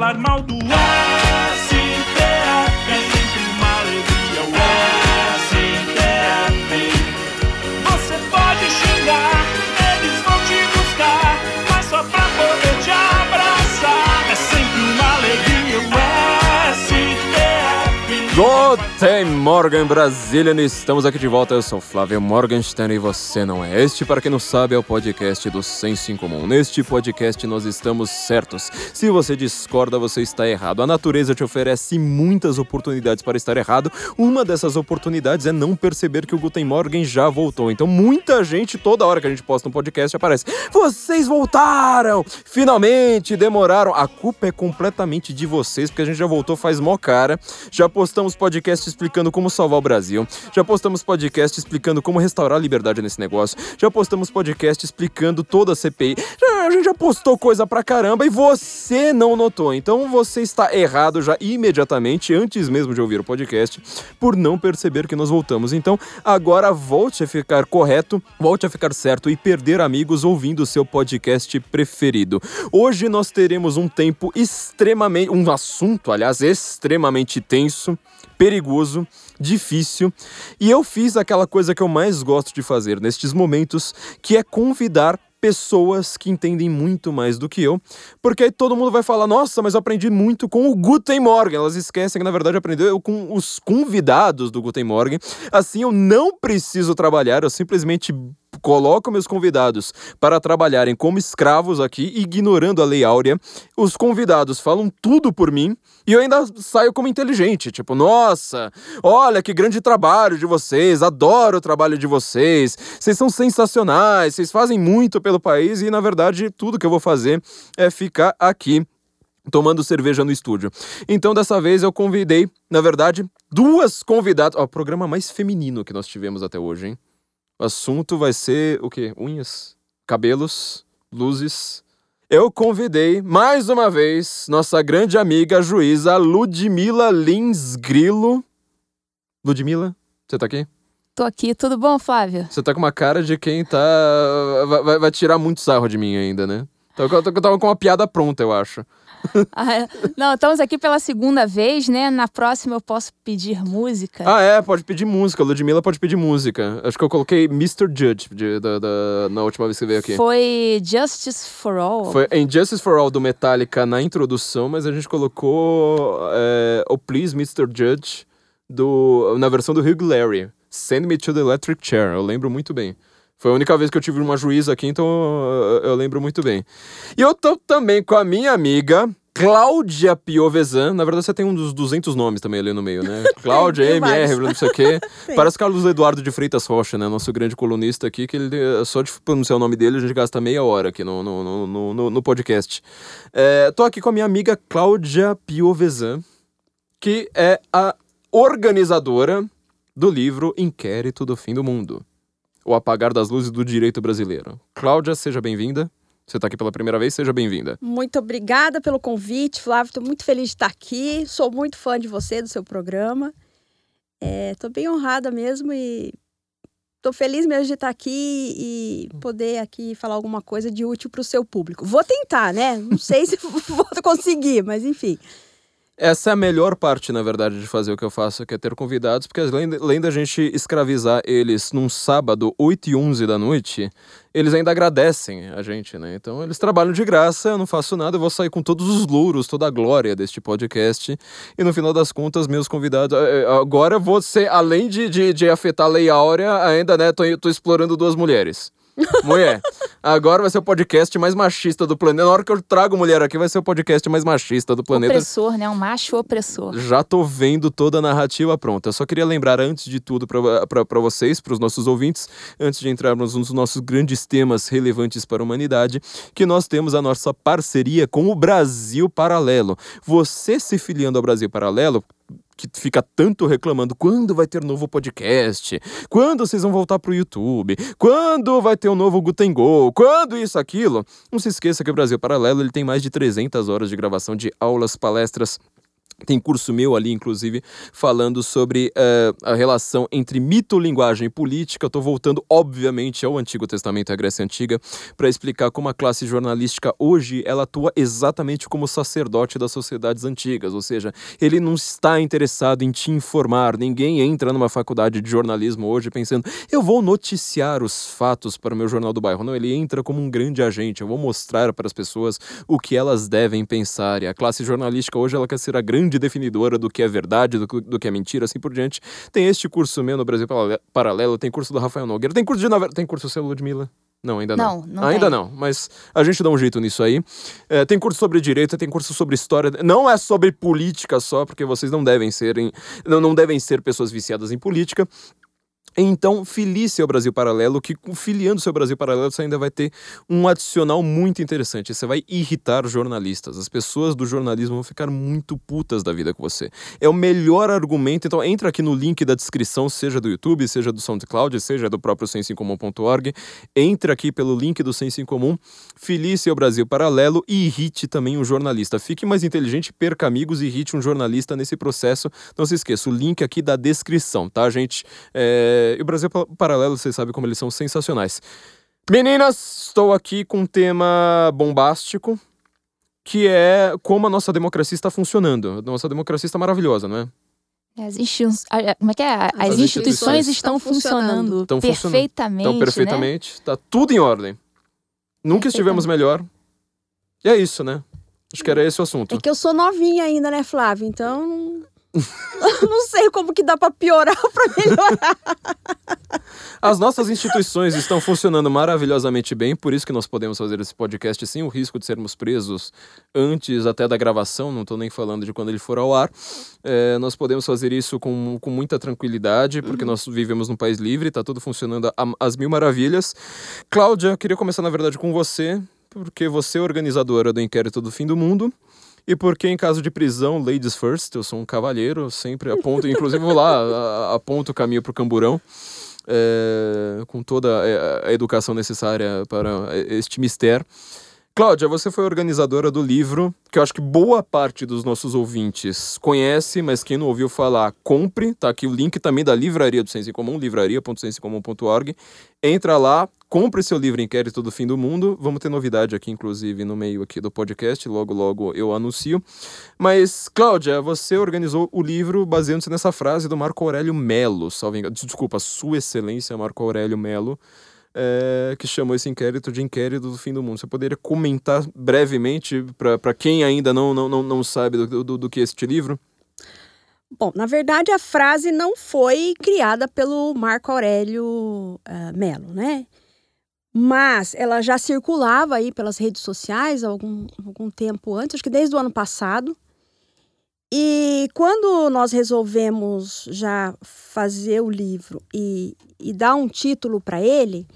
falar mal do STF Morgen, Brasília! Estamos aqui de volta. Eu sou Flávio Morgenstern e você não é. Este, para quem não sabe, é o podcast do Senso em Comum. Neste podcast nós estamos certos. Se você discorda, você está errado. A natureza te oferece muitas oportunidades para estar errado. Uma dessas oportunidades é não perceber que o Guten Morgen já voltou. Então, muita gente, toda hora que a gente posta um podcast, aparece: Vocês voltaram! Finalmente! Demoraram. A culpa é completamente de vocês, porque a gente já voltou faz mó cara. Já postamos podcast explicando como salvar o Brasil. Já postamos podcast explicando como restaurar a liberdade nesse negócio. Já postamos podcast explicando toda a CPI. Já- a gente já postou coisa pra caramba e você não notou. Então você está errado já imediatamente, antes mesmo de ouvir o podcast, por não perceber que nós voltamos. Então agora volte a ficar correto, volte a ficar certo e perder amigos ouvindo o seu podcast preferido. Hoje nós teremos um tempo extremamente. um assunto, aliás, extremamente tenso perigoso, difícil, e eu fiz aquela coisa que eu mais gosto de fazer nestes momentos, que é convidar pessoas que entendem muito mais do que eu, porque aí todo mundo vai falar: "Nossa, mas eu aprendi muito com o Guten Morgen". Elas esquecem que na verdade aprendeu com os convidados do Guten Morgen. Assim eu não preciso trabalhar, eu simplesmente coloco meus convidados para trabalharem como escravos aqui, ignorando a lei áurea. Os convidados falam tudo por mim e eu ainda saio como inteligente, tipo, nossa, olha que grande trabalho de vocês, adoro o trabalho de vocês, vocês são sensacionais, vocês fazem muito pelo país e na verdade tudo que eu vou fazer é ficar aqui tomando cerveja no estúdio. Então, dessa vez eu convidei, na verdade, duas convidadas. Ó, o programa mais feminino que nós tivemos até hoje, hein? O assunto vai ser o quê? Unhas, cabelos, luzes. Eu convidei mais uma vez nossa grande amiga a juíza Ludmila Lins Grilo. Ludmila, você tá aqui? Tô aqui, tudo bom, Flávio? Você tá com uma cara de quem tá. vai- Vai, vai tirar muito sarro de mim ainda, né? Então, Eu eu tava com uma piada pronta, eu acho. Ah, é. Não, estamos aqui pela segunda vez, né? Na próxima eu posso pedir música. Ah, é, pode pedir música. Ludmilla pode pedir música. Acho que eu coloquei Mr. Judge de- da, da- na última vez que veio aqui. Foi Justice for All. Foi Injustice for All do Metallica na introdução, mas a gente colocou é, o Please Mr. Judge do, na versão do Hugh Larry. Send Me to the Electric Chair. Eu lembro muito bem. Foi a única vez que eu tive uma juíza aqui, então eu, lembro muito bem. E eu tô também com a minha amiga Cláudia Piovesan. Na verdade, você tem um dos 200 nomes também ali no meio, né? Cláudia, MR, não sei o quê. Parece Carlos Eduardo de Freitas Rocha, né? Nosso grande colunista aqui, que ele, só de pronunciar o nome dele, a gente gasta meia hora aqui no, no, no, no- no, no podcast. É, tô aqui com a minha amiga Cláudia Piovesan, que é a organizadora do livro Inquérito do Fim do Mundo. O Apagar das Luzes do Direito Brasileiro. Cláudia, seja bem-vinda. Você tá aqui pela primeira vez, seja bem-vinda. Muito obrigada pelo convite, Flávio. Estou muito feliz de estar aqui. Sou muito fã de você, do seu programa. Estou bem honrada mesmo e estou feliz mesmo de estar aqui e poder aqui falar alguma coisa de útil para o seu público. Vou tentar, né? Não sei se vou conseguir, mas enfim. Essa é a melhor parte, na verdade, de fazer o que eu faço, que é ter convidados, porque além, além da gente escravizar eles num sábado, 8 e 11 da noite, eles ainda agradecem a gente, né? Então eles trabalham de graça, eu não faço nada, eu vou sair com todos os louros, toda a glória deste podcast. E no final das contas, meus convidados. eh, eh, Agora você, além de, de, de afetar a Lei Áurea, ainda, né, tô, tô explorando duas mulheres. Mulher, agora vai ser o podcast mais machista do planeta. Na hora que eu trago mulher aqui, vai ser o podcast mais machista do planeta. Opressor, né? Um macho opressor. Já tô vendo toda a narrativa pronta. Eu só queria lembrar, antes de tudo, para vocês, para os nossos ouvintes, antes de entrarmos nos nossos grandes temas relevantes para a humanidade, que nós temos a nossa parceria com o Brasil Paralelo. Você se filiando ao Brasil Paralelo, que fica tanto reclamando quando vai ter novo podcast, quando vocês vão voltar pro YouTube, quando vai ter um novo Guten Go, quando isso, aquilo. Não se esqueça que o Brasil Paralelo ele tem mais de 300 horas de gravação de aulas, palestras, Tem curso meu ali, inclusive, falando sobre eh, a relação entre mito, linguagem e política. Estou voltando, obviamente, ao Antigo Testamento e à Grécia Antiga para explicar como a classe jornalística hoje ela atua exatamente como sacerdote das sociedades antigas. Ou seja, ele não está interessado em te informar. Ninguém entra numa faculdade de jornalismo hoje pensando, eu vou noticiar os fatos para o meu jornal do bairro. Não, ele entra como um grande agente. Eu vou mostrar para as pessoas o que elas devem pensar. E a classe jornalística hoje ela quer ser a grande definidora do que é verdade, do, que- do que é mentira, assim por diante. Tem este curso meu no Brasil Parale- Paralelo, tem curso do Rafael Nogueira, tem curso de nove- tem curso seu Ludmilla? Não, ainda não. Não, não ainda tem. não, mas a gente dá um jeito nisso aí. É, tem curso sobre direito, tem curso sobre história. Não é sobre política só, porque vocês não devem ser, em- não, não devem ser pessoas viciadas em política. Então, filie seu Brasil Paralelo, que filiando seu Brasil Paralelo, você ainda vai ter um adicional muito interessante. Você vai irritar jornalistas. As pessoas do jornalismo vão ficar muito putas da vida com você. É o melhor argumento. Então, entra aqui no link da descrição, seja do YouTube, seja do SoundCloud, seja do próprio sensoincomum.org. Entre aqui pelo link do Senso em Comum, filie seu Brasil Paralelo e irrite também um jornalista. Fique mais inteligente, perca amigos e irrite um jornalista nesse processo. Não se esqueça, o link aqui da descrição, tá, gente? É, E o Brasil Pa- Paralelo, vocês sabem como eles são sensacionais. Meninas, estou aqui com um tema bombástico, que é como a nossa democracia está funcionando. Nossa democracia está maravilhosa, não é? As como é que é? As, As instituições instituições estão estão funcionando. funcionando, Estão funcionando. perfeitamente. Então, né? perfeitamente, está tudo em ordem. Nunca estivemos melhor. E é isso, né? Acho que era esse o assunto. É que eu sou novinha ainda, né, Flávio? Então. Não sei como que dá pra piorar ou pra melhorar. As nossas instituições estão funcionando maravilhosamente bem, por isso que nós podemos fazer esse podcast sem o risco de sermos presos antes até da gravação, não estou nem falando de quando ele for ao ar. É, nós podemos fazer isso com, com muita tranquilidade, porque nós vivemos num país livre, está tudo funcionando às mil maravilhas. Cláudia, eu queria começar, na verdade, com você, porque você é organizadora do inquérito do fim do mundo. E porque, em caso de prisão, ladies first, eu sou um cavalheiro, sempre aponto, inclusive vou lá, aponto o caminho para o camburão é, com toda a- educação necessária para este mistério. Cláudia, você foi organizadora do livro, que eu acho que boa parte dos nossos ouvintes conhece, mas quem não ouviu falar, compre. Tá aqui o link também da livraria do Senso Comum, livraria.sensocomum.org. Entra lá, compre seu livro Inquérito do Fim do Mundo. Vamos ter novidade aqui, inclusive, no meio aqui do podcast. Logo, logo eu anuncio. Mas, Cláudia, você organizou o livro baseando-se nessa frase do Marco Aurélio Melo, engano. Desculpa, Sua Excelência Marco Aurélio Melo, é, que chamou esse inquérito de Inquérito do Fim do Mundo. Você poderia comentar brevemente para quem ainda não, não, não, não sabe do, do, do que é este livro? Bom, na verdade, a frase não foi criada pelo Marco Aurélio ah, Melo, né? Mas ela já circulava aí pelas redes sociais algum, algum tempo antes, acho que desde o ano passado. E quando nós resolvemos já fazer o livro e, e dar um título para ele,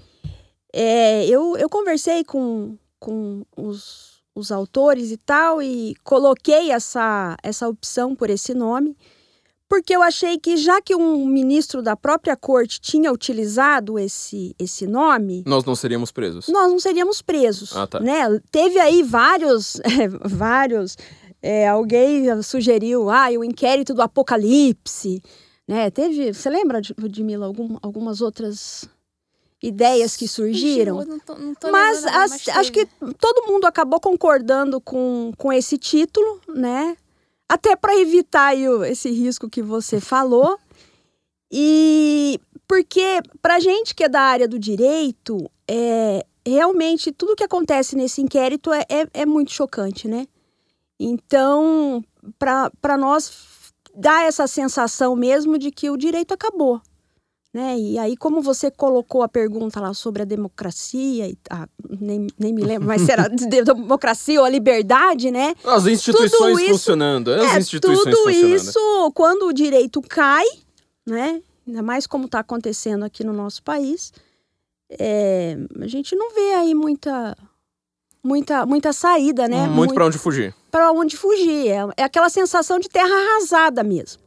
é, eu, eu conversei com, com os, os autores e tal e coloquei essa, essa opção por esse nome, porque eu achei que já que um ministro da própria corte tinha utilizado esse, esse nome, Nós não seríamos presos. nós não seríamos presos, Ah, tá. né? Teve aí vários, vários, é, alguém sugeriu, ah, o inquérito do apocalipse, né? Teve, você lembra, Ludmilla, algum, algumas outras ideias que surgiram? Não tô- não tô Mas, as- acho que todo mundo acabou concordando com, com esse título, né? Até para evitar aí esse risco que você falou. E porque para gente que é da área do direito, é, realmente tudo que acontece nesse inquérito é, é, é muito chocante, né? Então, para nós dá essa sensação mesmo de que o direito acabou. Né? E aí, como você colocou a pergunta lá sobre a democracia, e, ah, nem, nem me lembro, mas será de democracia ou a liberdade, né? As instituições Tudo isso- funcionando. As É, instituições tudo funcionando. isso, quando o direito cai, né? Ainda mais como está acontecendo aqui no nosso país, é, a gente não vê aí muita, muita, muita saída, né? Muito para onde fugir. para onde fugir. É, é aquela sensação de terra arrasada mesmo.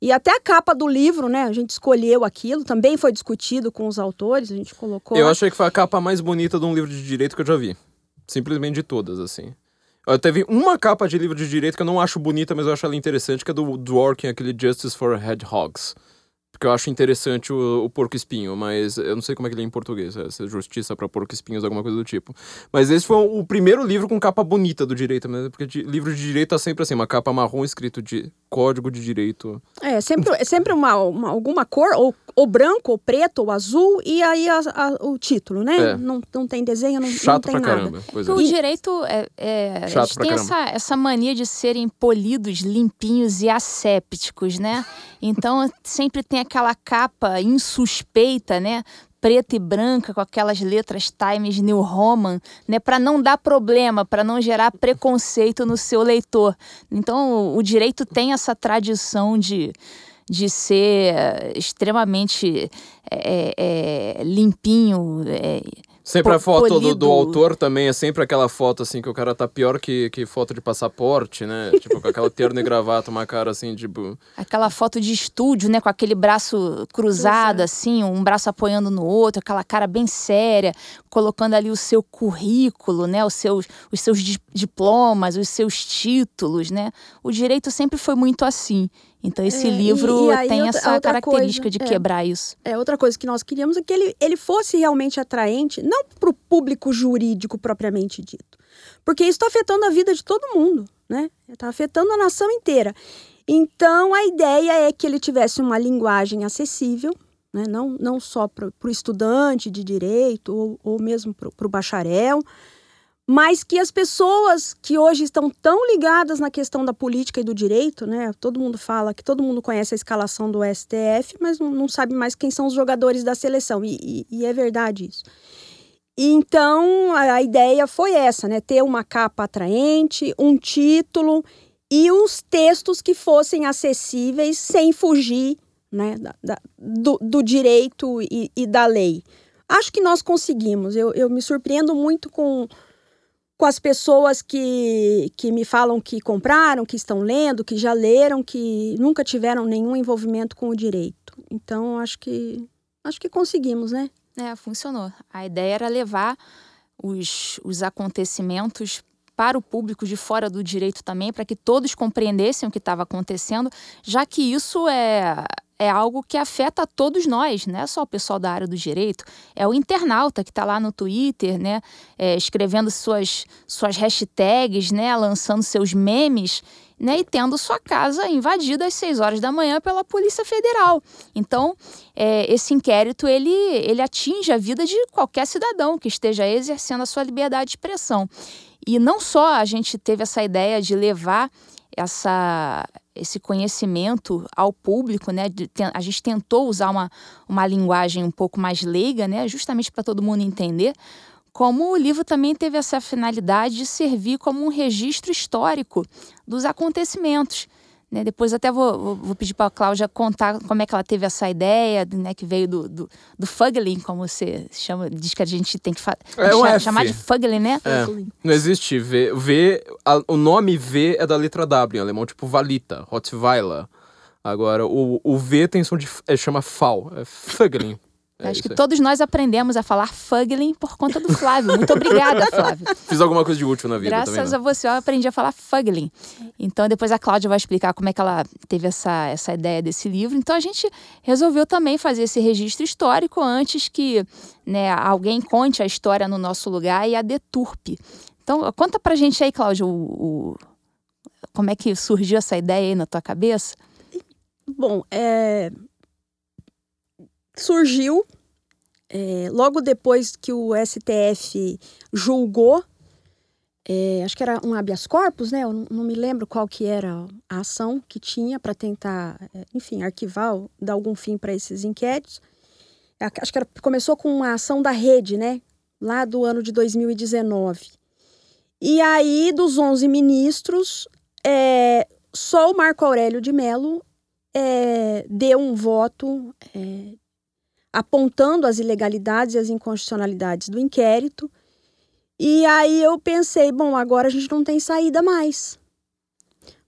E até a capa do livro, né? A gente escolheu aquilo, também foi discutido com os autores, a gente colocou. Eu achei que foi a capa mais bonita de um livro de direito que eu já vi. Simplesmente de todas, assim. Ó, Teve uma capa de livro de direito que eu não acho bonita, mas eu acho ela interessante, que é do Dworkin, aquele Justice for Hedgehogs. Porque eu acho interessante o, o porco espinho, mas eu não sei como é que ele é em português. É, se é justiça para porco espinhos, alguma coisa do tipo. Mas esse foi o primeiro livro com capa bonita do direito, né? Porque de- livro de direito tá sempre assim, uma capa marrom escrito de código de direito. É, sempre, é sempre uma, uma- alguma cor, ou, ou branco, ou preto, ou azul, e aí a- a- o título, né? É. Não, não tem desenho, não, não Chato tem pra nada. caramba. Pois é. O direito é, é, Chato pra têm caramba. essa, essa mania de serem polidos, limpinhos e assépticos, né? Então sempre tem aquela capa insuspeita, né? Preta e branca, com aquelas letras Times New Roman, né? Para não dar problema, para não gerar preconceito no seu leitor. Então o, direito tem essa tradição de, de ser eh, extremamente é, é, limpinho. é, Sempre a foto do, do autor também é sempre aquela foto assim que o cara tá pior que, que foto de passaporte, né? tipo, com aquela terno e gravata, uma cara assim, tipo. Aquela foto de estúdio, né? Com aquele braço cruzado, assim, um braço apoiando no outro, aquela cara bem séria, colocando ali o seu currículo, né? Os seus, os seus di- diplomas, os seus títulos, né? O direito sempre foi muito assim. Então, esse É, e- livro e aí tem essa característica coisa, de é. quebrar isso. É, outra coisa que nós queríamos é que ele, ele fosse realmente atraente, não para o público jurídico propriamente dito. Porque isso está afetando a vida de todo mundo, né? Está afetando a nação inteira. Então, a ideia é que ele tivesse uma linguagem acessível, né? não, não só para o estudante de direito ou, ou mesmo para o bacharel, mas que as pessoas que hoje estão tão ligadas na questão da política e do direito, né? Todo mundo fala que todo mundo conhece a escalação do STF, mas não, não sabe mais quem são os jogadores da seleção. E, e- e é verdade isso. E Então, a, a ideia foi essa, né? Ter uma capa atraente, um título e uns textos que fossem acessíveis sem fugir né, da- da- do, do direito e, e da lei. Acho que nós conseguimos. Eu, eu me surpreendo muito com, com as pessoas que, que me falam que compraram, que estão lendo, que já leram, que nunca tiveram nenhum envolvimento com o direito. Então, acho que acho que conseguimos, né? É, funcionou. A ideia era levar os, os acontecimentos para o público de fora do direito também, para que todos compreendessem o que estava acontecendo, já que isso é, é algo que afeta todos nós, não é só o pessoal da área do direito, é o internauta que está lá no Twitter, né, é, escrevendo suas, suas hashtags, né, lançando seus memes, né, e tendo sua casa invadida às 6 horas da manhã pela Polícia Federal. Então, é, esse inquérito ele, ele atinge a vida de qualquer cidadão que esteja exercendo a sua liberdade de expressão. E não só a gente teve essa ideia de levar essa, esse conhecimento ao público, né? a gente tentou usar uma, uma linguagem um pouco mais leiga, né? Justamente para todo mundo entender. Como o livro também teve essa finalidade de servir como um registro histórico dos acontecimentos. Né? Depois até vou, vou, vou pedir para a Cláudia contar como é que ela teve essa ideia, né? que veio do, do, do Fugling, como você chama, diz que a gente tem que É um chamar de Fugling, né? É, não existe V. V a- o nome V é da letra W em alemão, tipo Valita, Rottweiler. Agora, o, o V tem som de. É, chama FAL, é Fugling. É Acho que aí. todos nós aprendemos a falar Fugling por conta do Flávio. Muito obrigada, Flávio. Fiz alguma coisa de útil na vida Graças também. né? a você, eu aprendi a falar Fugling. Então, depois a Cláudia vai explicar como é que ela teve essa, essa ideia desse livro. Então, a gente resolveu também fazer esse registro histórico antes que né, alguém conte a história no nosso lugar e a deturpe. Então, conta pra gente aí, Cláudia, o, o- como é que surgiu essa ideia aí na tua cabeça? Bom, é, surgiu é, logo depois que o STF julgou, é, acho que era um habeas corpus, né? Eu não, me lembro qual que era a ação que tinha para tentar, é, enfim, arquivar, dar algum fim para esses inquéritos. Acho que era- começou com uma ação da rede, né? Lá do ano de 2019. E aí, dos 11 ministros, é, só o Marco Aurélio de Mello é, deu um voto é, apontando as ilegalidades e as inconstitucionalidades do inquérito. E aí eu pensei, bom, agora a gente não tem saída mais.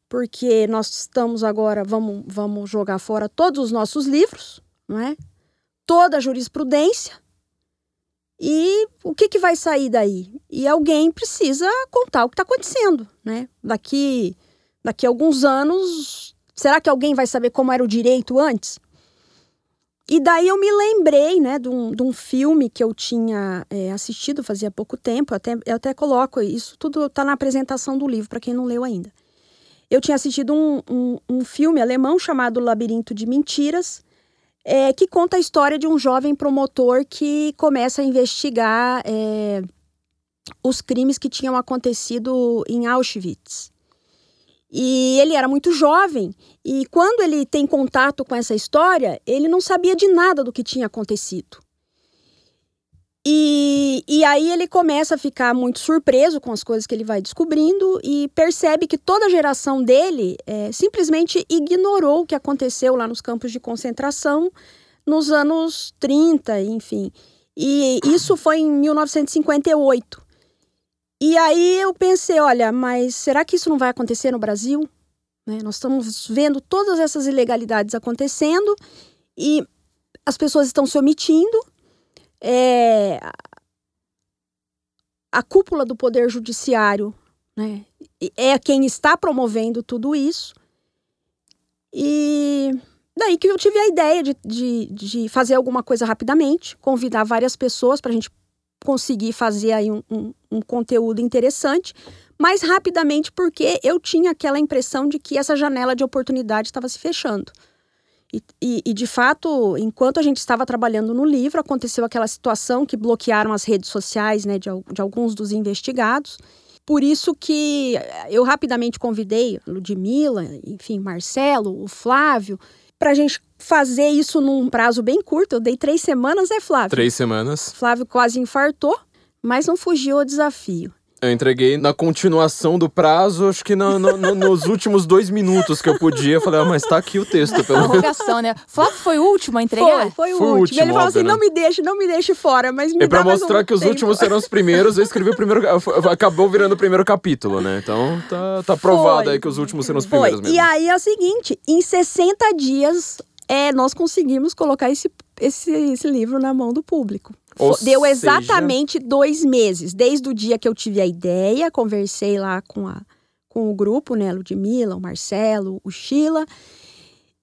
Porque nós estamos agora, vamos, vamos jogar fora todos os nossos livros, não é? Toda a jurisprudência. E o que, que vai sair daí? E alguém precisa contar o que está acontecendo, né? Daqui, daqui a alguns anos, será que alguém vai saber como era o direito antes? E daí eu me lembrei, né, de um, de um filme que eu tinha é, assistido fazia pouco tempo, eu até, eu até coloco, isso tudo está na apresentação do livro, para quem não leu ainda. Eu tinha assistido um, um, um filme alemão chamado Labirinto de Mentiras, é, que conta a história de um jovem promotor que começa a investigar é, os crimes que tinham acontecido em Auschwitz. E ele era muito jovem, e quando ele tem contato com essa história, ele não sabia de nada do que tinha acontecido. E, e aí ele começa a ficar muito surpreso com as coisas que ele vai descobrindo e percebe que toda a geração dele é, simplesmente ignorou o que aconteceu lá nos campos de concentração nos anos 30, enfim. E isso foi em 1958. E aí eu pensei, olha, mas será que isso não vai acontecer no Brasil? Né? Nós estamos vendo todas essas ilegalidades acontecendo e as pessoas estão se omitindo. É, a cúpula do Poder Judiciário né, é quem está promovendo tudo isso. E daí que eu tive a ideia de, de, de fazer alguma coisa rapidamente, convidar várias pessoas para a gente conseguir fazer aí um, um, um conteúdo interessante, mas rapidamente porque eu tinha aquela impressão de que essa janela de oportunidade estava se fechando. E, e, e, de fato, enquanto a gente estava trabalhando no livro, aconteceu aquela situação que bloquearam as redes sociais né, de, de alguns dos investigados. Por isso que eu rapidamente convidei Ludmilla, enfim, Marcelo, o Flávio, para a gente fazer isso num prazo bem curto. Eu dei três semanas, né, Flávio? Três semanas. Flávio quase infartou, mas não fugiu ao desafio. Eu entreguei na continuação do prazo, acho que no, no, no, nos últimos dois minutos que eu podia. Eu falei, ah, mas tá aqui o texto. Pelo... Prorrogação, né? Flávio foi o último a entregar? Foi, foi o Foi o último. último, Ele falou assim, né? não me deixe, não me deixe fora, mas me E pra dá mais mostrar um que os tempo. últimos serão os primeiros, eu escrevi o primeiro. Acabou virando o primeiro capítulo, né? Então tá, tá provado Foi. aí que os últimos serão os Foi. primeiros mesmo. E aí é o seguinte, em 60 dias é, nós conseguimos colocar esse, esse, esse livro na mão do público. Ou Deu seja- exatamente dois meses, desde o dia que eu tive a ideia, conversei lá com, a, com o grupo, né, Ludmilla, o Marcelo, o Sheila,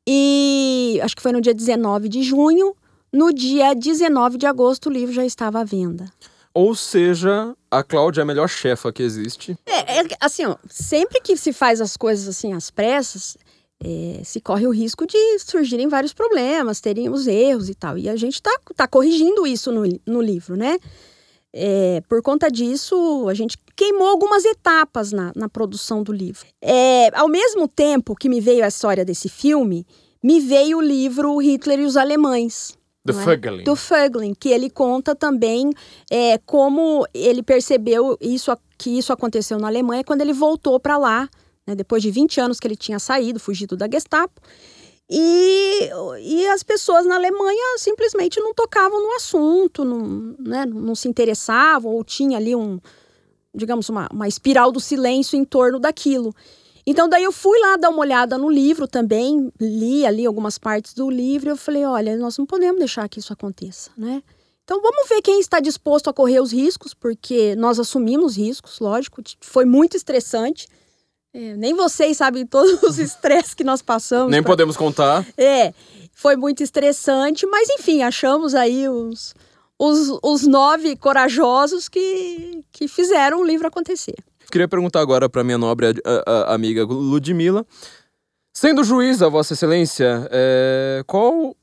e acho que foi no dia 19 de junho, no dia 19 de agosto o livro já estava à venda. Ou seja, a Cláudia é a melhor chefa que existe. É, é, assim, ó, sempre que se faz as coisas assim às pressas, é, se corre o risco de surgirem vários problemas, terem os erros e tal. E a gente tá, tá corrigindo isso no, no livro, né? É, por conta disso, a gente queimou algumas etapas na, na produção do livro. É, ao mesmo tempo que me veio a história desse filme, me veio o livro Hitler e os Alemães. The não é? Fuggling. do Fuggling, que ele conta também é, como ele percebeu isso, que isso aconteceu na Alemanha quando ele voltou para lá, né, depois de 20 anos que ele tinha saído, fugido da Gestapo. E, e as pessoas na Alemanha simplesmente não tocavam no assunto, não, né, não se interessavam, ou tinha ali um, digamos, uma, uma espiral do silêncio em torno daquilo. Então, daí eu fui lá dar uma olhada no livro também, li ali algumas partes do livro e eu falei: olha, nós não podemos deixar que isso aconteça, né? Então, vamos ver quem está disposto a correr os riscos, porque nós assumimos riscos, lógico, foi muito estressante. É, nem vocês sabem todos os estresses que nós passamos. Nem pra- podemos contar. é, foi muito estressante, mas enfim, achamos aí os, os, os nove corajosos que, que fizeram o livro acontecer. Queria perguntar agora para minha nobre a- a- amiga Ludmilla. Sendo juíza, Vossa Excelência, é, qual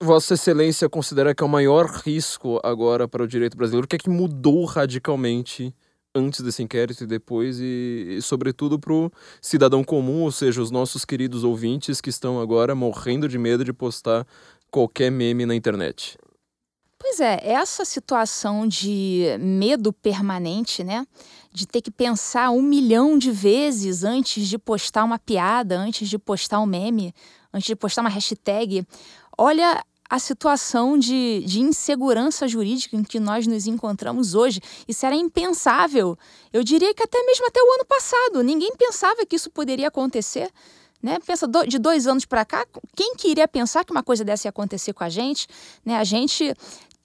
Vossa Excelência considera que é o maior risco agora para o direito brasileiro? O que é que mudou radicalmente antes desse inquérito e depois, e, e sobretudo para o cidadão comum, ou seja, os nossos queridos ouvintes que estão agora morrendo de medo de postar qualquer meme na internet? Pois é, essa situação de medo permanente, né? De ter que pensar um milhão de vezes antes de postar uma piada, antes de postar um meme, antes de postar uma hashtag. Olha a situação de, de insegurança jurídica em que nós nos encontramos hoje. Isso era impensável. Eu diria que até mesmo até o ano passado. Ninguém pensava que isso poderia acontecer. Né? Pensa do- de dois anos para cá, quem que iria pensar que uma coisa dessa ia acontecer com a gente? Né? A gente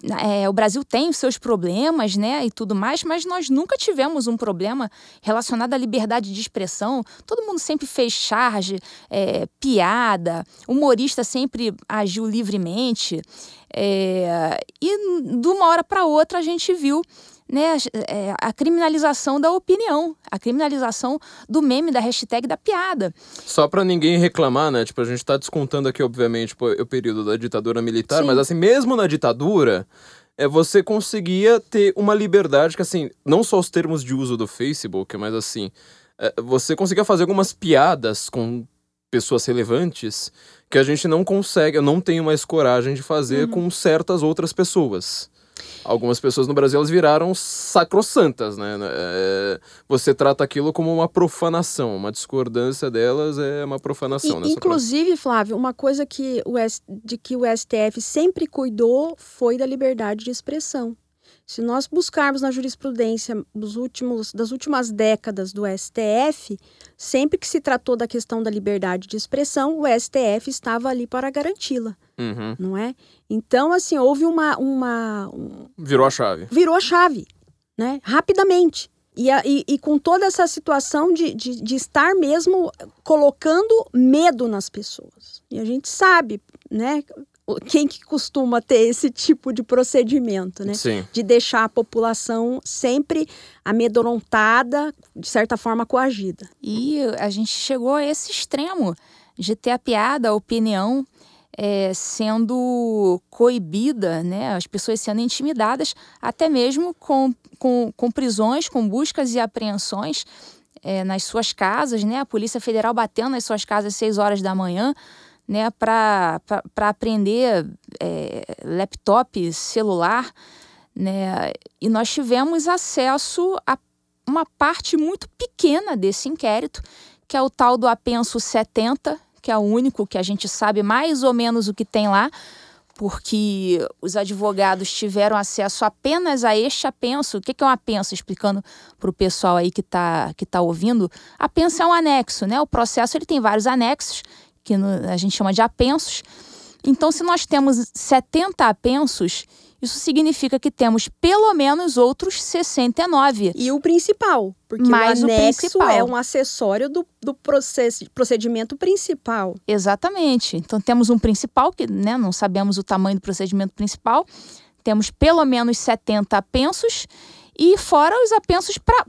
é, o Brasil tem os seus problemas, né, e tudo mais, mas nós nunca tivemos um problema relacionado à liberdade de expressão. Todo mundo sempre fez charge, é, piada, humorista sempre agiu livremente. É, e de uma hora para outra a gente viu né, é, a criminalização da opinião, a criminalização do meme, da hashtag, da piada. Só para ninguém reclamar, né? Tipo, a gente tá descontando aqui, obviamente, o período da ditadura militar, Sim. mas assim, mesmo na ditadura, é, você conseguia ter uma liberdade que, assim, não só os termos de uso do Facebook, mas assim, é, você conseguia fazer algumas piadas com pessoas relevantes que a gente não consegue, eu não tenho mais coragem de fazer uhum. com certas outras pessoas algumas pessoas no Brasil elas viraram sacrossantas, né? É, você trata aquilo como uma profanação, uma discordância delas é uma profanação. E, inclusive, Flávio, uma coisa que o, de que o STF sempre cuidou foi da liberdade de expressão. Se nós buscarmos na jurisprudência dos últimos, das últimas décadas do STF, sempre que se tratou da questão da liberdade de expressão, o STF estava ali para garanti-la, uhum. não é? Então, assim, houve uma, uma um... virou a chave, virou a chave, né? Rapidamente. E, e, e, com toda essa situação de, de, de, estar mesmo colocando medo nas pessoas. E a gente sabe, né? Quem que costuma ter esse tipo de procedimento, né? Sim. De deixar a população sempre amedrontada, de certa forma coagida. E a gente chegou a esse extremo de ter a piada, a opinião é, sendo coibida, né? As pessoas sendo intimidadas, até mesmo com, com, com prisões, com buscas e apreensões é, nas suas casas, né? A Polícia Federal batendo nas suas casas às 6 horas da manhã né, para aprender é, laptop, celular, né, e nós tivemos acesso a uma parte muito pequena desse inquérito, que é o tal do apenso 70, que é o único que a gente sabe mais ou menos o que tem lá, porque os advogados tiveram acesso apenas a este apenso. O que é um apenso? Explicando para o pessoal aí que está que tá ouvindo. Apenso é um anexo, né? O processo ele tem vários anexos que a gente chama de apensos. Então, se nós temos 70 apensos, isso significa que temos pelo menos outros 69. E o principal, porque Mais o anexo o é um acessório do, do processo, procedimento principal. Exatamente. Então temos um principal, que né, não sabemos o tamanho do procedimento principal, temos pelo menos 70 apensos, e fora os apensos para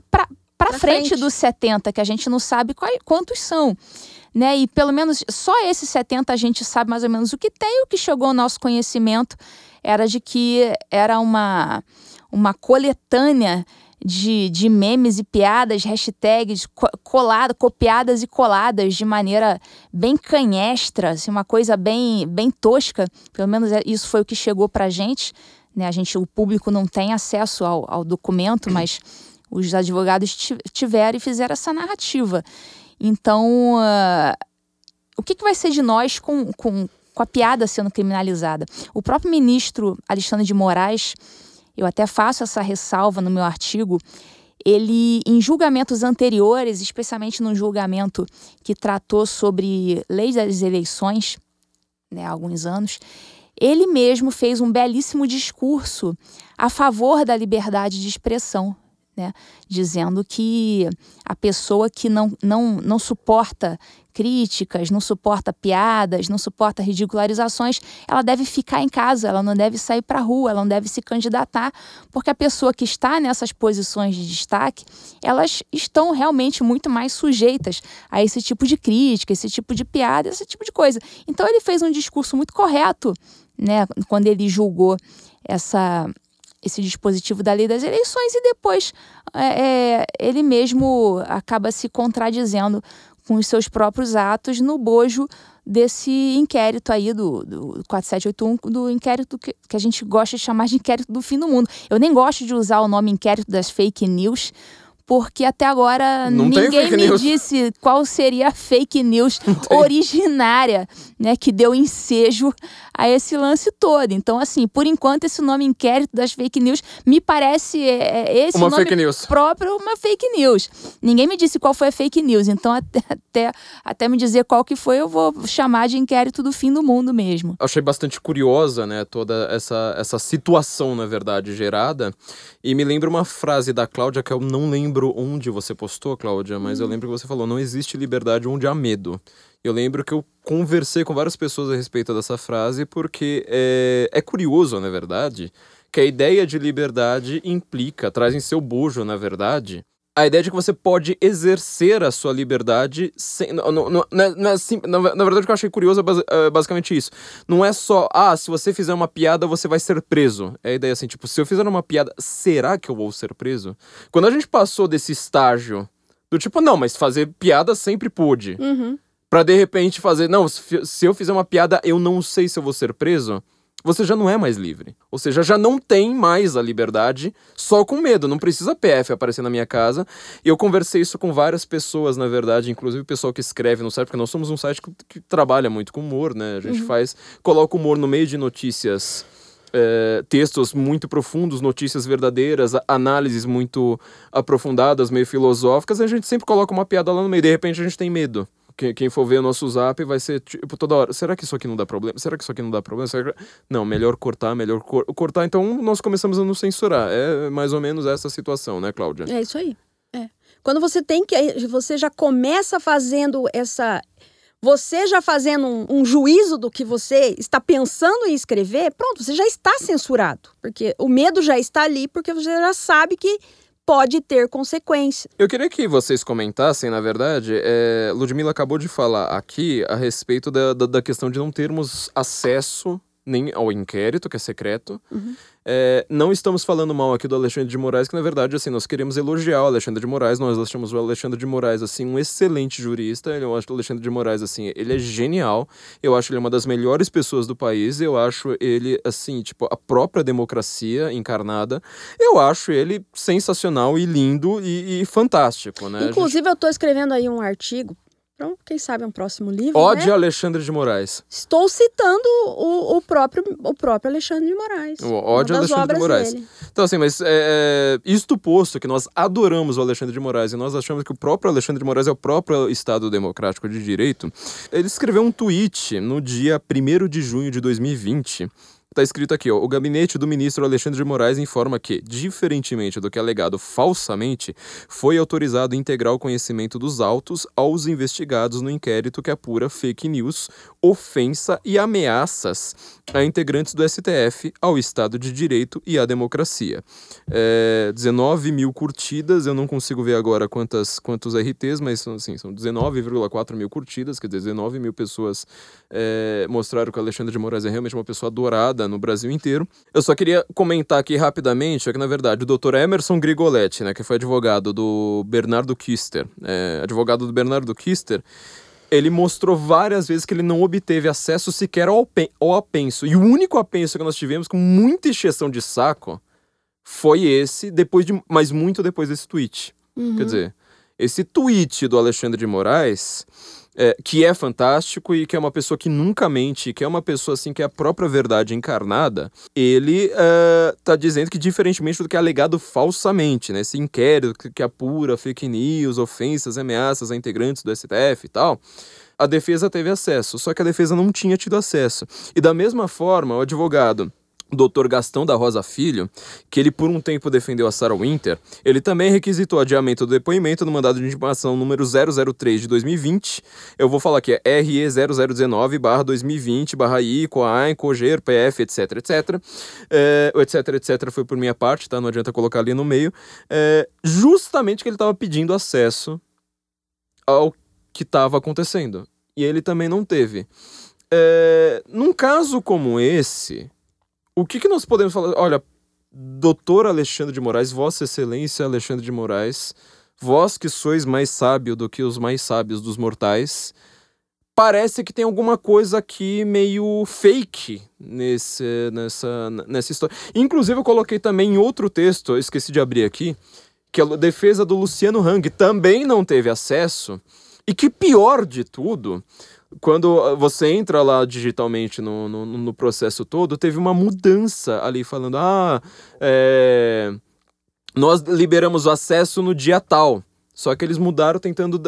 frente, frente dos 70, que a gente não sabe qual, quantos são né? E pelo menos só esses 70 a gente sabe mais ou menos o que tem, o que chegou ao nosso conhecimento era de que era uma, uma coletânea de, de memes e piadas, hashtags colado, copiadas e coladas de maneira bem canhestra, assim, uma coisa bem, bem tosca. Pelo menos é, isso foi o que chegou para a gente. Né? A gente, o público não tem acesso ao, ao documento, mas os advogados tiveram e fizeram essa narrativa. Então, uh, o que, que vai ser de nós com, com, com a piada sendo criminalizada? O próprio ministro Alexandre de Moraes, eu até faço essa ressalva no meu artigo, ele, em julgamentos anteriores, especialmente no julgamento que tratou sobre leis das eleições, né, há alguns anos, ele mesmo fez um belíssimo discurso a favor da liberdade de expressão né? dizendo que a pessoa que não, não, não suporta críticas, não suporta piadas, não suporta ridicularizações, ela deve ficar em casa, ela não deve sair para a rua, ela não deve se candidatar, porque a pessoa que está nessas posições de destaque, elas estão realmente muito mais sujeitas a esse tipo de crítica, esse tipo de piada, esse tipo de coisa. Então ele fez um discurso muito correto, né, quando ele julgou essa esse dispositivo da lei das eleições e depois é, é, ele mesmo acaba se contradizendo com os seus próprios atos no bojo desse inquérito aí do, do 4781, do inquérito que, que, a gente gosta de chamar de inquérito do fim do mundo. Eu nem gosto de usar o nome inquérito das fake news, porque até agora Não ninguém me news. disse qual seria a fake news originária, né, que deu ensejo a esse lance todo. Então, assim, por enquanto, esse nome inquérito das fake news me parece é, é esse Uma nome fake news. próprio uma fake news. Ninguém me disse qual foi a fake news, então até, até, até me dizer qual que foi, eu vou chamar de inquérito do fim do mundo mesmo. Achei bastante curiosa, né, toda essa, essa situação, na verdade, gerada. E me lembra uma frase da Cláudia, que eu não lembro onde você postou, Cláudia, mas eu lembro que você falou: não existe liberdade onde há medo. Eu lembro que eu conversei com várias pessoas a respeito dessa frase, porque é, é curioso, na verdade, que a ideia de liberdade implica, traz em seu bojo, na verdade, a ideia de que você pode exercer a sua liberdade sem. Não, não, não, não é- não é na, na verdade, o que eu achei curioso é é basicamente isso. Não é só, ah, se você fizer uma piada, você vai ser preso. É a ideia assim, tipo, se eu fizer uma piada, será que eu vou ser preso? Quando a gente passou desse estágio do tipo, não, mas fazer piada sempre pude. Uhum. Pra de repente fazer, não, se eu fizer uma piada, eu não sei se eu vou ser preso. Você já não é mais livre. Ou seja, já não tem mais a liberdade só com medo. Não precisa PF aparecer na minha casa. E eu conversei isso com várias pessoas, na verdade, inclusive o pessoal que escreve no site, porque nós somos um site que, que trabalha muito com humor, né? A gente faz, coloca humor no meio de notícias. é, textos muito profundos, notícias verdadeiras, análises muito aprofundadas, meio filosóficas, a gente sempre coloca uma piada lá no meio. De repente a gente tem medo. Quem, quem for ver o nosso zap vai ser tipo toda hora. Será que isso aqui não dá problema? Será que isso aqui não dá problema? Que... Não, melhor cortar, melhor cor- cortar. Então nós começamos a nos censurar. É mais ou menos essa situação, né, Cláudia? É isso aí. É. Quando você tem que. Você já começa fazendo essa. Você já fazendo um, um juízo do que você está pensando em escrever, pronto, você já está censurado. Porque o medo já está ali, porque você já sabe que pode ter consequência. Eu queria que vocês comentassem, na verdade, é, Ludmilla acabou de falar aqui a respeito da, da, da questão de não termos acesso nem ao inquérito, que é secreto. É, não estamos falando mal aqui do Alexandre de Moraes, que na verdade, assim, nós queremos elogiar o Alexandre de Moraes, nós achamos o Alexandre de Moraes, assim, um excelente jurista, eu acho que o Alexandre de Moraes, assim, ele é genial, eu acho ele uma das melhores pessoas do país, eu acho ele, assim, tipo, a própria democracia encarnada, eu acho ele sensacional e lindo e, e fantástico, né? A gente- Inclusive, eu estou escrevendo aí um artigo. Então, quem sabe um próximo livro. Ode né? Alexandre de Moraes. Estou citando o, o próprio, o próprio Alexandre de Moraes. O das Alexandre de Moraes. dele. Então, assim, mas é, é, isto posto que nós adoramos o Alexandre de Moraes e nós achamos que o próprio Alexandre de Moraes é o próprio Estado Democrático de Direito, ele escreveu um tweet no dia 1 de junho de 2020. Tá escrito aqui, ó, o gabinete do ministro Alexandre de Moraes informa que, diferentemente do que é alegado falsamente, foi autorizado integrar o conhecimento dos autos aos investigados no inquérito que apura fake news, ofensa e ameaças a integrantes do STF, ao Estado de Direito e à democracia. É, 19 mil curtidas, eu não consigo ver agora quantas, quantos RTs, mas assim, são 19,4 mil curtidas, quer dizer, 19 mil pessoas é, mostraram que o Alexandre de Moraes é realmente uma pessoa adorada no Brasil inteiro. Eu só queria comentar aqui rapidamente é que, na verdade, o doutor Emerson Grigoletti, né, que foi advogado do Bernardo Kister, é, advogado do Bernardo Kister, ele mostrou várias vezes que ele não obteve acesso sequer ao, ao apenso. E o único apenso que nós tivemos com muita encheção de saco foi esse, depois de, mas muito depois desse tweet. Quer dizer, esse tweet do Alexandre de Moraes, é, que é fantástico e que é uma pessoa que nunca mente, que é uma pessoa assim que é a própria verdade encarnada, ele é, tá dizendo que diferentemente do que é alegado falsamente, né, esse inquérito que, que apura fake news, ofensas, ameaças a integrantes do STF e tal, a defesa teve acesso, só que a defesa não tinha tido acesso. E da mesma forma, o advogado Dr. Gastão da Rosa Filho, que ele por um tempo defendeu a Sarah Winter, ele também requisitou adiamento do depoimento no mandado de intimação número 003 de 2020. Eu vou falar aqui, é RE 0019-2020-I, COAIN, COGER, PF, etc, etc. É, etc, etc foi por minha parte, tá? Não adianta colocar ali no meio. É, justamente que ele estava pedindo acesso ao que estava acontecendo. E ele também não teve. É, num caso como esse, o que, que nós podemos falar? Olha, doutor Alexandre de Moraes, Vossa Excelência Alexandre de Moraes, vós que sois mais sábio do que os mais sábios dos mortais, parece que tem alguma coisa aqui meio fake nesse, nessa, nessa história. Inclusive, eu coloquei também em outro texto, eu esqueci de abrir aqui, que a defesa do Luciano Hang também não teve acesso. E que pior de tudo, quando você entra lá digitalmente no, no, no processo todo, teve uma mudança ali falando, ah, é, nós liberamos o acesso no dia tal. Só que eles mudaram tentando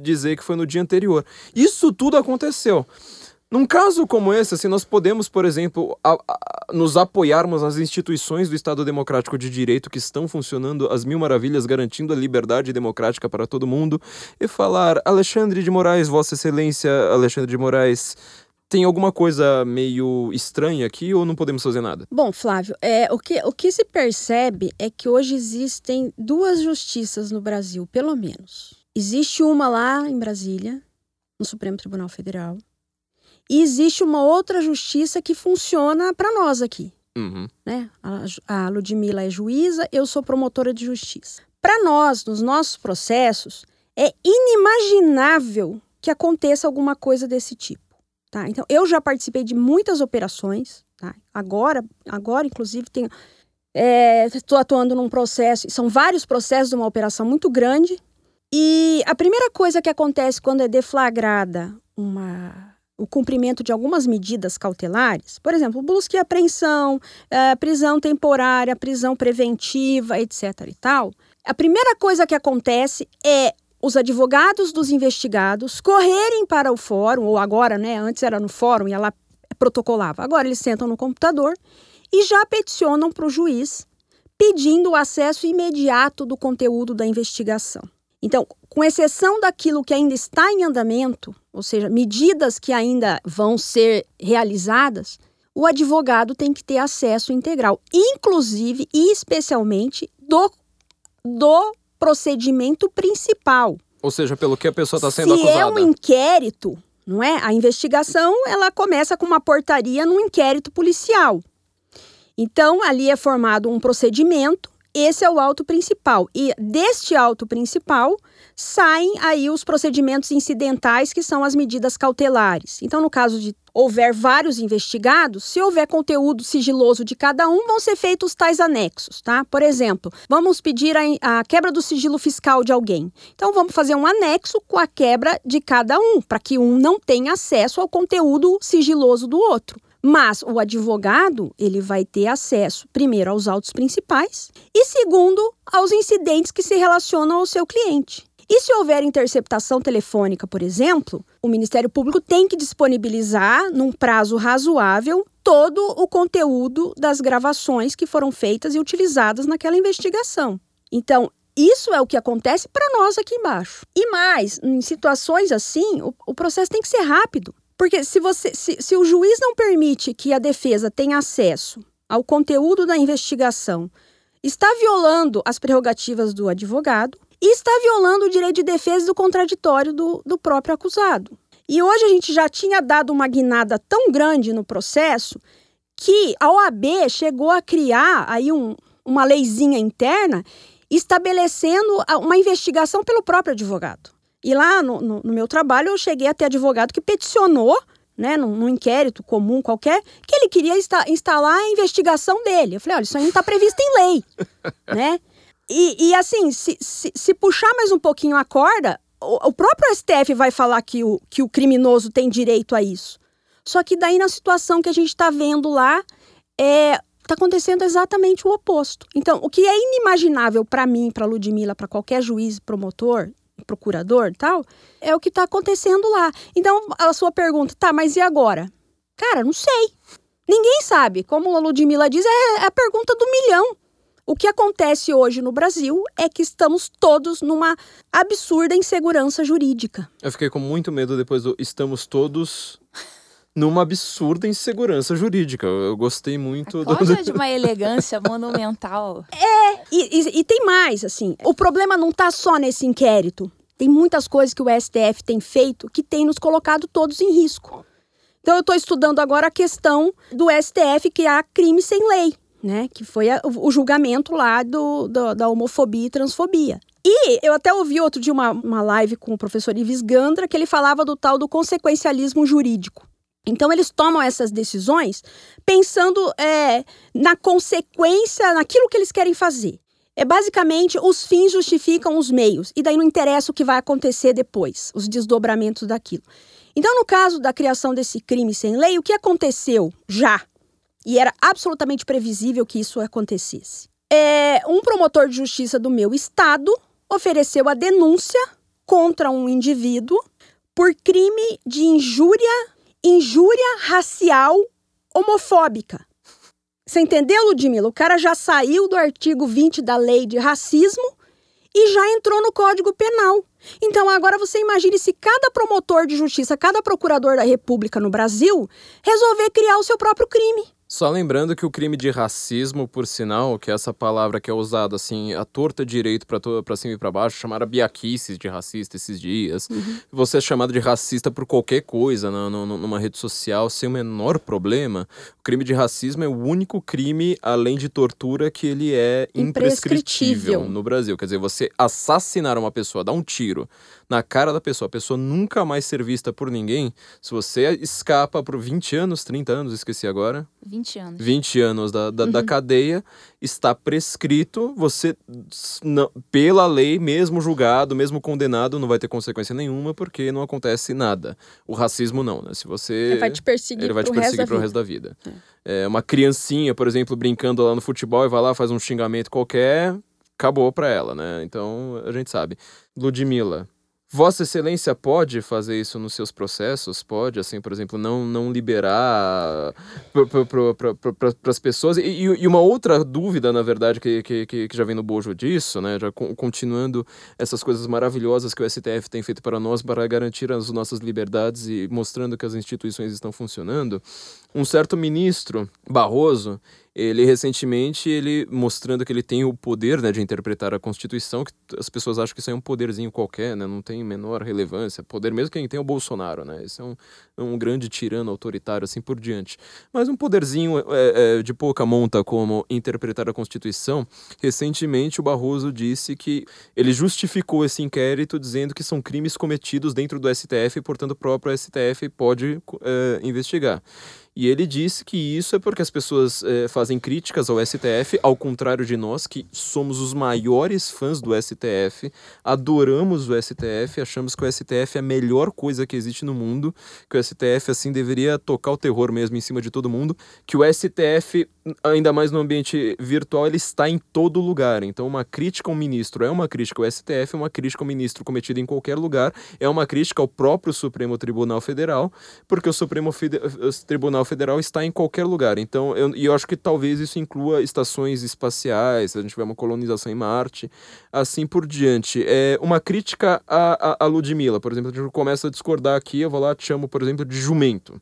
dizer que foi no dia anterior. Isso tudo aconteceu. Num caso como esse, assim, nós podemos, por exemplo, a, a, nos apoiarmos nas instituições do Estado Democrático de Direito que estão funcionando às mil maravilhas, garantindo a liberdade democrática para todo mundo, e falar: Alexandre de Moraes, Vossa Excelência Alexandre de Moraes, tem alguma coisa meio estranha aqui ou não podemos fazer nada? Bom, Flávio, é, o, que, o que se percebe é que hoje existem duas justiças no Brasil, pelo menos. Existe uma lá em Brasília, no Supremo Tribunal Federal, e existe uma outra justiça que funciona para nós aqui. Uhum. Né? A, a Ludmilla é juíza, eu sou promotora de justiça. Para nós, nos nossos processos, é inimaginável que aconteça alguma coisa desse tipo. Tá? Então, eu já participei de muitas operações. Tá? Agora, agora, inclusive, tenho. Estou é, atuando num processo, são vários processos de uma operação muito grande. E a primeira coisa que acontece quando é deflagrada uma o cumprimento de algumas medidas cautelares, por exemplo, busca e apreensão, é, prisão temporária, prisão preventiva, etc. e tal, a primeira coisa que acontece é os advogados dos investigados correrem para o fórum, ou agora, né, antes era no fórum e ela protocolava, agora eles sentam no computador e já peticionam para o juiz pedindo o acesso imediato do conteúdo da investigação. Então, com exceção daquilo que ainda está em andamento, ou seja, medidas que ainda vão ser realizadas, o advogado tem que ter acesso integral, inclusive e especialmente do, do procedimento principal. Ou seja, pelo que a pessoa está sendo Se acusada. Se é um inquérito, não é? A investigação ela começa com uma portaria no inquérito policial. Então, ali é formado um procedimento esse é o auto principal. E deste auto principal saem aí os procedimentos incidentais, que são as medidas cautelares. Então, no caso de houver vários investigados, se houver conteúdo sigiloso de cada um, vão ser feitos tais anexos, tá? Por exemplo, vamos pedir a, a quebra do sigilo fiscal de alguém. Então, vamos fazer um anexo com a quebra de cada um, para que um não tenha acesso ao conteúdo sigiloso do outro. Mas o advogado, ele vai ter acesso, primeiro, aos autos principais e, segundo, aos incidentes que se relacionam ao seu cliente. E se houver interceptação telefônica, por exemplo, o Ministério Público tem que disponibilizar, num prazo razoável, todo o conteúdo das gravações que foram feitas e utilizadas naquela investigação. Então, isso é o que acontece para nós aqui embaixo. E mais, em situações assim, o, o processo tem que ser rápido. Porque se, você, se, se o juiz não permite que a defesa tenha acesso ao conteúdo da investigação, está violando as prerrogativas do advogado e está violando o direito de defesa do contraditório do, do próprio acusado. E hoje a gente já tinha dado uma guinada tão grande no processo que a OAB chegou a criar aí um, uma leizinha interna estabelecendo uma investigação pelo próprio advogado. E lá no, no, no meu trabalho eu cheguei a ter advogado que peticionou né, num, num, inquérito comum qualquer, que ele queria insta instalar a investigação dele. Eu falei, olha, isso aí não está previsto em lei, né? E, e assim, se, se, se, puxar mais um pouquinho a corda, o, o, próprio STF vai falar que o, que o criminoso tem direito a isso. Só que daí na situação que a gente está vendo lá, é, está acontecendo exatamente o oposto. Então, o que é inimaginável para mim, para Ludmilla, para qualquer juiz, promotor, procurador tal, é o que está acontecendo lá. Então, a sua pergunta, tá, mas e agora? Cara, não sei. Ninguém sabe. Como a Ludmilla diz, é a pergunta do milhão. O que acontece hoje no Brasil é que estamos todos numa absurda insegurança jurídica. Eu fiquei com muito medo depois do estamos todos numa absurda insegurança jurídica. Eu gostei muito do... de uma elegância monumental. É, e, e, e, tem mais, assim. O problema não está só nesse inquérito. Tem muitas coisas que o STF tem feito que tem nos colocado todos em risco. Então, eu estou estudando agora a questão do STF que há crime sem lei, né? Que foi a, o julgamento lá do, do, da homofobia e transfobia. E eu até ouvi outro dia uma, uma live com o professor Ives Gandra que ele falava do tal do consequencialismo jurídico. Então, eles tomam essas decisões pensando é, na consequência, naquilo que eles querem fazer. É basicamente os fins justificam os meios, e daí não interessa o que vai acontecer depois, os desdobramentos daquilo. Então, no caso da criação desse crime sem lei, o que aconteceu já? E era absolutamente previsível que isso acontecesse. É, um promotor de justiça do meu estado ofereceu a denúncia contra um indivíduo por crime de injúria, injúria racial homofóbica. Você entendeu, Ludmila? O cara já saiu do artigo 20 da lei de racismo e já entrou no Código Penal. Então agora você imagine se cada promotor de justiça, cada procurador da República no Brasil resolver criar o seu próprio crime. Só lembrando que o crime de racismo, por sinal, que é essa palavra que é usada assim, a torta direito para cima e para baixo, chamaram biaquices de racista esses dias. Uhum. Você é chamado de racista por qualquer coisa no, numa rede social sem o menor problema. O crime de racismo é o único crime, além de tortura, que ele é imprescritível, imprescritível no Brasil. Quer dizer, você assassinar uma pessoa, dar um tiro na cara da pessoa, a pessoa nunca mais ser vista por ninguém, se você escapa por 20 anos, 30 anos, esqueci agora. 20 anos. 20 anos da, da, uhum. da cadeia, está prescrito, você, não, pela lei, mesmo julgado, mesmo condenado, não vai ter consequência nenhuma, porque não acontece nada. O racismo não, né? Se você... Ele vai te perseguir, ele vai te perseguir pro resto da vida. É. É, uma criancinha, por exemplo, brincando lá no futebol e vai lá, faz um xingamento qualquer, acabou pra ela, né? Então, a gente sabe. Ludmilla, Vossa Excelência pode fazer isso nos seus processos? Pode, assim, por exemplo, não, não liberar para as pessoas? E, e, uma outra dúvida, na verdade, que, que, que já vem no bojo disso, né? Já continuando essas coisas maravilhosas que o STF tem feito para nós para garantir as nossas liberdades e mostrando que as instituições estão funcionando. Um certo ministro, Barroso, ele recentemente, ele mostrando que ele tem o poder né, de interpretar a Constituição, que as pessoas acham que isso é um poderzinho qualquer, né, não tem menor relevância. Poder mesmo quem tem é o Bolsonaro, né? Esse é um, é um grande tirano autoritário, assim por diante. Mas um poderzinho é, é, de pouca monta como interpretar a Constituição. Recentemente, o Barroso disse que ele justificou esse inquérito dizendo que são crimes cometidos dentro do STF e, portanto, o próprio STF pode é, investigar. E ele disse que isso é porque as pessoas é, fazem críticas ao STF, ao contrário de nós, que somos os maiores fãs do STF, adoramos o STF, achamos que o STF é a melhor coisa que existe no mundo, que o STF assim deveria tocar o terror mesmo em cima de todo mundo, que o STF, ainda mais no ambiente virtual, ele está em todo lugar. Então, uma crítica ao ministro é uma crítica ao STF, uma crítica ao ministro cometida em qualquer lugar, é uma crítica ao próprio Supremo Tribunal Federal, porque o Supremo Fide Tribunal Federal está em qualquer lugar. Então, eu, e eu acho que talvez isso inclua estações espaciais, se a gente tiver uma colonização em Marte, assim por diante. É uma crítica a, a, a Ludmilla, por exemplo, a gente começa a discordar aqui, eu vou lá, te chamo, por exemplo, de jumento.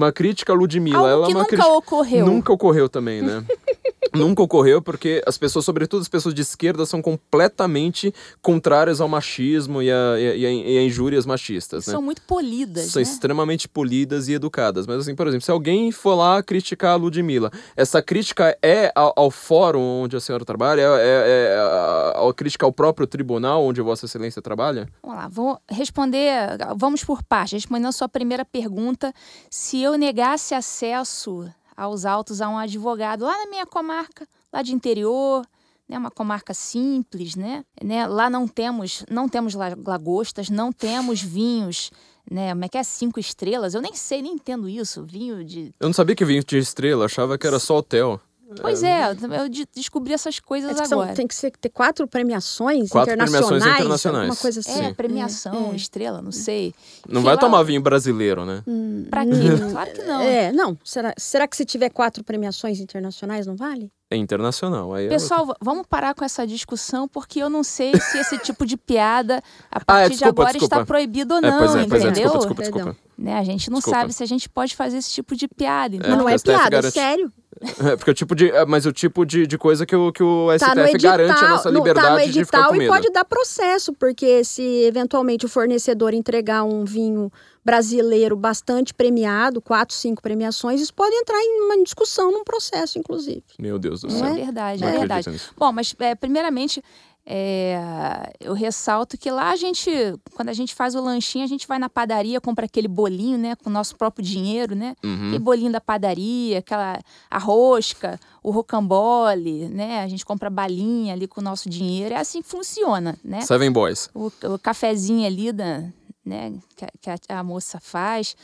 Uma crítica a Ludmilla. Algo ela que é nunca crítica... ocorreu. Nunca ocorreu também, né? nunca ocorreu porque as pessoas, sobretudo as pessoas de esquerda, são completamente contrárias ao machismo e a, e a, e a injúrias machistas. Né? São muito polidas. São né? extremamente polidas e educadas. Mas, assim, por exemplo, se alguém for lá criticar a Ludmilla, essa crítica é ao, ao fórum onde a senhora trabalha? É, é, é a, a, crítica ao próprio tribunal onde Vossa Excelência trabalha? Vamos lá, vou responder. Vamos por parte. Respondendo a sua primeira pergunta, se eu negasse acesso aos autos a um advogado lá na minha comarca, lá de interior, né, uma comarca simples, né? né? Lá não temos, não temos lagostas, não temos vinhos, né? Como é que é cinco estrelas? Eu nem sei, nem entendo isso. Vinho de. Eu não sabia que vinho tinha estrela, achava que era só hotel. Pois é, eu descobri essas coisas é agora. São, tem que ser, ter quatro premiações quatro internacionais. Premiações internacionais. Uma coisa assim. É, premiação, é, estrela, não sei. Não vai tomar vinho brasileiro, né? Hum, pra quê? Hum, claro que não. É, não. Será, será que se tiver quatro premiações internacionais não vale? É internacional. Aí é Pessoal, vamos parar com essa discussão, porque eu não sei se esse tipo de piada, a partir ah, é, desculpa, de agora, desculpa. está proibido ou não, é, pois é, entendeu? Pois é, desculpa, desculpa, desculpa. Né? A gente não desculpa. sabe se a gente pode fazer esse tipo de piada. Então... Mas não é piada, é sério. É, porque o tipo de, é, mas o tipo de, de coisa que o, que o STF tá edital, garante a nossa liberdade no, tá no edital de ficar com medo. e pode dar processo, porque se eventualmente o fornecedor entregar um vinho brasileiro bastante premiado, quatro, cinco premiações, isso pode entrar em uma discussão, num processo, inclusive. Meu Deus do céu. É verdade, é verdade. Bom, mas é, primeiramente, é, eu ressalto que lá a gente, quando a gente faz o lanchinho, a gente vai na padaria, compra aquele bolinho, né, com o nosso próprio dinheiro, né? Uhum. Aquele bolinho da padaria, aquela a rosca, o rocambole, né? A gente compra balinha ali com o nosso dinheiro. É assim que funciona, né? Seven Boys. O, o cafezinho ali da, né, que, a, que a, a moça faz.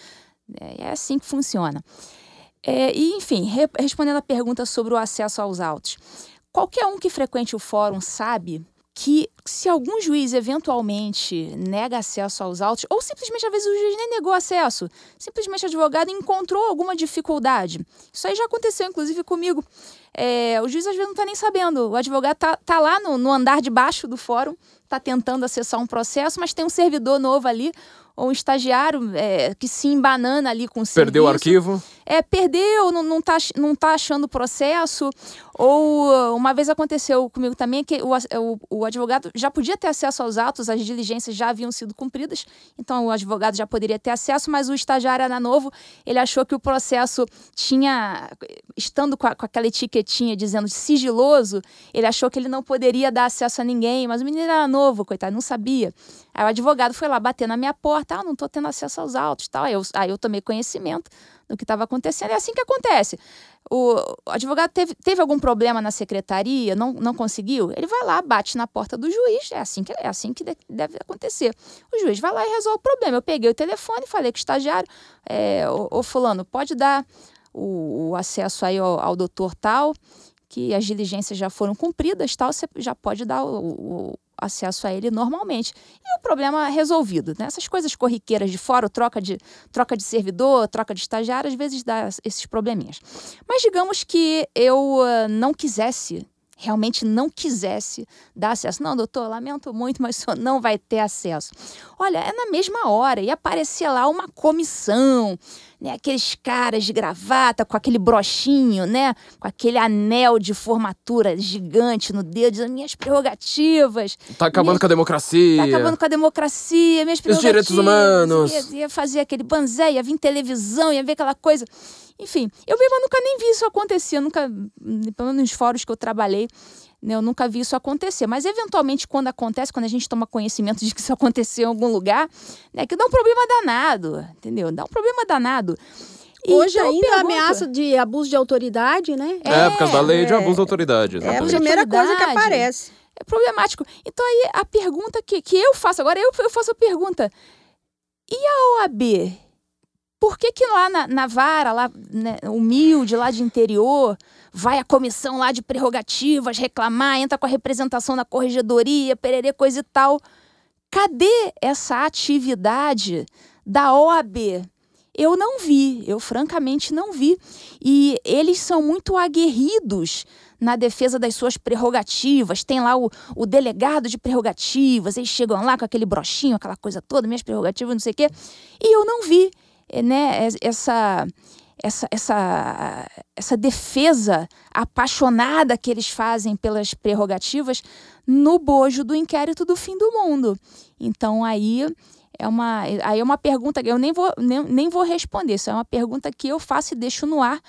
É, é assim que funciona. É, e, enfim, re, respondendo a pergunta sobre o acesso aos autos. Qualquer um que frequente o fórum sabe que se algum juiz eventualmente nega acesso aos autos, ou simplesmente às vezes o juiz nem negou acesso, simplesmente o advogado encontrou alguma dificuldade. Isso aí já aconteceu, inclusive, comigo. É, o juiz às vezes não está nem sabendo. O advogado está tá lá no, no andar de baixo do fórum, está tentando acessar um processo, mas tem um servidor novo ali ou um estagiário é, que se embanana ali com o Perdeu serviço. o arquivo? É, perdeu, não, não, tá, não tá achando o processo. Ou uma vez aconteceu comigo também que o, o, o, advogado já podia ter acesso aos autos, as diligências já haviam sido cumpridas, então o advogado já poderia ter acesso, mas o estagiário era novo, ele achou que o processo tinha, estando com, a, com aquela etiquetinha dizendo sigiloso, ele achou que ele não poderia dar acesso a ninguém, mas o menino era novo, coitado, não sabia. Aí o advogado foi lá bater na minha porta, ah, não estou tendo acesso aos autos, tal. Aí eu, aí eu tomei conhecimento do que estava acontecendo. É assim que acontece. O, advogado teve, teve algum problema na secretaria, não, não conseguiu, ele vai lá, bate na porta do juiz, é assim que, é assim que deve acontecer. O juiz vai lá e resolve o problema. Eu peguei o telefone falei com o estagiário, é, ô, fulano, pode dar o, o acesso aí ao, ao doutor tal, que as diligências já foram cumpridas, tal, você já pode dar o, o acesso a ele normalmente. E o problema resolvido. Né? Essas coisas corriqueiras de fora, troca de, troca de servidor, troca de estagiário, às vezes dá esses probleminhas. Mas digamos que eu uh, não quisesse realmente não quisesse dar acesso. Não, doutor, lamento muito, mas o não vai ter acesso. Olha, é na mesma hora, e aparecia lá uma comissão, né? Aqueles caras de gravata com aquele brochinho, né? Com aquele anel de formatura gigante no dedo, dizendo minhas prerrogativas. Tá acabando minhas... com a democracia. Tá acabando com a democracia, minhas prerrogativas. Os direitos humanos. Ia, ia fazer aquele banzé, ia vir televisão, ia ver aquela coisa. Enfim, eu mesma nunca nem vi isso acontecer, nunca, pelo menos nos fóruns que eu trabalhei, eu nunca vi isso acontecer. Mas, eventualmente, quando acontece, quando a gente toma conhecimento de que isso aconteceu em algum lugar, né, que dá um problema danado, entendeu? Dá um problema danado. E Hoje então, ainda pergunto, ameaça de abuso de autoridade, né? É, é por causa da lei de abuso de autoridade. É a primeira coisa que aparece. É problemático. Então aí a pergunta que, que eu faço, agora eu, eu faço a pergunta. E a OAB? Por que, que lá na, na vara, lá né, humilde, lá de interior, vai a comissão lá de prerrogativas reclamar, entra com a representação na corregedoria, pererê, coisa e tal. Cadê essa atividade da OAB? Eu não vi, eu francamente não vi. E eles são muito aguerridos na defesa das suas prerrogativas. Tem lá o, o delegado de prerrogativas, eles chegam lá com aquele brochinho, aquela coisa toda, minhas prerrogativas, não sei o quê. E eu não vi. É, né, essa, essa, essa, essa defesa apaixonada que eles fazem pelas prerrogativas no bojo do inquérito do fim do mundo. Então aí é uma, aí é uma pergunta que eu nem vou, nem, nem vou responder, isso é uma pergunta que eu faço e deixo no ar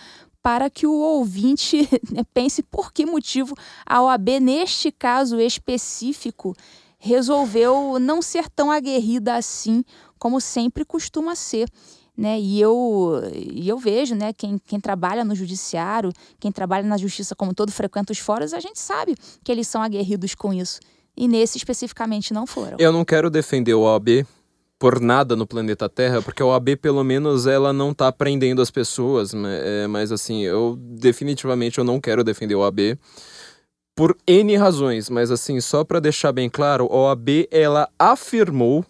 para que o ouvinte né, pense por que motivo a OAB, neste caso específico, resolveu não ser tão aguerrida assim como sempre costuma ser né? E eu, e eu vejo, né, quem, quem trabalha no judiciário, quem trabalha na justiça como todo, frequenta os fóruns, a gente sabe que eles são aguerridos com isso. E nesse especificamente não foram. Eu não quero defender o OAB por nada no planeta Terra, porque a OAB, pelo menos, ela não tá prendendo as pessoas, é, mas assim, eu definitivamente eu não quero defender o OAB por N razões, mas assim, só para deixar bem claro, a OAB, ela afirmou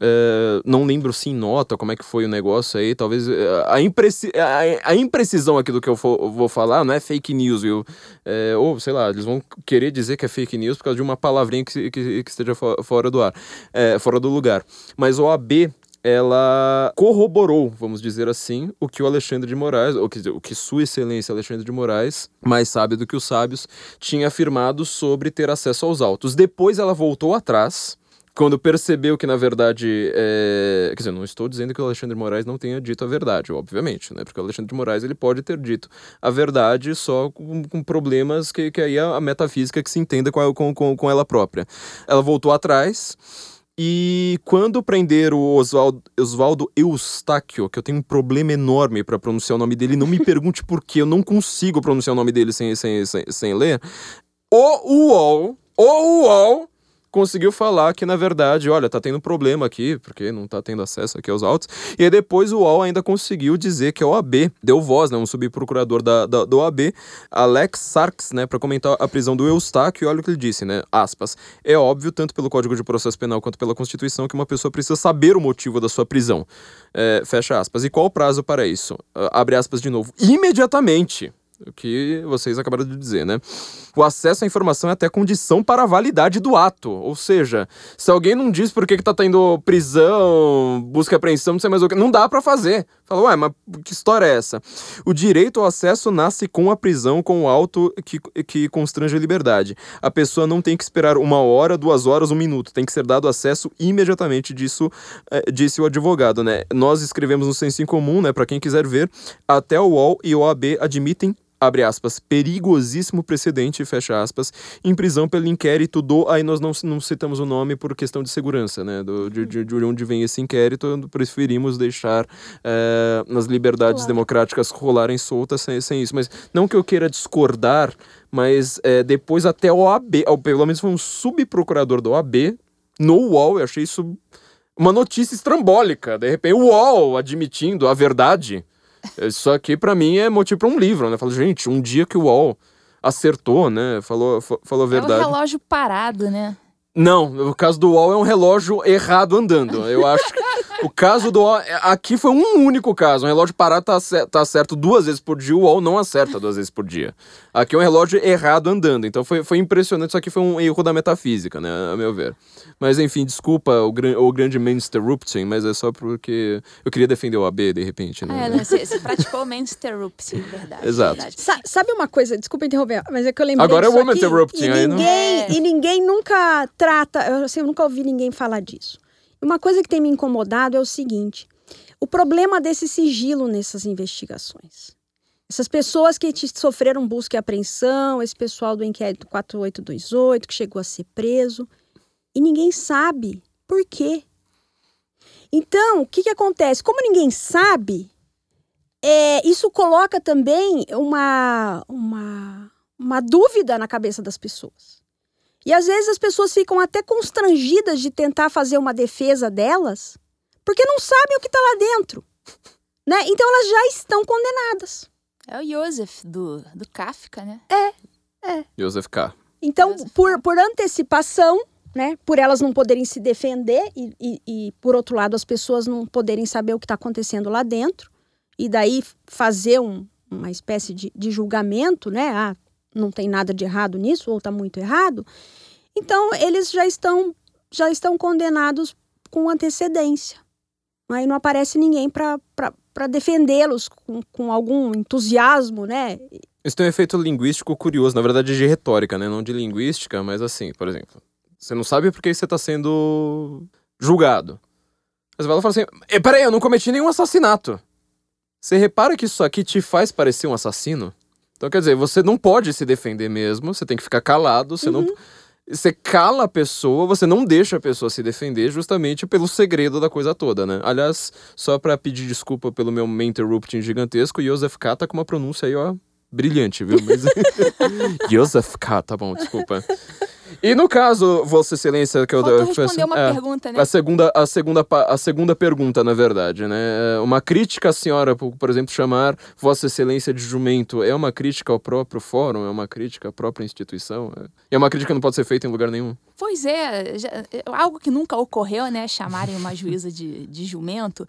Uh, não lembro se em nota como é que foi o negócio aí. Talvez uh, a, a, a, imprecisão aqui do que eu for, vou falar não é fake news, viu? Uh, ou sei lá, eles vão querer dizer que é fake news por causa de uma palavrinha que, que, que esteja fora do ar, fora do lugar. Mas o AB ela corroborou, vamos dizer assim, o que o Alexandre de Moraes, ou dizer, o que Sua Excelência Alexandre de Moraes, mais sábio do que os sábios, tinha afirmado sobre ter acesso aos autos. Depois ela voltou atrás quando percebeu que, na verdade, é... quer dizer, não estou dizendo que o Alexandre de Moraes não tenha dito a verdade, obviamente, né? Porque o Alexandre de Moraes ele pode ter dito a verdade só com, com problemas que, que aí é a metafísica que se entenda com, com, com, com ela própria. Ela voltou atrás e quando prenderam o Oswaldo, Oswaldo Eustáquio, que eu tenho um problema enorme para pronunciar o nome dele, não me pergunte por que eu não consigo pronunciar o nome dele sem, sem, sem, sem ler. O UOL, o UOL conseguiu falar que, na verdade, olha, tá tendo problema aqui, porque não tá tendo acesso aqui aos autos. E aí depois o UOL ainda conseguiu dizer que a OAB deu voz, né, um subprocurador da, da, da OAB, Alex Sarks, né, para comentar a prisão do Eustáquio, e olha o que ele disse, né, aspas, é óbvio, tanto pelo Código de Processo Penal quanto pela Constituição, que uma pessoa precisa saber o motivo da sua prisão. É, fecha aspas. E qual o prazo para isso? Uh, abre aspas de novo. Imediatamente o que vocês acabaram de dizer, né? O acesso à informação é até condição para a validade do ato. Ou seja, se alguém não diz por que, que tá tendo prisão, busca e apreensão, não sei mais o que, não dá para fazer. Fala, ué, mas que história é essa? O direito ao acesso nasce com a prisão, com o auto que, que constrange a liberdade. A pessoa não tem que esperar uma hora, duas horas, um minuto. Tem que ser dado acesso imediatamente disso, é, disse o advogado, né? Nós escrevemos no Senso em Comum, né? Para quem quiser ver, até o UOL e o OAB admitem abre aspas, perigosíssimo precedente, fecha aspas, em prisão pelo inquérito do. Aí nós não, não citamos o nome por questão de segurança, né? Do, de, de, de onde vem esse inquérito, preferimos deixar é, as liberdades claro. democráticas rolarem soltas sem, sem isso. Mas não que eu queira discordar, mas é, depois até o OAB, ou pelo menos foi um subprocurador do OAB, no UOL, eu achei isso uma notícia estrambólica. De repente, o UOL admitindo a verdade. Isso aqui, para mim, é motivo para um livro, né? Falo, gente, um dia que o UOL acertou, né? Falou, falou a verdade. É um relógio parado, né? Não, o caso do UOL é um relógio errado andando. Eu acho que o caso do UOL. Aqui foi um único caso. Um relógio parado tá, tá certo duas vezes por dia, o UOL não acerta duas vezes por dia. Aqui é um relógio errado andando. Então foi, foi impressionante. Isso aqui foi um erro da metafísica, né? A meu ver. Mas enfim, desculpa o, gran, o grande Mainsterrupting, mas é só porque eu queria defender o AB de repente. Né? É, você, você praticou o verdade. Exato. Verdade. Sa sabe uma coisa, desculpa interromper, mas é que eu lembrei Agora é o Woman Interrupting. E, aí, ninguém, É. e ninguém nunca trata, eu, assim, eu nunca ouvi ninguém falar disso. Uma coisa que tem me incomodado é o seguinte: o problema desse sigilo nessas investigações. Essas pessoas que sofreram busca e apreensão, esse pessoal do inquérito 4828 que chegou a ser preso, e ninguém sabe por quê. Então, o que, que acontece? Como ninguém sabe, é, isso coloca também uma, uma, uma dúvida na cabeça das pessoas. E às vezes as pessoas ficam até constrangidas de tentar fazer uma defesa delas, porque não sabem o que está lá dentro. Né? Então elas já estão condenadas. É o Joseph do, do Kafka, né? Joseph K. Então, Deus. por, por antecipação, né, por elas não poderem se defender e, e, e, por outro lado, as pessoas não poderem saber o que está acontecendo lá dentro, e daí fazer um- uma espécie de, de julgamento, né? Ah, não tem nada de errado nisso, ou está muito errado. Então, eles já estão, já estão condenados com antecedência. Aí não aparece ninguém para defendê-los com, com algum entusiasmo, né? Isso tem um efeito linguístico curioso, na verdade de retórica, né? Não de linguística, mas assim, por exemplo, você não sabe por que você tá sendo julgado. Aí você vai lá e fala assim: "Eh, peraí, eu não cometi nenhum assassinato. Você repara que isso aqui te faz parecer um assassino? Então, quer dizer, você não pode se defender mesmo, você tem que ficar calado, você não. Você cala a pessoa, você não deixa a pessoa se defender justamente pelo segredo da coisa toda, né? Aliás, só pra pedir desculpa pelo meu interrupting gigantesco, Joseph K tá com uma pronúncia aí, ó, brilhante, viu? Mas... Joseph K, tá bom, desculpa. E no caso, Vossa Excelência, que eu Faltou responder uma é, pergunta, né? a segunda, a, segunda, a segunda pergunta, na verdade, né? É, Uma crítica à senhora, por, por exemplo, chamar Vossa Excelência de jumento, é uma crítica ao próprio fórum? É uma crítica à própria instituição? É, é uma crítica que não pode ser feita em lugar nenhum? Pois é, já- é algo que nunca ocorreu, né? Chamarem uma juíza de, de jumento.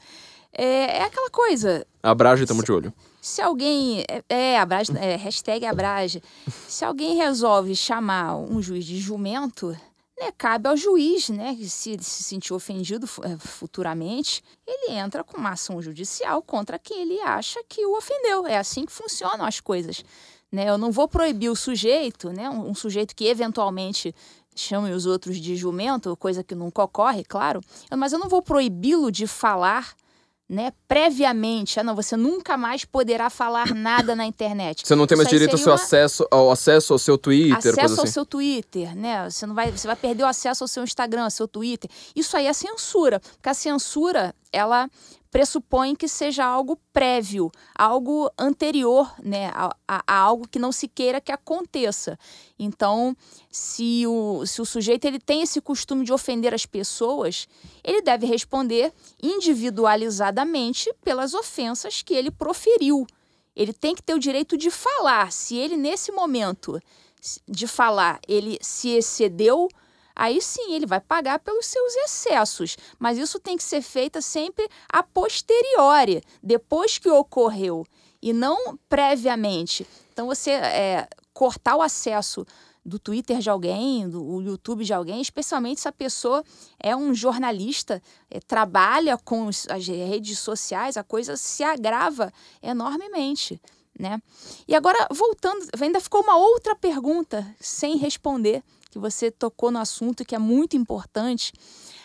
É, é aquela coisa, A Brage, tamo de olho. Se alguém. É, é, é hashtag abrage. Se alguém resolve chamar um juiz de jumento, né, cabe ao juiz, né, que se, se sentir ofendido eh, futuramente, ele entra com uma ação judicial contra quem ele acha que o ofendeu. É assim que funcionam as coisas. Né? Eu não vou proibir o sujeito, né, um, um sujeito que eventualmente chame os outros de jumento, coisa que nunca ocorre, claro, mas eu não vou proibi-lo de falar né, previamente, ah, não, você nunca mais poderá falar nada na internet. Você não tem mais direito ao seu uma- acesso, ao acesso ao seu Twitter, acesso ao assim. seu Twitter, né? Você não vai, você vai perder o acesso ao seu Instagram, ao seu Twitter. Isso aí é censura, porque a censura ela pressupõe que seja algo prévio, algo anterior né, a, a, a, algo que não se queira que aconteça. Então, se o, se o sujeito ele tem esse costume de ofender as pessoas, ele deve responder individualizadamente pelas ofensas que ele proferiu. Ele tem que ter o direito de falar. Se ele, nesse momento de falar, ele se excedeu aí sim ele vai pagar pelos seus excessos. Mas isso tem que ser feito sempre a posteriori, depois que ocorreu, e não previamente. Então, você é, cortar o acesso do Twitter de alguém, do YouTube de alguém, especialmente se a pessoa é um jornalista, é, trabalha com as redes sociais, a coisa se agrava enormemente. Né? E agora, voltando, ainda ficou uma outra pergunta sem responder que você tocou no assunto que é muito importante,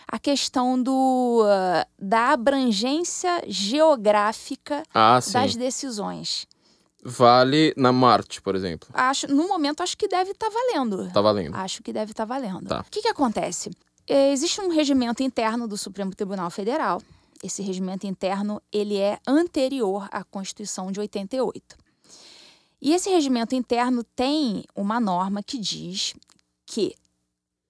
a questão do, uh, da abrangência geográfica ah, das decisões. Vale na Marte, por exemplo. Acho, no momento, acho que deve estar tá valendo. Está valendo. Acho que deve estar tá valendo. Tá. O que, que acontece? É, existe um regimento interno do Supremo Tribunal Federal. Esse regimento interno ele é anterior à Constituição de 88. E esse regimento interno tem uma norma que diz que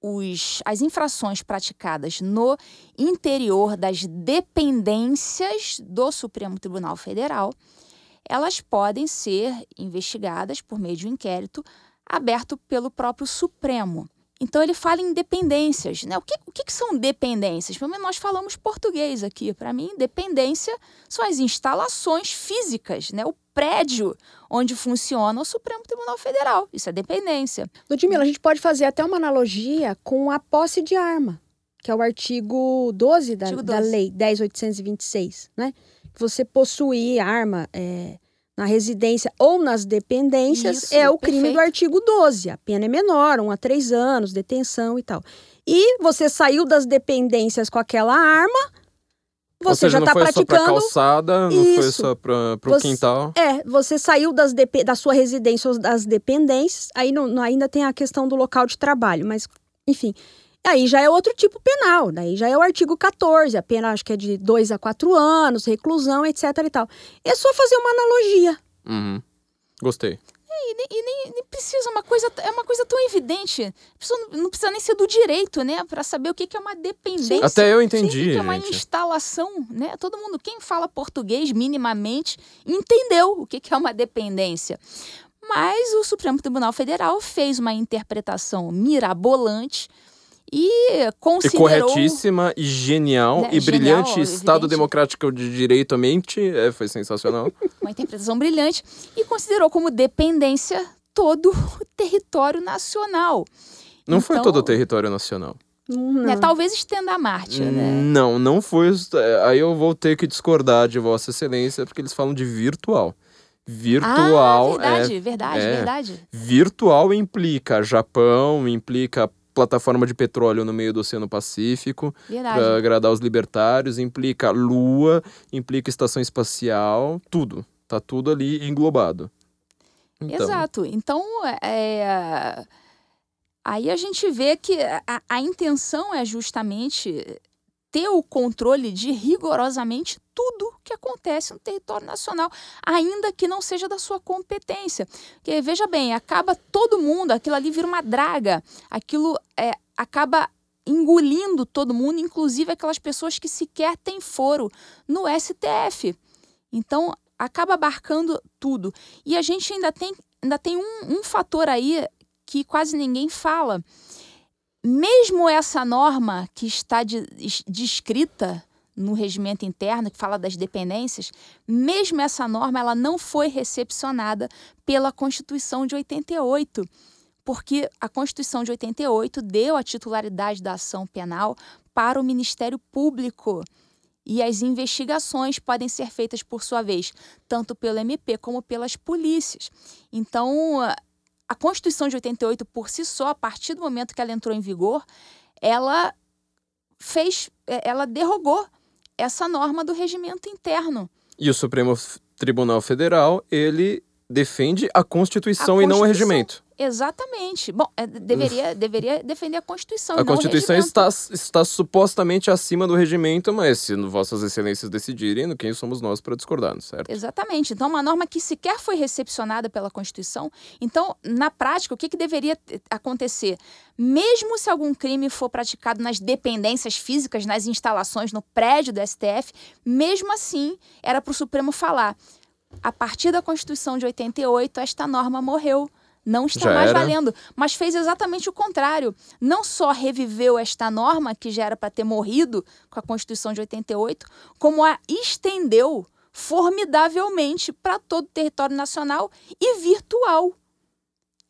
os, as infrações praticadas no interior das dependências do Supremo Tribunal Federal, elas podem ser investigadas por meio de um inquérito aberto pelo próprio Supremo. Então ele fala em dependências. Né? O, que, o que, são dependências? Pelo menos nós falamos português aqui. Para mim, dependência são as instalações físicas, né? o prédio onde funciona o Supremo Tribunal Federal. Isso é dependência. Ludmila, a gente pode fazer até uma analogia com a posse de arma, que é o artigo 12 da, artigo 12. da lei 10.826, né? Você possuir arma é, na residência ou nas dependências Isso, é o crime perfeito. do artigo 12. A pena é menor, um a três anos, detenção e tal. E você saiu das dependências com aquela arma, você seja, já está praticando. Não foi só para calçada, não foi só para o quintal. É, você saiu das da sua residência ou das dependências, aí não, ainda tem a questão do local de trabalho, mas enfim. Aí já é outro tipo penal, daí já é o artigo 14, a pena acho que é de 2 a 4 anos, reclusão, etc e tal. É só fazer uma analogia. Uhum. Gostei. É, e, nem, e nem, nem, precisa uma coisa é uma coisa tão evidente não, não precisa nem ser do direito né para saber o que, que é uma dependência até eu entendi o que é uma instalação né todo mundo quem fala português minimamente entendeu o que, que é uma dependência mas o Supremo Tribunal Federal fez uma interpretação mirabolante e considerou... E corretíssima, e genial, né, e genial, brilhante. Estado Democrático de Direito à Mente, é, foi sensacional. Uma interpretação brilhante. E considerou como dependência todo o território nacional. Não então, foi todo o território nacional. Né, talvez estenda a Marte, né? Não, não foi. É, aí eu vou ter que discordar de Vossa Excelência, porque eles falam de virtual. Virtual. Ah, verdade, é, verdade, é, verdade. Virtual implica Japão, implica plataforma de petróleo no meio do Oceano Pacífico para agradar os libertários, implica lua, implica estação espacial, tudo. Tá tudo ali englobado. Então... Exato. Então, é... aí a gente vê que a, a intenção é justamente ter o controle de rigorosamente tudo que acontece no território nacional, ainda que não seja da sua competência. Porque, veja bem, acaba todo mundo, aquilo ali vira uma draga, aquilo é, acaba engolindo todo mundo, inclusive aquelas pessoas que sequer têm foro no STF. Então, acaba abarcando tudo. E a gente ainda tem, ainda tem um, um fator aí que quase ninguém fala mesmo essa norma que está descrita no regimento interno, que fala das dependências, mesmo essa norma ela não foi recepcionada pela Constituição de 88, porque a Constituição de 88 deu a titularidade da ação penal para o Ministério Público. E as investigações podem ser feitas, por sua vez, tanto pelo MP como pelas polícias. Então, a Constituição de 88, por si só, a partir do momento que ela entrou em vigor, ela fez, é, ela derrogou essa norma do regimento interno. E o Supremo Tribunal Federal, ele defende a Constituição, a Constituição e não o regimento. Exatamente. Bom, é, deveria, deveria defender a Constituição. A Constituição está, está supostamente acima do regimento, mas se Vossas Excelências decidirem, quem somos nós para discordar, certo? Exatamente. Então, uma norma que sequer foi recepcionada pela Constituição. Então, na prática, o que, que deveria acontecer? Mesmo se algum crime for praticado nas dependências físicas, nas instalações, no prédio do STF, mesmo assim, era para o Supremo falar. A partir da Constituição de 88, esta norma morreu. Não está Já mais era. valendo. Mas fez exatamente o contrário. Não só reviveu esta norma, que já era para ter morrido com a Constituição de 88, como a estendeu formidavelmente para todo o território nacional e virtual.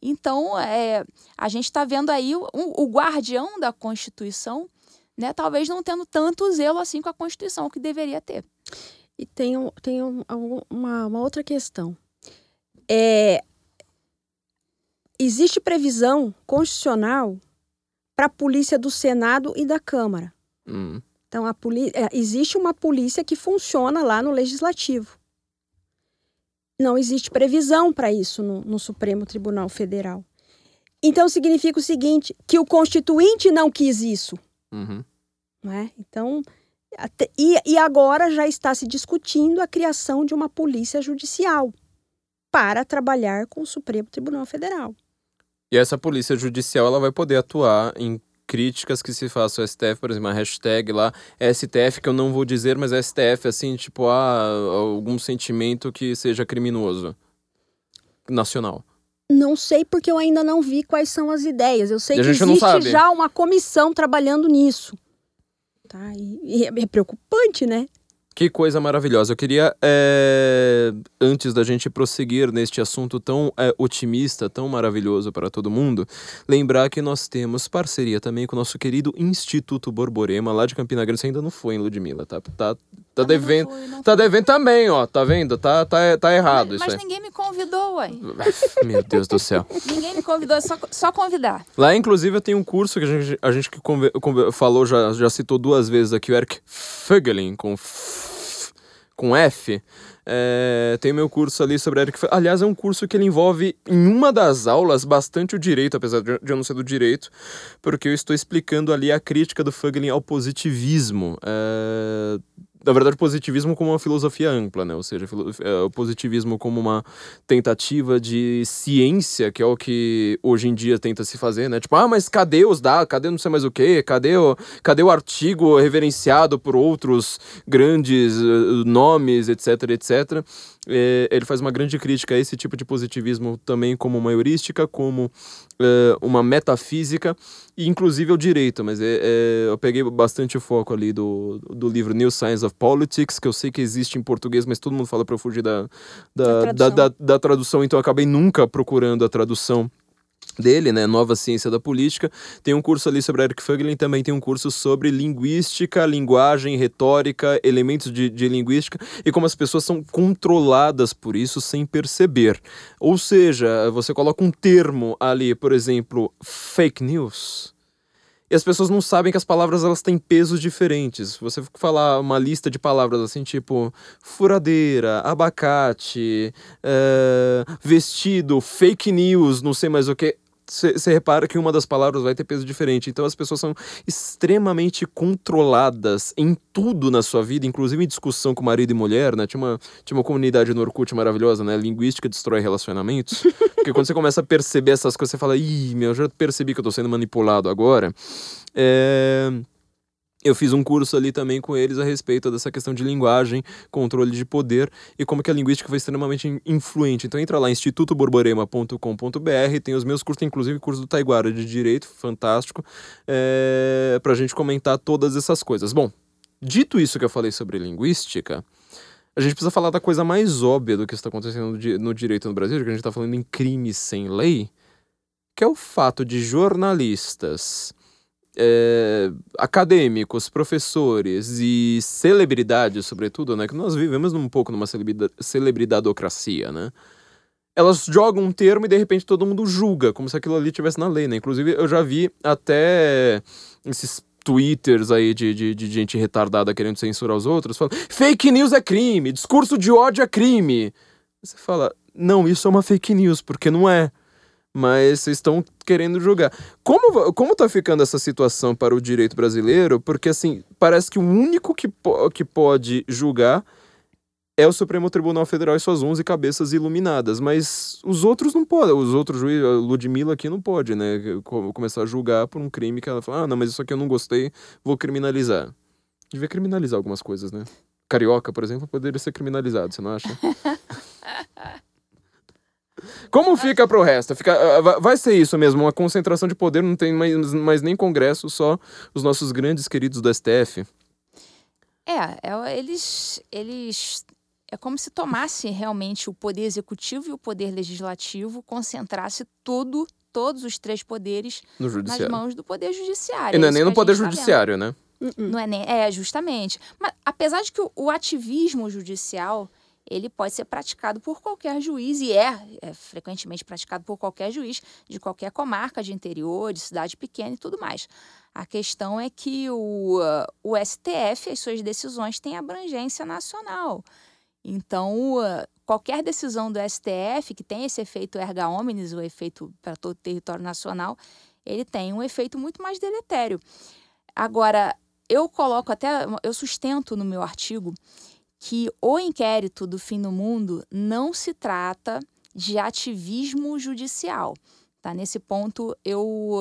Então, é, a gente está vendo aí o, o guardião da Constituição, né, talvez não tendo tanto zelo assim com a Constituição que deveria ter. E tem, tem um- um- uma, uma outra questão. É, existe previsão constitucional para a polícia do Senado e da Câmara. Hum. Então, a poli- é, existe uma polícia que funciona lá no Legislativo. Não existe previsão para isso no, no Supremo Tribunal Federal. Então, significa o seguinte: que o Constituinte não quis isso. Uhum. não é? Então, até- e, e agora já está se discutindo a criação de uma polícia judicial para trabalhar com o Supremo Tribunal Federal. E essa polícia judicial ela vai poder atuar em críticas que se façam ao STF, por exemplo, a hashtag lá STF, que eu não vou dizer, mas STF, assim, tipo, ah, algum sentimento que seja criminoso. Nacional. Não sei porque eu ainda não vi quais são as ideias. Eu sei que existe já uma comissão trabalhando nisso. Tá? E, e é, é preocupante, né? Que coisa maravilhosa. Eu queria, é, antes da gente prosseguir neste assunto tão é, otimista, tão maravilhoso para todo mundo, lembrar que nós temos parceria também com o nosso querido Instituto Borborema, lá de Campina Grande. Você ainda não foi em Ludmilla, tá? Tá, tá não devendo. fui, não Tá devendo também, ó. Tá vendo? Tá, tá, tá errado Mas, isso mas aí. ninguém me convidou, ué. Meu Deus do céu. Ninguém me convidou, é só, só convidar. Lá, inclusive, eu tenho um curso que a gente, a gente que conve- conve- falou, já, já citou duas vezes aqui, o Eric Fögelin, com, f- com F. É, tem meu curso ali sobre Eric Fögelin. Aliás, é um curso que ele envolve, em uma das aulas, bastante o direito, apesar de de eu não ser do direito, porque eu estou explicando ali a crítica do Fögelin ao positivismo. É, na verdade, positivismo como uma filosofia ampla, né? Ou seja, é, o positivismo como uma tentativa de ciência, que é o que hoje em dia tenta se fazer, né? Tipo, ah, mas cadê os dados? Cadê não sei mais o quê? Cadê o, cadê o artigo reverenciado por outros grandes eh, nomes, etc, etc. É, ele faz uma grande crítica a esse tipo de positivismo também como uma heurística, como eh, uma metafísica e inclusive ao direito, mas é, é, eu peguei bastante o foco ali do, do livro New Science of Politics, que eu sei que existe em português, mas todo mundo fala para eu fugir da, da, Da da, tradução. da, da tradução, então eu acabei nunca procurando a tradução dele, né, Nova Ciência da Política. Tem um curso ali sobre Eric Fögelin, também tem um curso sobre linguística, linguagem, retórica, elementos de, de linguística e como as pessoas são controladas por isso sem perceber. Ou seja, você coloca um termo ali, por exemplo, fake news. E as pessoas não sabem que as palavras elas têm pesos diferentes. Você falar uma lista de palavras assim, tipo furadeira, abacate, eh, vestido, fake news, não sei mais o que, você repara que uma das palavras vai ter peso diferente. Então as pessoas são extremamente controladas em tudo na sua vida, inclusive em discussão com marido e mulher, né? Tinha uma, tinha uma comunidade no Orkut maravilhosa, né? Linguística destrói relacionamentos. Porque quando você começa a perceber essas coisas, você fala, ih, meu, eu já percebi que eu tô sendo manipulado agora. É eu fiz um curso ali também com eles a respeito dessa questão de linguagem, controle de poder e como que a linguística foi extremamente in- influente. Então entra lá, institutoborborema.com.br, tem os meus cursos, tem inclusive curso do Taiguara de Direito, fantástico, é, pra gente comentar todas essas coisas. Bom, dito isso que eu falei sobre linguística, a gente precisa falar da coisa mais óbvia do que está acontecendo no direito no Brasil, que a gente está falando em crimes sem lei, que é o fato de jornalistas é, acadêmicos, professores e celebridades, sobretudo, né? Que nós vivemos um pouco numa celebridade, celebridadocracia, né? Elas jogam um termo e de repente todo mundo julga, como se aquilo ali tivesse na lei, né? Inclusive eu já vi até esses twitters aí de, de, de gente retardada querendo censurar os outros, falando fake news é crime, discurso de ódio é crime. Você fala, não, isso é uma fake news, porque não é. Mas estão querendo julgar. Como, como tá ficando essa situação para o direito brasileiro? Porque, assim, parece que o único que, po que pode julgar é o Supremo Tribunal Federal e suas 11 cabeças iluminadas, mas os outros não podem, os outros juízes, a Ludmilla aqui não pode, né, começar a julgar por um crime que ela fala, ah, não, mas isso aqui eu não gostei, vou criminalizar. Devia criminalizar algumas coisas, né? Carioca, por exemplo, poderia ser criminalizado, você não acha? Como fica pro resto? Fica, ah, vai ser isso mesmo, uma concentração de poder, não tem mais, mais nem congresso, só os nossos grandes queridos do STF. É, é eles, eles é como se tomasse realmente o poder executivo e o poder legislativo, concentrasse tudo, todos os três poderes nas mãos do poder judiciário. E não é, é nem no poder tá judiciário, tá né? Não é nem, é justamente. Mas apesar de que o, o, ativismo judicial ele pode ser praticado por qualquer juiz e é, é, frequentemente praticado por qualquer juiz de qualquer comarca de interior, de cidade pequena e tudo mais. A questão é que o, o STF, as suas decisões têm abrangência nacional. Então, qualquer decisão do STF que tem esse efeito erga omnes, o efeito para todo o território nacional, ele tem um efeito muito mais deletério. Agora, eu coloco até, eu sustento no meu artigo que o inquérito do fim do mundo não se trata de ativismo judicial. Tá? Nesse ponto, eu,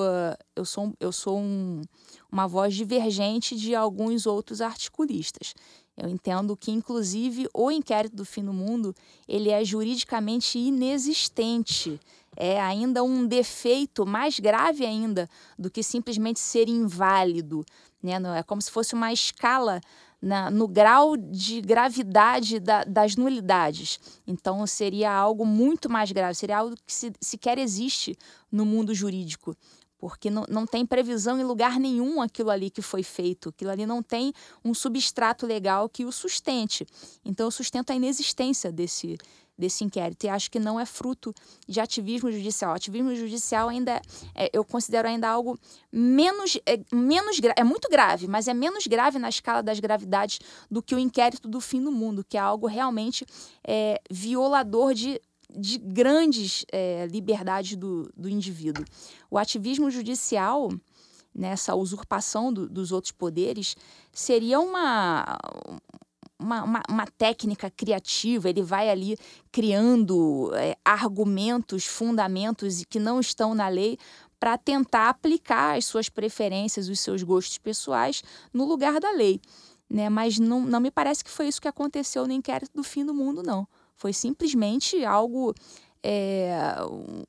eu sou, eu sou um, uma voz divergente de alguns outros articulistas. Eu entendo que, inclusive, o inquérito do fim do mundo ele é juridicamente inexistente. É ainda um defeito mais grave ainda do que simplesmente ser inválido. Né? É como se fosse uma escala na, no grau de gravidade da, das nulidades. Então, seria algo muito mais grave, seria algo que se, sequer existe no mundo jurídico porque não, não tem previsão em lugar nenhum aquilo ali que foi feito, aquilo ali não tem um substrato legal que o sustente. Então, eu sustento a inexistência desse, desse inquérito e acho que não é fruto de ativismo judicial. ativismo judicial ainda é, eu considero ainda algo menos é, menos é muito grave, mas é menos grave na escala das gravidades do que o inquérito do fim do mundo, que é algo realmente é, violador de de grandes é, liberdades do, do indivíduo. O ativismo judicial, nessa usurpação do, dos outros poderes, seria uma, uma, uma, uma, técnica criativa, ele vai ali criando é, argumentos, fundamentos que não estão na lei para tentar aplicar as suas preferências, os seus gostos pessoais no lugar da lei. Né? Mas não, não me parece que foi isso que aconteceu no inquérito do fim do mundo, não. Foi simplesmente algo, é,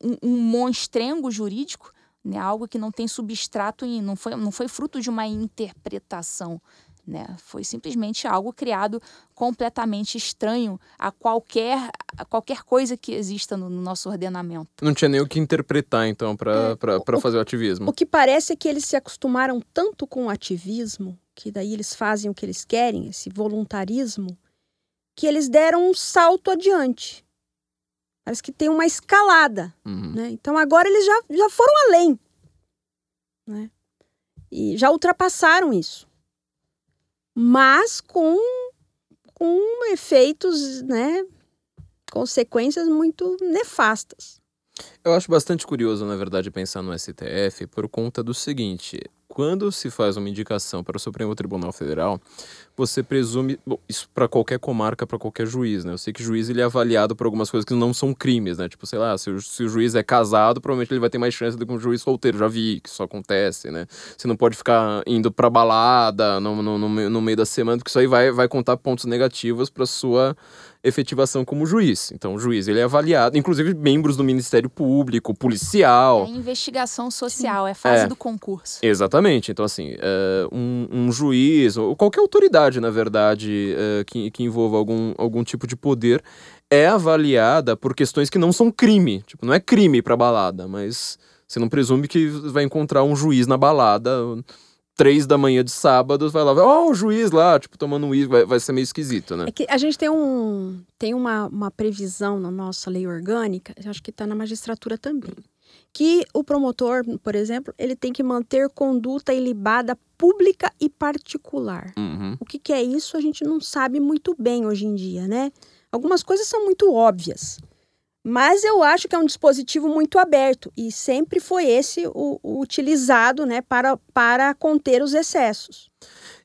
um, um monstrengo jurídico, né? algo que não tem substrato, e não foi, não foi fruto de uma interpretação. Né? Foi simplesmente algo criado completamente estranho a qualquer, a qualquer coisa que exista no, no nosso ordenamento. Não tinha nem o que interpretar, então, para é, fazer o ativismo. O que parece é que eles se acostumaram tanto com o ativismo, que daí eles fazem o que eles querem, esse voluntarismo, que eles deram um salto adiante. Parece que tem uma escalada. Uhum. Né? Então agora eles já, já foram além. Né? E já ultrapassaram isso. Mas com, com efeitos, né? Consequências muito nefastas. Eu acho bastante curioso, na verdade, pensar no STF por conta do seguinte: quando se faz uma indicação para o Supremo Tribunal Federal, você presume bom, isso para qualquer comarca, para qualquer juiz, né? Eu sei que juiz ele é avaliado por algumas coisas que não são crimes, né? Tipo, sei lá, se o, se o juiz é casado, provavelmente ele vai ter mais chance do que um juiz solteiro. Já vi que isso acontece, né? Você não pode ficar indo para balada no, no, no, no meio da semana, porque isso aí vai, vai contar pontos negativos para sua efetivação como juiz. Então, o juiz ele é avaliado, inclusive membros do Ministério Público, policial. É investigação social, Sim. é fase é, do concurso. Exatamente. Então, assim, é, um, um, juiz, ou qualquer autoridade, na verdade, é, que, que envolva algum, algum tipo de poder, é avaliada por questões que não são crime. Tipo, não é crime para balada, mas você não presume que vai encontrar um juiz na balada três da manhã de sábado, vai lá, ó, oh, o juiz lá, tipo, tomando um uísque, vai, vai ser meio esquisito, né? É que a gente tem um tem uma, uma previsão na nossa lei orgânica, acho que está na magistratura também, que o promotor, por exemplo, ele tem que manter conduta ilibada pública e particular. Uhum. O que, que é isso, a gente não sabe muito bem hoje em dia, né? Algumas coisas são muito óbvias. Mas eu acho que é um dispositivo muito aberto e sempre foi esse o, o utilizado né, para, para conter os excessos.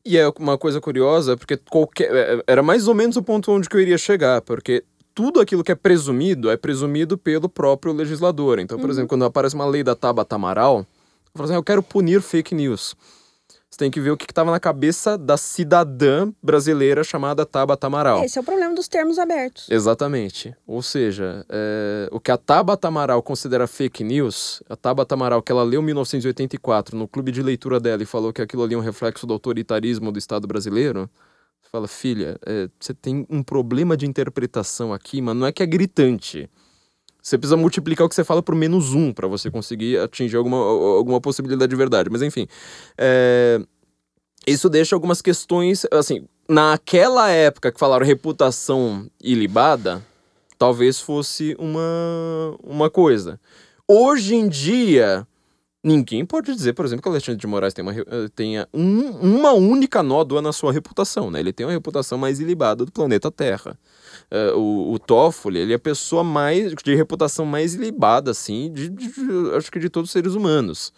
E é uma coisa curiosa, porque qualquer, é, era mais ou menos o ponto onde que eu iria chegar, porque tudo aquilo que é presumido é presumido pelo próprio legislador. Então, por Uhum. exemplo, quando aparece uma lei da Tabata Amaral, eu falo assim, eu quero punir fake news. Você tem que ver o que estava na cabeça da cidadã brasileira chamada Tabata Amaral. Esse é o problema dos termos abertos. Exatamente. Ou seja, é, o que a Tabata Amaral considera fake news, a Tabata Amaral, que ela leu em 1984 no clube de leitura dela e falou que aquilo ali é um reflexo do autoritarismo do Estado brasileiro, você fala, filha, é, você tem um problema de interpretação aqui, mas não é que é gritante. Você precisa multiplicar o que você fala por menos um para você conseguir atingir alguma, alguma possibilidade de verdade. Mas enfim, é, isso deixa algumas questões, assim, naquela época que falaram reputação ilibada, talvez fosse uma, uma coisa. Hoje em dia, ninguém pode dizer, por exemplo, que o Alexandre de Moraes tem uma, eh, tenha um- uma única nódoa na sua reputação, né? Ele tem uma reputação mais ilibada do planeta Terra. Eh, o, o Toffoli, ele é a pessoa mais de reputação mais ilibada, assim, de, de- de- acho que de todos os seres humanos.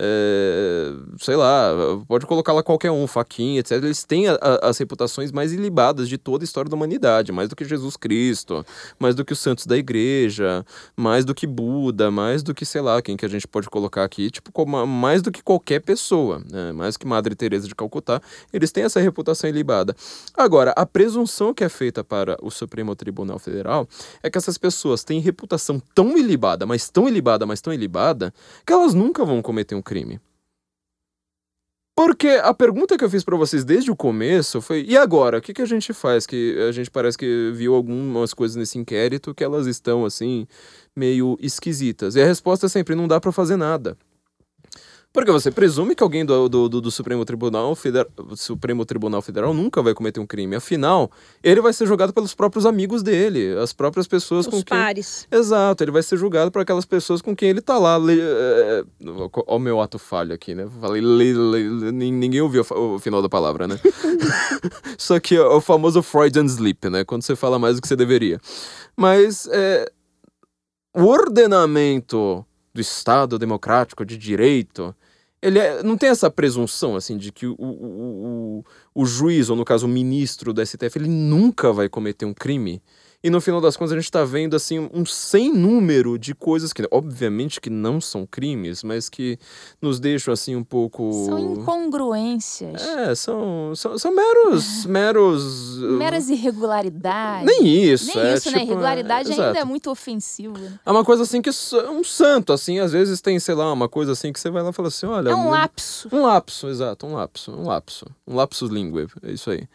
É, sei lá, pode colocar lá qualquer um, Faquinha, etc. Eles têm a- a- as reputações mais ilibadas de toda a história da humanidade, mais do que Jesus Cristo, mais do que os santos da igreja, mais do que Buda, mais do que, sei lá, quem que a gente pode colocar aqui, tipo, como- mais do que qualquer pessoa, né? mais que Madre Teresa de Calcutá, eles têm essa reputação ilibada. Agora, a presunção que é feita para o Supremo Tribunal Federal é que essas pessoas têm reputação tão ilibada, mas tão ilibada, mas tão ilibada, que elas nunca vão cometer um crime. Porque a pergunta que eu fiz pra vocês desde o começo foi: e agora? O que, que a gente faz? Que a gente parece que viu algumas coisas nesse inquérito que elas estão, assim, meio esquisitas. E a resposta é sempre: não dá pra fazer nada. Porque você presume que alguém do, do, do- do Supremo, Tribunal Federal, Supremo Tribunal Federal nunca vai cometer um crime. Afinal, ele vai ser julgado pelos próprios amigos dele, as próprias pessoas com Os quem. pares. Exato, ele vai ser julgado por aquelas pessoas com quem ele tá lá. le- é, Olha o meu ato falho aqui, né? Falei, le- le- le- nin- ninguém ouviu o final da palavra, né? Isso aqui é o famoso Freudian sleep, né? Quando você fala mais do que você deveria. Mas é, o ordenamento do Estado democrático de direito, ele é- não tem essa presunção, assim, de que o, o, o, o juiz, ou no caso o ministro do STF, ele nunca vai cometer um crime. E no final das contas a gente tá vendo assim um sem número de coisas que obviamente que não são crimes, mas que nos deixam assim um pouco São incongruências, É, são são, são meros meros uh, meras irregularidades. nem isso, Nem é isso, né? tipo, Irregularidade é, ainda exato. é muito ofensivo. né? É uma coisa assim que s- um santo assim, às vezes tem, sei lá, uma coisa assim que você vai lá e fala assim, olha, É um lapso. Um lapso, exato, um lapso, um lapso. Um lapsus linguae, é isso aí.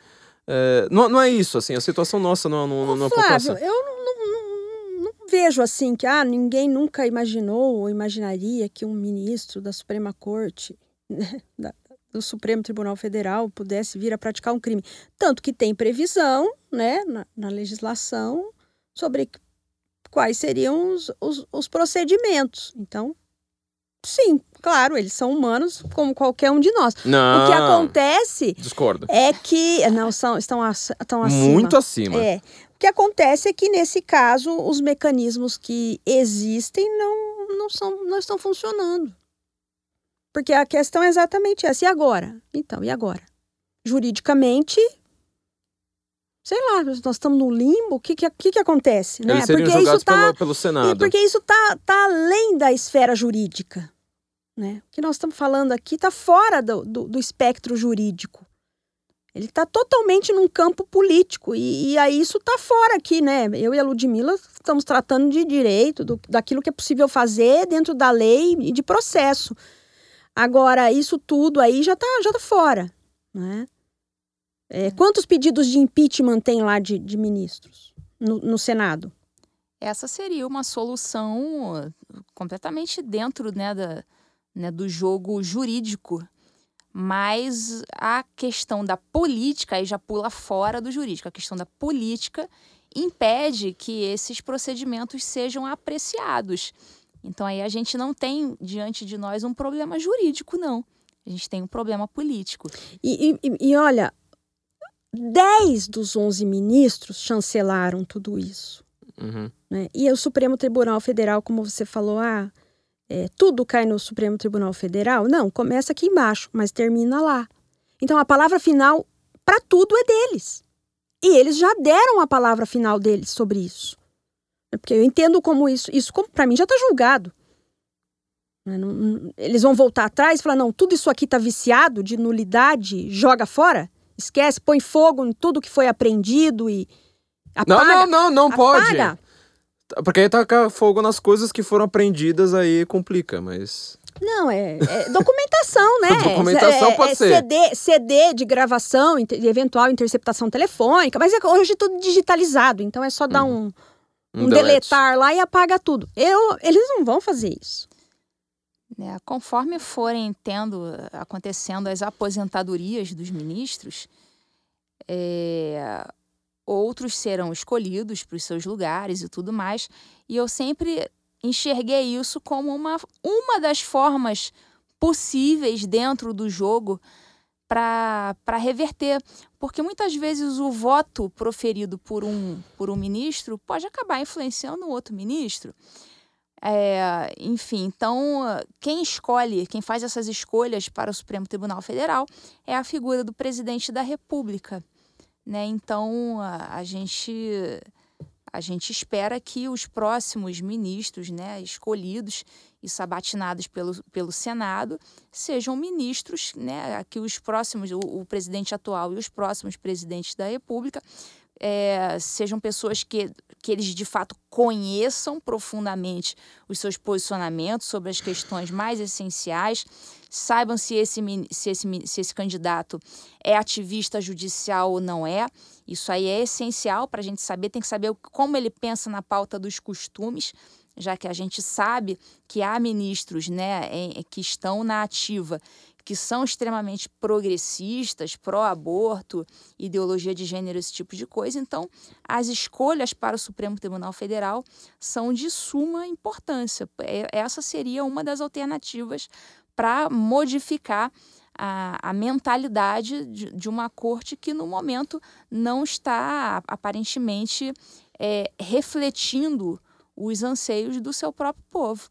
É, não, não é isso, assim, a situação nossa não, não, não, não é Flávio, eu não, não- não- não vejo assim que ah, ninguém nunca imaginou ou imaginaria que um ministro da Suprema Corte, né, da- do Supremo Tribunal Federal, pudesse vir a praticar um crime. Tanto que tem previsão né, na, na legislação sobre quais seriam os, os, os procedimentos. Então, sim, claro, eles são humanos como qualquer um de nós. Não, O que acontece discordo. é que. Não, são, estão, estão acima. Muito acima. É. O que acontece é que, nesse caso, os mecanismos que existem não, não, são, não estão funcionando. Porque a questão é exatamente essa. E agora? Então, e agora? Juridicamente, sei lá, nós estamos no limbo, o que, que, que, que acontece? Né? Eles seriam Porque isso tá, pelo, pelo Senado. porque isso tá, tá além da esfera jurídica. Né? O que nós estamos falando aqui está fora do, do, do espectro jurídico. Ele está totalmente num campo político. E, e aí isso está fora aqui, né? Eu e a Ludmilla estamos tratando de direito, do, daquilo que é possível fazer dentro da lei e de processo. Agora, isso tudo aí já está já tá fora. Né? É, quantos pedidos de impeachment tem lá de, de ministros no, no Senado? Essa seria uma solução uh, completamente dentro né, da, né, do jogo jurídico. Mas a questão da política aí já pula fora do jurídico. A questão da política impede que esses procedimentos sejam apreciados. Então aí a gente não tem diante de nós um problema jurídico, não. A gente tem um problema político. E, e, e olha, 10 dos 11 ministros chancelaram tudo isso. Uhum. Né? E o Supremo Tribunal Federal, como você falou, ah, é, tudo cai no Supremo Tribunal Federal? Não, começa aqui embaixo, mas termina lá. Então a palavra final para tudo é deles. E eles já deram a palavra final deles sobre isso. Porque eu entendo como isso, isso para mim já está julgado. Né, eles vão voltar atrás e falar: não, tudo isso aqui está viciado de nulidade, joga fora, esquece, põe fogo em tudo que foi apreendido e. Apaga, não, não, não, não pode. Porque aí tacar fogo nas coisas que foram aprendidas aí complica, mas. Não, é, é documentação, né? Documentação é, pode é ser. CD, CD de gravação, de eventual interceptação telefônica, mas é, hoje é tudo digitalizado, então é só dar um, um, delete. deletar lá e apaga tudo. Eu, eles não vão fazer isso. né, conforme forem tendo, acontecendo as aposentadorias dos ministros, é, outros serão escolhidos para os seus lugares e tudo mais. E eu sempre enxerguei isso como uma, uma das formas possíveis dentro do jogo para reverter. Porque muitas vezes o voto proferido por um, por um ministro pode acabar influenciando um outro ministro. É, enfim, então, quem escolhe, quem faz essas escolhas para o Supremo Tribunal Federal é a figura do presidente da República. Né? Então, a, a gente, a gente espera que os próximos ministros né, escolhidos e sabatinados pelo, pelo Senado sejam ministros, né, que os próximos, o, o presidente atual e os próximos presidentes da República é, sejam pessoas que, que eles de fato conheçam profundamente os seus posicionamentos sobre as questões mais essenciais, saibam se esse, se esse, se esse candidato é ativista judicial ou não é. Isso aí é essencial para a gente saber, tem que saber como ele pensa na pauta dos costumes, já que a gente sabe que há ministros né, que estão na ativa que são extremamente progressistas, pró-aborto, ideologia de gênero, esse tipo de coisa. Então, as escolhas para o Supremo Tribunal Federal são de suma importância. É- Essa seria uma das alternativas para modificar a, a mentalidade de, de uma corte que, no momento, não está aparentemente é, refletindo os anseios do seu próprio povo.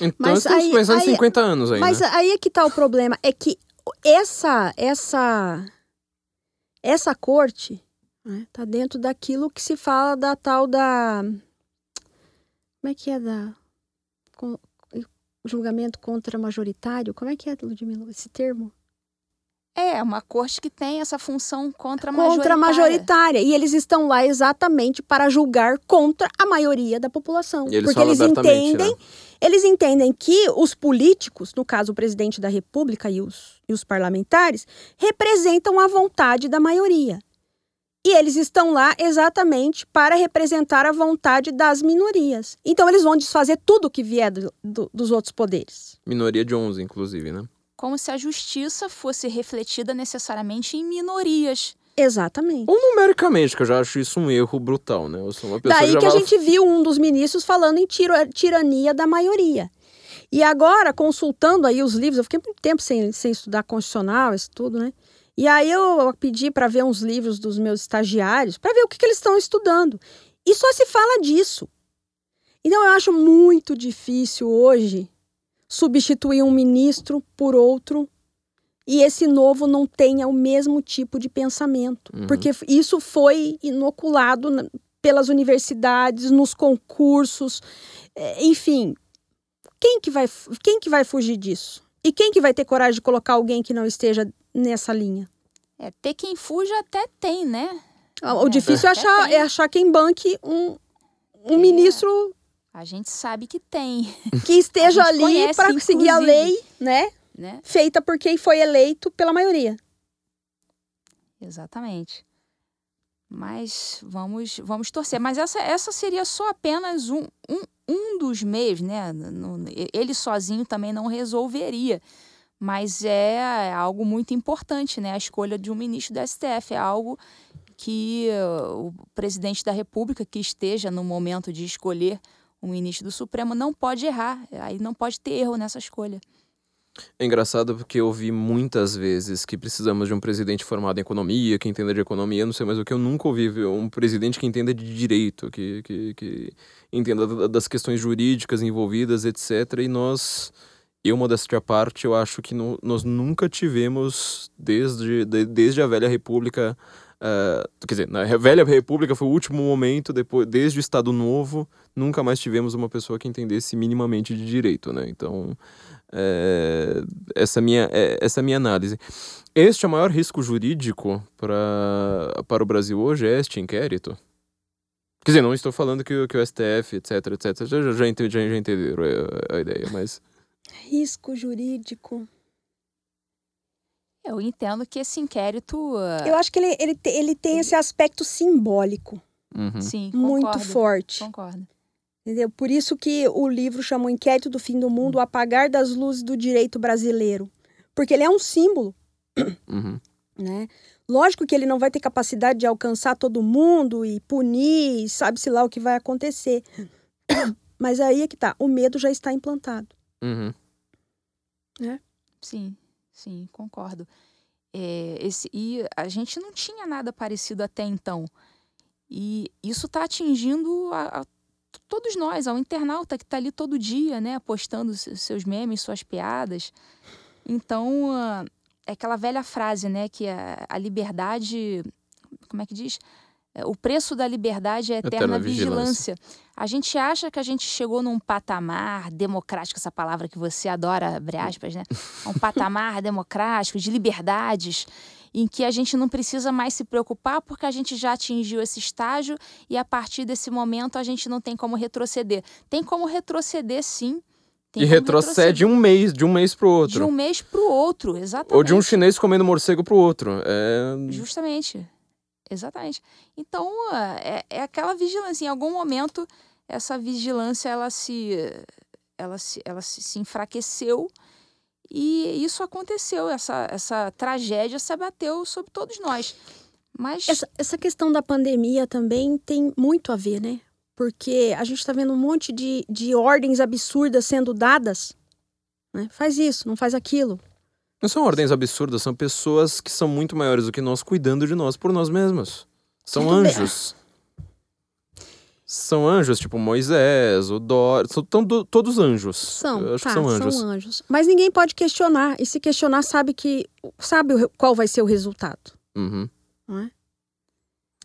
Então Mas estamos aí- pensando em aí- 50 anos aí, Mas né? aí é que tá o problema, é que essa essa essa corte né, tá dentro daquilo que se fala da tal da como é que é da com- julgamento contra majoritário? Como é que é, Ludmila, esse termo? É, uma corte que tem essa função contra Contra a majoritária. E eles estão lá exatamente para julgar contra a maioria da população. E eles Porque eles abertamente, entendem, né? eles entendem que os políticos, no caso o presidente da República e os, e os parlamentares, representam a vontade da maioria. E eles estão lá exatamente para representar a vontade das minorias. Então eles vão desfazer tudo que vier do- do- dos outros poderes. Minoria de 11, inclusive, né? Como se a justiça fosse refletida necessariamente em minorias. Exatamente. Ou numericamente, que eu já acho isso um erro brutal, né? Eu sou uma pessoa Daí já que a vai- gente viu um dos ministros falando em tira- tirania da maioria. E agora, consultando aí os livros, eu fiquei muito tempo sem, sem estudar constitucional, isso tudo, né? E aí eu pedi para ver uns livros dos meus estagiários, para ver o que, que eles estão estudando. E só se fala disso. Então eu acho muito difícil hoje substituir um ministro por outro e esse novo não tenha o mesmo tipo de pensamento. Uhum. Porque isso foi inoculado na- pelas universidades, nos concursos, é, enfim. Quem que, vai, quem que vai fugir disso? E quem que vai ter coragem de colocar alguém que não esteja nessa linha? É, ter quem fuja até tem, né? O É, difícil é achar, tem. é achar quem banque um, um É. ministro A gente sabe que tem, que esteja ali para seguir a lei, né? né? Feita por quem foi eleito pela maioria. Exatamente. Mas vamos, vamos torcer. Mas essa, essa seria só apenas um, um, um dos meios, né? Ele sozinho também não resolveria. Mas é algo muito importante, né? A escolha de um ministro do STF é algo que uh, o presidente da República, que esteja no momento de escolher um ministro do Supremo, não pode errar. Aí não pode ter erro nessa escolha. É engraçado porque eu ouvi muitas vezes que precisamos de um presidente formado em economia, que entenda de economia, não sei mais o que. Eu nunca ouvi um presidente que entenda de direito, que, que, que entenda das questões jurídicas envolvidas, etc. E nós, eu, modéstia à parte, eu acho que no, nós nunca tivemos, desde, de, desde a velha república, Uh, quer dizer, na velha república foi o último momento, depois, desde o Estado Novo, nunca mais tivemos uma pessoa que entendesse minimamente de direito, né? Então, é, essa, minha, é, essa minha análise. Este é o maior risco jurídico pra, para o Brasil hoje, é este inquérito? Quer dizer, não estou falando que, que o STF, etc, etc, já, já, já, já entenderam a, a ideia, mas... Risco jurídico... Eu entendo que esse inquérito. Uh... Eu acho que ele, ele, ele tem esse aspecto simbólico. Uhum. Sim, concordo, muito forte. Concordo. Entendeu? Por isso que o livro chamou Inquérito do Fim do Mundo, o apagar das luzes do direito brasileiro. Porque ele é um símbolo. Uhum. Né? Lógico que ele não vai ter capacidade de alcançar todo mundo e punir, sabe-se lá o que vai acontecer. Mas aí é que tá, o medo já está implantado. Uhum. Né? Sim. Sim, concordo. É, esse, e a gente não tinha nada parecido até então. E isso está atingindo a, a, todos nós, ao internauta que está ali todo dia, né, postando seus memes, suas piadas. Então, uh, é aquela velha frase, né, que a, a liberdade, como é que diz? É, o preço da liberdade é eterna, eterna vigilância. vigilância. A gente acha que a gente chegou num patamar democrático, essa palavra que você adora, abre aspas, né? Um patamar democrático, de liberdades, em que a gente não precisa mais se preocupar porque a gente já atingiu esse estágio e a partir desse momento a gente não tem como retroceder. Tem como retroceder, sim. Tem e retrocede um mês, de um mês para o outro. De um mês para o outro, exatamente. Ou de um chinês comendo morcego para o outro. É... Justamente. Exatamente. Então, é, é aquela vigilância. Em algum momento, essa vigilância ela se, ela se, ela se, se enfraqueceu e isso aconteceu. Essa, essa tragédia se abateu sobre todos nós. Mas... Essa, essa questão da pandemia também tem muito a ver, né? Porque a gente está vendo um monte de, de ordens absurdas sendo dadas. Né? Faz isso, não faz aquilo. Não são ordens absurdas, são pessoas que são muito maiores do que nós cuidando de nós por nós mesmos. São muito anjos. Bem. São anjos, tipo Moisés, o Dor. São do, todos anjos. São, Eu acho tá, que são anjos. são anjos. Mas ninguém pode questionar. E se questionar, sabe que. Sabe qual vai ser o resultado. Uhum. Não é?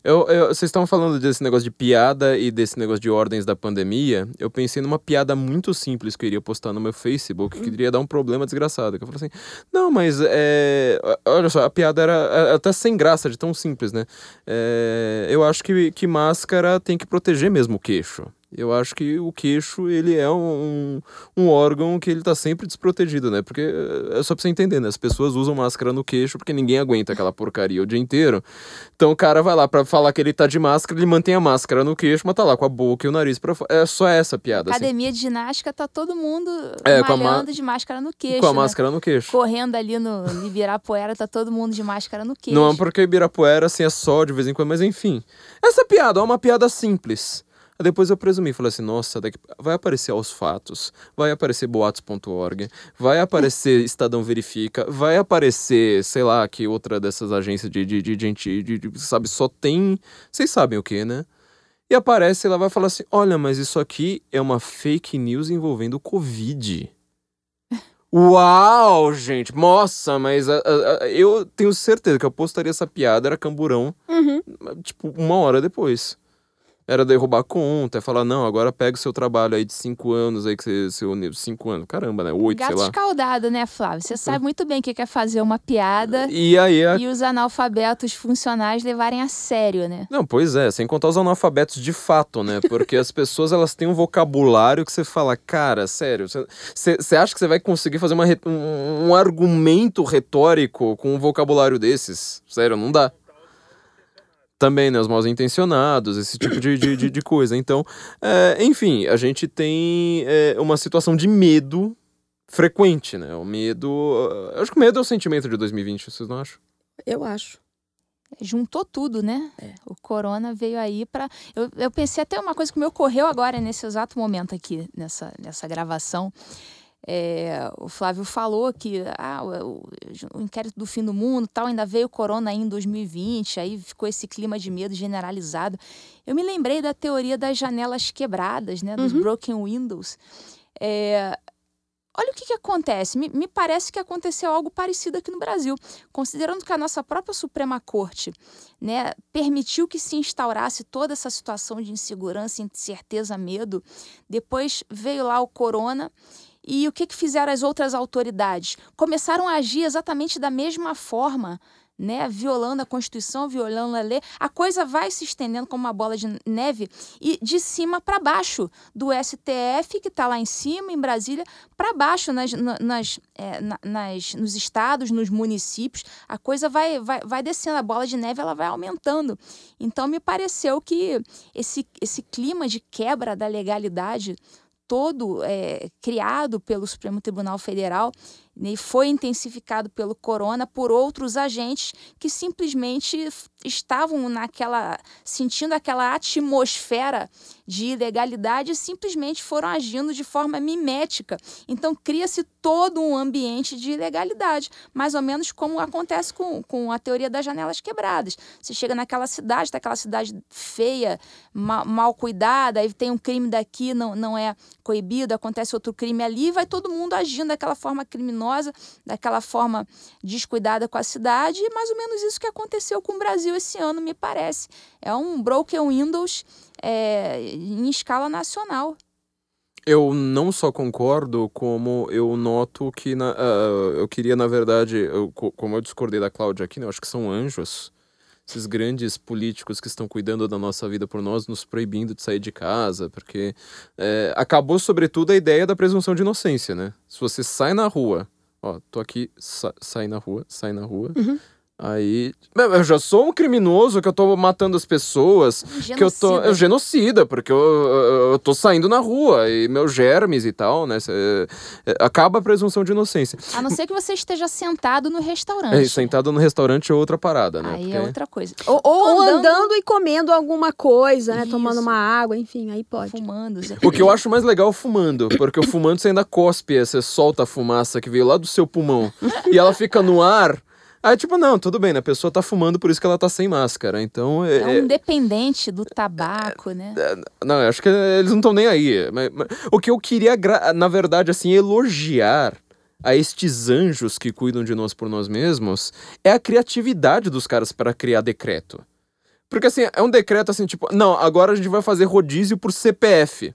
Eu, eu, vocês estão falando desse negócio de piada e desse negócio de ordens da pandemia. Eu pensei numa piada muito simples que eu iria postar no meu Facebook, que iria dar um problema desgraçado. Que eu falei assim: não, mas é, olha só, a piada era é, até sem graça, de tão simples, né? É, eu acho que, que máscara tem que proteger mesmo o queixo. Eu acho que o queixo, ele é um, um órgão que ele tá sempre desprotegido, né? Porque é só pra você entender, né? As pessoas usam máscara no queixo porque ninguém aguenta aquela porcaria o dia inteiro. Então o cara vai lá para falar que ele tá de máscara, ele mantém a máscara no queixo, mas tá lá com a boca e o nariz pra. É só essa piada, assim. Academia assim. de ginástica tá todo mundo é, malhando de máscara no queixo, Com a né? máscara no queixo. Correndo ali no Ibirapuera, tá todo mundo de máscara no queixo. Não é porque Ibirapuera, assim, é só de vez em quando, mas enfim. Essa piada é uma piada simples. Aí depois eu presumi, falei assim, nossa, daqui... vai aparecer aos fatos, vai aparecer boatos.org, vai aparecer Estadão Verifica, vai aparecer, sei lá, que outra dessas agências de, de, de gente, de, de, sabe, só tem, vocês sabem o que, né? E aparece, ela vai falar assim, olha, mas isso aqui é uma fake news envolvendo o Covid. Uau, gente, nossa, mas a, a, a, eu tenho certeza que eu postaria essa piada, era camburão, uhum. tipo, uma hora depois era derrubar a conta, é falar, não, agora pega o seu trabalho aí de cinco anos aí que você, seu, cinco anos, caramba, né, oito, Gato sei lá. escaldado, né, Flávio? Você sabe muito bem que quer fazer uma piada e, aí a... e os analfabetos funcionais levarem a sério, né? Não, pois é, sem contar os analfabetos de fato, né, porque as pessoas, elas têm um vocabulário que você fala, cara, sério, você acha que você vai conseguir fazer uma, um, um argumento retórico com um vocabulário desses? Sério, não dá também, né, os mal intencionados, esse tipo de, de, de, de coisa. Então, é, enfim, a gente tem é, uma situação de medo frequente, né? O medo. Eu acho que o medo é o sentimento de 2020, vocês não acham? Eu acho. Juntou tudo, né? É. O corona veio aí para. Eu, eu pensei até uma coisa que me ocorreu agora, nesse exato momento aqui, nessa, nessa gravação. É, o Flávio falou que ah, o, o, inquérito do fim do mundo tal, ainda veio o corona aí em 2020, aí ficou esse clima de medo generalizado. Eu me lembrei da teoria das janelas quebradas, né, dos uhum. broken windows. É, Olha o que, que acontece. Me, me, parece que aconteceu algo parecido aqui no Brasil. Considerando que a nossa própria Suprema Corte né, permitiu que se instaurasse toda essa situação de insegurança, incerteza, medo, depois veio lá o corona. E o que, que fizeram as outras autoridades? Começaram a agir exatamente da mesma forma né, violando a Constituição, violando a lei, a coisa vai se estendendo como uma bola de neve e de cima para baixo, do STF, que está lá em cima, em Brasília, para baixo, nas, nas, é, nas, nos estados, nos municípios, a coisa vai, vai, vai descendo, a bola de neve ela vai aumentando. Então, me pareceu que esse, esse clima de quebra da legalidade todo é, criado pelo Supremo Tribunal Federal e foi intensificado pelo corona por outros agentes que simplesmente estavam naquela sentindo aquela atmosfera de ilegalidade e simplesmente foram agindo de forma mimética. Então cria-se todo um ambiente de ilegalidade, mais ou menos como acontece com, com a teoria das janelas quebradas. Você chega naquela cidade, está aquela cidade feia, mal, mal cuidada, aí tem um crime daqui, não, não é coibido, acontece outro crime ali, vai todo mundo agindo daquela forma criminosa, daquela forma descuidada com a cidade, e mais ou menos isso que aconteceu com o Brasil esse ano, me parece. É um broken windows é, em escala nacional. Eu não só concordo, como eu noto que na, uh, eu queria, na verdade, eu, como eu discordei da Cláudia aqui, né, eu acho que são anjos. Esses grandes políticos que estão cuidando da nossa vida por nós, nos proibindo de sair de casa, porque é, acabou, sobretudo, a ideia da presunção de inocência, né? Se você sai na rua, ó, tô aqui, sa sai na rua, sai na rua, uhum. Aí. Eu já sou um criminoso que eu tô matando as pessoas. Genocida. Que eu tô. Eu genocida, porque eu, eu, eu tô saindo na rua e meus germes e tal, né? Cê, é, acaba a presunção de inocência. A não ser que você esteja sentado no restaurante. É, sentado no restaurante é outra parada, né? Aí porque... é outra coisa. Ou, ou, ou andando... andando... e comendo alguma coisa, né? Isso. Tomando uma água, enfim, aí pode. Fumando. O que eu acho mais legal é o fumando, porque o fumando você ainda cospe, você solta a fumaça que veio lá do seu pulmão e ela fica no ar. Aí, tipo, não, tudo bem, né? A pessoa tá fumando, por isso que ela tá sem máscara. Então. É, é um dependente do tabaco, né? É, não, eu acho que eles não estão nem aí. Mas, mas, o que eu queria, na verdade, assim, elogiar a estes anjos que cuidam de nós por nós mesmos é a criatividade dos caras para criar decreto. Porque, assim, é um decreto assim, tipo, não, agora a gente vai fazer rodízio por CPF.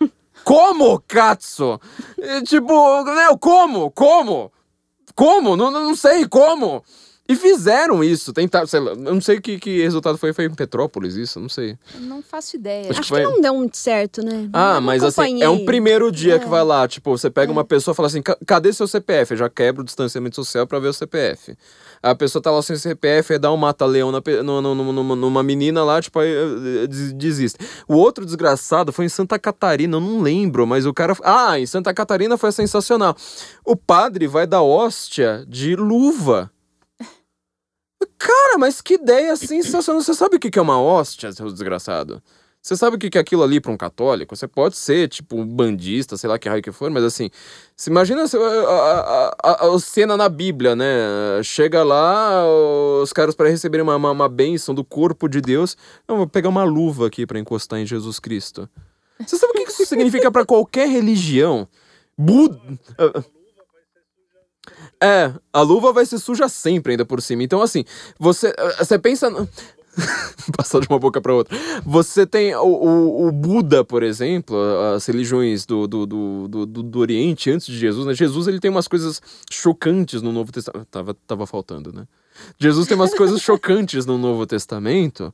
Como, Katsu? tipo, né, como? Como? Como? Não, não sei como. E fizeram isso, tentaram, sei lá, eu não sei que, que resultado foi, foi em Petrópolis isso, não sei. não faço ideia. Acho, Acho que, foi... que, não deu muito certo, né? Ah, mas assim, é um primeiro dia é. que vai lá, tipo, você pega é. uma pessoa e fala assim, cadê seu CPF? Eu já quebra o distanciamento social para ver o CPF. A pessoa tá lá sem CPF, aí dá um mata-leão numa, numa menina lá, tipo, aí eh, desiste. O outro desgraçado foi em Santa Catarina, eu não lembro, mas o cara... Ah, em Santa Catarina foi sensacional. O padre vai dar hóstia de luva Cara, mas que ideia sensacional. Você sabe o que é uma hóstia, seu desgraçado? Você sabe o que é aquilo ali para um católico? Você pode ser, tipo, um bandista, sei lá que raio que for, mas assim, se imagina a, a, a, a, cena na Bíblia, né? Chega lá, os caras para receberem uma, uma, uma bênção do corpo de Deus. Não, vou pegar uma luva aqui para encostar em Jesus Cristo. Você sabe o que isso significa para qualquer religião? Buda. É, a luva vai ser suja sempre ainda por cima. Então, assim, você, eh, você pensa. Passar de uma boca para outra. Você tem o, o, o, Buda, por exemplo, as religiões do, do, do, do, do Oriente antes de Jesus. Né? Jesus ele tem umas coisas chocantes no Novo Testamento. Tava, tava faltando, né? Jesus tem umas coisas chocantes no Novo Testamento.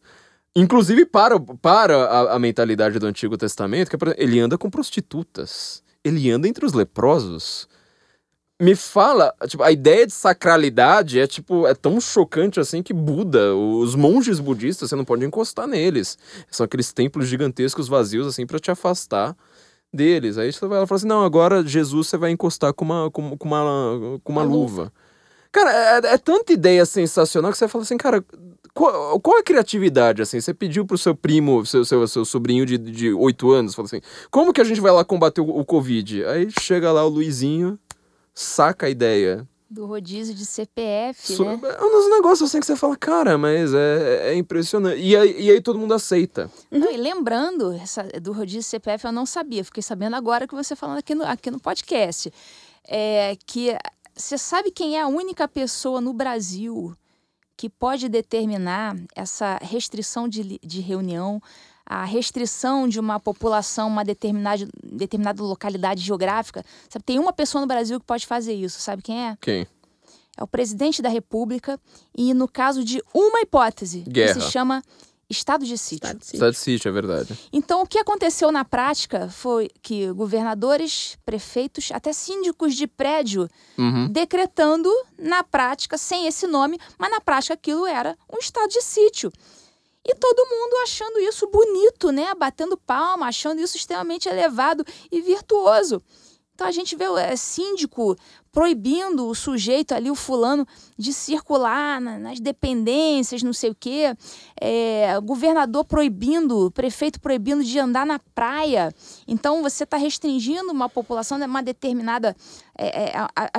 Inclusive para, para a, a mentalidade do Antigo Testamento, que é, ele anda com prostitutas. Ele anda entre os leprosos me fala, tipo, a ideia de sacralidade é tipo, é tão chocante assim que Buda, os monges budistas, você não pode encostar neles. São aqueles templos gigantescos vazios assim para te afastar deles. Aí ela fala assim: "Não, agora Jesus você vai encostar com uma com, com uma com uma luva. luva. Cara, é, é tanta ideia sensacional que você fala assim, cara, qual, qual a criatividade, assim? Você pediu pro seu primo, seu, seu, seu sobrinho de, de 8 anos, fala assim, como que a gente vai lá combater o, o Covid? Aí chega lá o Luizinho, saca a ideia. Do rodízio de CPF, So- né? É uns negócios assim que você fala, cara, mas é, é impressionante. E aí, e aí todo mundo aceita. Não, e lembrando, essa, do rodízio CPF eu não sabia, fiquei sabendo agora que você falando aqui no, aqui no podcast. É, que você sabe quem é a única pessoa no Brasil que pode determinar essa restrição de, de reunião, a restrição de uma população, uma determinada, determinada localidade geográfica? Sabe, tem uma pessoa no Brasil que pode fazer isso, sabe quem é? Quem? é o presidente da República e no caso de uma hipótese Guerra. que se chama estado de sítio. Estado de sítio. Cidade City, é verdade. Então o que aconteceu na prática foi que governadores, prefeitos, até síndicos de prédio Uhum. decretando na prática sem esse nome, mas na prática aquilo era um estado de sítio. E todo mundo achando isso bonito, né? Batendo palma, achando isso extremamente elevado e virtuoso. Então a gente vê o é, síndico proibindo o sujeito ali, o fulano, de circular na- nas dependências, não sei o quê. É, governador proibindo, prefeito proibindo de andar na praia. Então você está restringindo uma população uma determinada. é, é, a- a-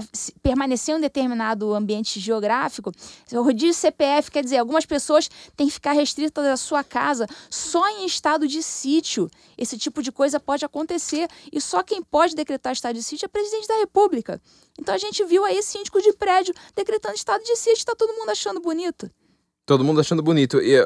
permanecer em um determinado ambiente geográfico. O rodízio CPF quer dizer, algumas pessoas têm que ficar restritas à sua casa só em estado de sítio. Esse tipo de coisa pode acontecer. E só quem pode decretar estado de sítio é presidente da República. Então a gente viu aí síndico de prédio decretando estado de sítio, tá todo mundo achando bonito. Todo mundo achando bonito. E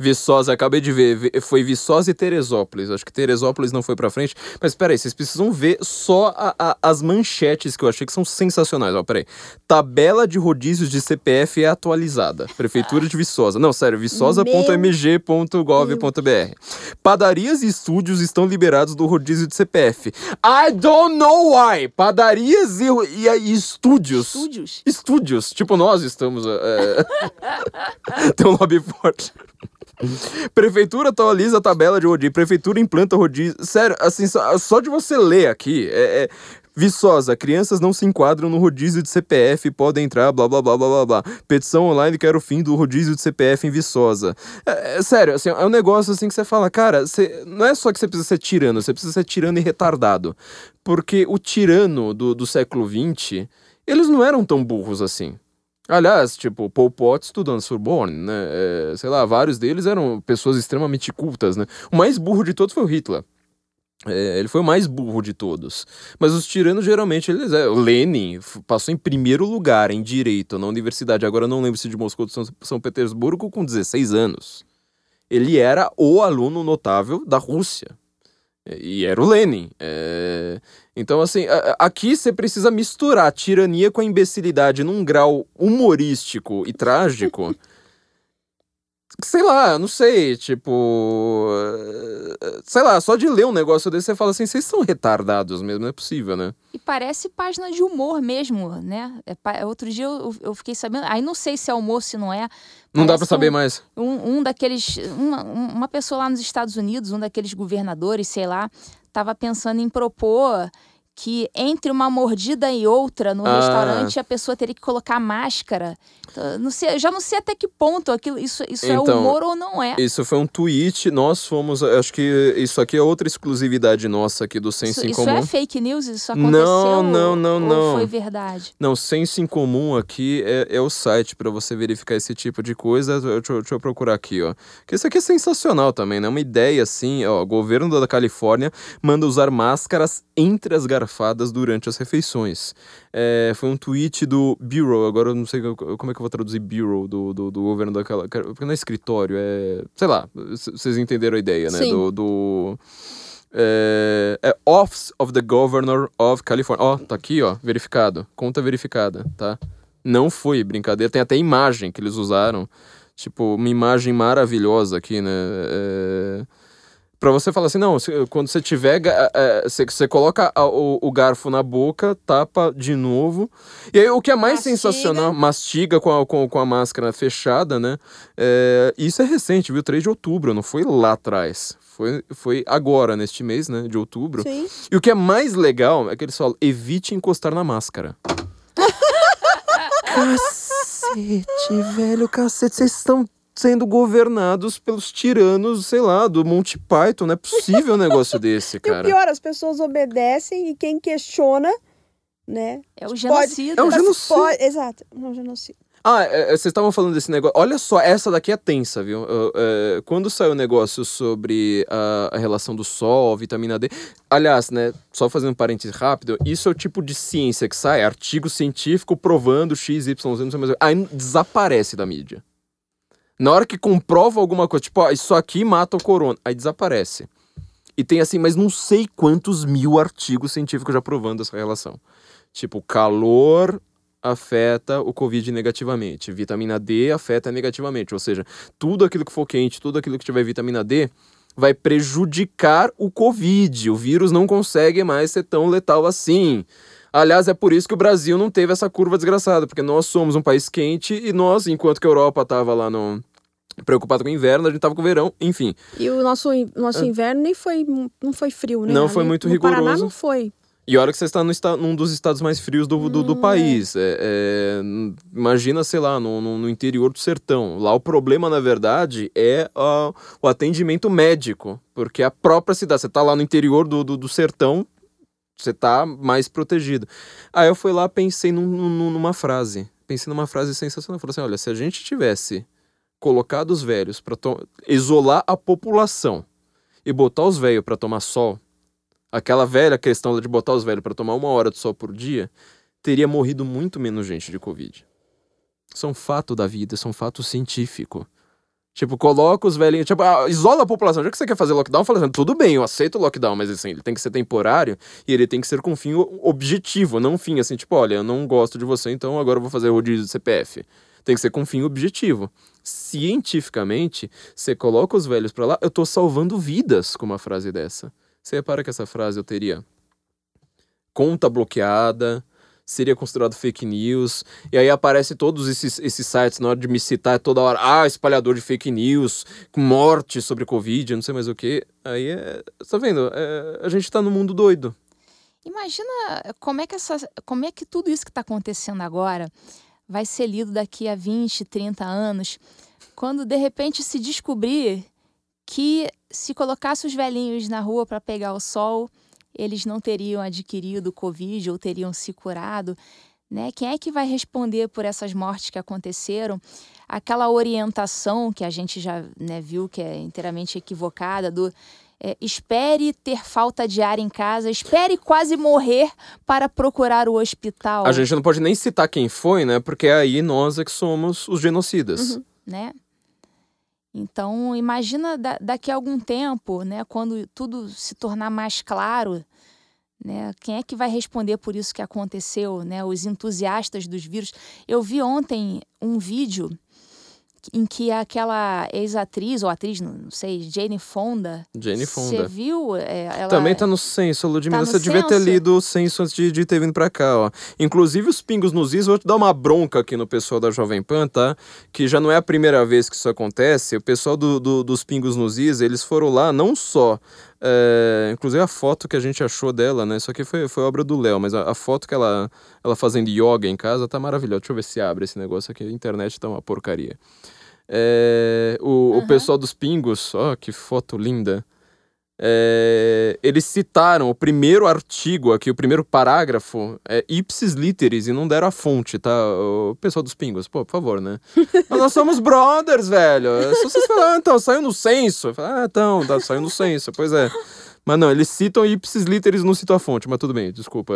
Viçosa, acabei de ver, foi Viçosa e Teresópolis. Acho que Teresópolis não foi pra frente. Mas peraí, vocês precisam ver só a- a- as manchetes que eu achei que são sensacionais. Ó, peraí. Tabela de rodízios de CPF é atualizada. Prefeitura de Viçosa. Não, sério, viçosa.mg.gov.br. Padarias e estúdios estão liberados do rodízio de CPF. I don't know why. Padarias e, e, e estúdios. Estúdios. Estúdios, tipo nós estamos. É... Tem um lobby forte. Prefeitura atualiza a tabela de rodízio. Prefeitura implanta rodízio. Sério, assim, só, só de você ler aqui. É, é... Viçosa, crianças não se enquadram no rodízio de CPF, podem entrar, blá blá blá blá blá blá. Petição online quer o fim do rodízio de CPF em Viçosa. É, é sério, assim, é um negócio assim que você fala, cara, você, não é só que você precisa ser tirano, você precisa ser tirano e retardado. Porque o tirano do, do século XX, eles não eram tão burros assim. Aliás, tipo, Pol Pot estudando Sorbonne, né? É, sei lá, vários deles eram pessoas extremamente cultas, né? O mais burro de todos foi o Hitler. É, ele foi o mais burro de todos. Mas os tiranos, geralmente, eles... É, Lenin passou em primeiro lugar em Direito na universidade. Agora não lembro se de Moscou ou de São Petersburgo com 16 anos. Ele era o aluno notável da Rússia. É, E era o Lenin. É, Então, assim, aqui você precisa misturar a tirania com a imbecilidade num grau humorístico e trágico. sei lá, não sei, tipo. Sei lá, só de ler um negócio desse você fala assim, vocês são retardados mesmo, não é possível, né? E parece página de humor mesmo, né? É outro dia eu, eu fiquei sabendo, aí não sei se é humor, se não é. Não dá Parece pra saber um- mais. Um, um daqueles. Uma, um- uma pessoa lá nos Estados Unidos, um daqueles governadores, sei lá, estava pensando em propor que entre uma mordida e outra no Ah. restaurante a pessoa teria que colocar máscara. Então, não sei, já não sei até que ponto aquilo, isso, isso é Então, humor ou não é. Isso foi um tweet, nós fomos. Acho que isso aqui é outra exclusividade nossa aqui do Senso Isso, em isso Comum. é fake news? Isso aconteceu? Não, não, não, ou não. foi verdade? Não, Senso em Comum aqui é, é o site pra você verificar esse tipo de coisa. Deixa, eu- deixa eu procurar aqui, ó. Que isso aqui é sensacional também, né? Uma ideia assim, ó. Governo da Califórnia manda usar máscaras entre as garfadas durante as refeições. É, foi um tweet do Bureau, agora eu não sei co- como é que eu vou traduzir Bureau do, do, do governo da Califórnia. Porque não é escritório, é. Sei lá, vocês entenderam a ideia, né? Sim. Do. do é, é Office of the Governor of California. Ó, tá aqui, ó, verificado. Conta verificada, tá? Não foi brincadeira. Tem até imagem que eles usaram. Tipo, uma imagem maravilhosa aqui, né? É... Pra você falar assim, não, quando você tiver, você, coloca o garfo na boca, tapa de novo. E aí, o que é mais Mastiga. sensacional, mastiga com a, com, com a máscara fechada, né? É, isso é recente, viu? 3 de outubro, não foi lá atrás. Foi, foi agora, neste mês, né? De outubro. Sim. E o que é mais legal é que eles falam, evite encostar na máscara. Cacete, velho, cacete. Vocês estão sendo governados pelos tiranos, sei lá, do Monty Python. Não é possível um negócio desse, E o cara. pior, as pessoas obedecem e quem questiona, né? É o Pode- genocida. É o genocídio. pode- Exato, não, genocídio. Ah, é, é, vocês estavam falando desse negócio. Olha só, essa daqui é tensa, viu? É, quando saiu o negócio sobre a, a relação do sol, vitamina D. Aliás, né? Só fazendo um parênteses rápido, isso é o tipo de ciência que sai, artigo científico provando X, Y, Z, não sei mais. Aí desaparece da mídia. Na hora que comprova alguma coisa, tipo, ó, isso aqui mata o corona, aí desaparece. E tem assim, mas não sei quantos mil artigos científicos já provando essa relação. Tipo, calor afeta o Covid negativamente. Vitamina D afeta negativamente. Ou seja, tudo aquilo que for quente, tudo aquilo que tiver vitamina D vai prejudicar o Covid. O vírus não consegue mais ser tão letal assim. Aliás, é por isso que o Brasil não teve essa curva desgraçada, porque nós somos um país quente e nós, enquanto que a Europa estava lá no preocupado com o inverno, a gente tava com o verão, enfim. E o nosso, nosso inverno nem foi, não foi frio, né? Não foi muito no Paraná rigoroso. não foi. E olha que você está no num dos estados mais frios do, do, do Hum, país. É, é, imagina, sei lá, no, no, interior do sertão. Lá o problema, na verdade, é ah, o atendimento médico. Porque a própria cidade, você está lá no interior do, do, do sertão, você tá mais protegido. Aí eu fui lá, pensei num- num- numa frase. Pensei numa frase sensacional. Eu falei assim: olha, se a gente tivesse colocado os velhos para isolar a população e botar os velhos para tomar sol, aquela velha questão de botar os velhos para tomar uma hora de sol por dia, teria morrido muito menos gente de Covid. Um fato da vida, um fato científico. Tipo, coloca os velhinhos, tipo, ah, isola a população. Já que você quer fazer lockdown, fala assim, tudo bem, eu aceito o lockdown, mas assim, ele tem que ser temporário e ele tem que ser com fim objetivo, não fim assim, tipo, olha, eu não gosto de você, então agora eu vou fazer rodízio de CPF. Tem que ser com fim objetivo. Cientificamente, você coloca os velhos pra lá, eu tô salvando vidas com uma frase dessa. Você repara que essa frase eu teria conta bloqueada, seria considerado fake news, e aí aparece todos esses, esses sites na hora de me citar toda hora, ah, espalhador de fake news, morte sobre Covid, não sei mais o que. Aí é. Tá vendo? É, a gente tá no mundo doido. Imagina como é que essa, como é que tudo isso que está acontecendo agora vai ser lido daqui a 20, 30 anos, quando de repente se descobrir que se colocasse os velhinhos na rua para pegar o sol, eles não teriam adquirido Covid ou teriam se curado. Né? Quem é que vai responder por essas mortes que aconteceram? Aquela orientação que a gente já né, viu que é inteiramente equivocada do é, espere ter falta de ar em casa, espere quase morrer para procurar o hospital, A gente não pode nem citar quem foi, né? Porque aí nós é que somos os genocidas. né? Então, imagina da- daqui a algum tempo, né, quando tudo se tornar mais claro, né, quem é que vai responder por isso que aconteceu, né? Os entusiastas dos vírus. Eu vi ontem um vídeo em que aquela ex-atriz ou atriz, não sei, Jane Fonda, Jane Você Fonda. viu? É, ela... Também tá no censo, Ludmilla. Tá você devia ter lido o censo antes de, de ter vindo pra cá, ó. Inclusive, os pingos nos is, vou te dar uma bronca aqui no pessoal da Jovem Pan, tá? Que já não é a primeira vez que isso acontece. O pessoal do, do- dos pingos nos is, eles foram lá não só. É, inclusive a foto que a gente achou dela, né? Isso aqui foi, foi obra do Léo, mas a, a foto que ela, ela fazendo yoga em casa tá maravilhosa. Deixa eu ver se abre esse negócio aqui. A internet tá uma porcaria. É, o, o pessoal dos pingos, ó, que foto linda. É, eles citaram o primeiro artigo aqui, o primeiro parágrafo, é ipsis literis, e não deram a fonte, tá? O pessoal dos pingos, pô, por favor, né? Mas nós somos brothers, velho. Se vocês falarem, ah, então, saiu no censo. Falo, ah, então, tá, saiu no censo, pois é. Mas não, eles citam ipsis literis, não citam a fonte, mas tudo bem, desculpa.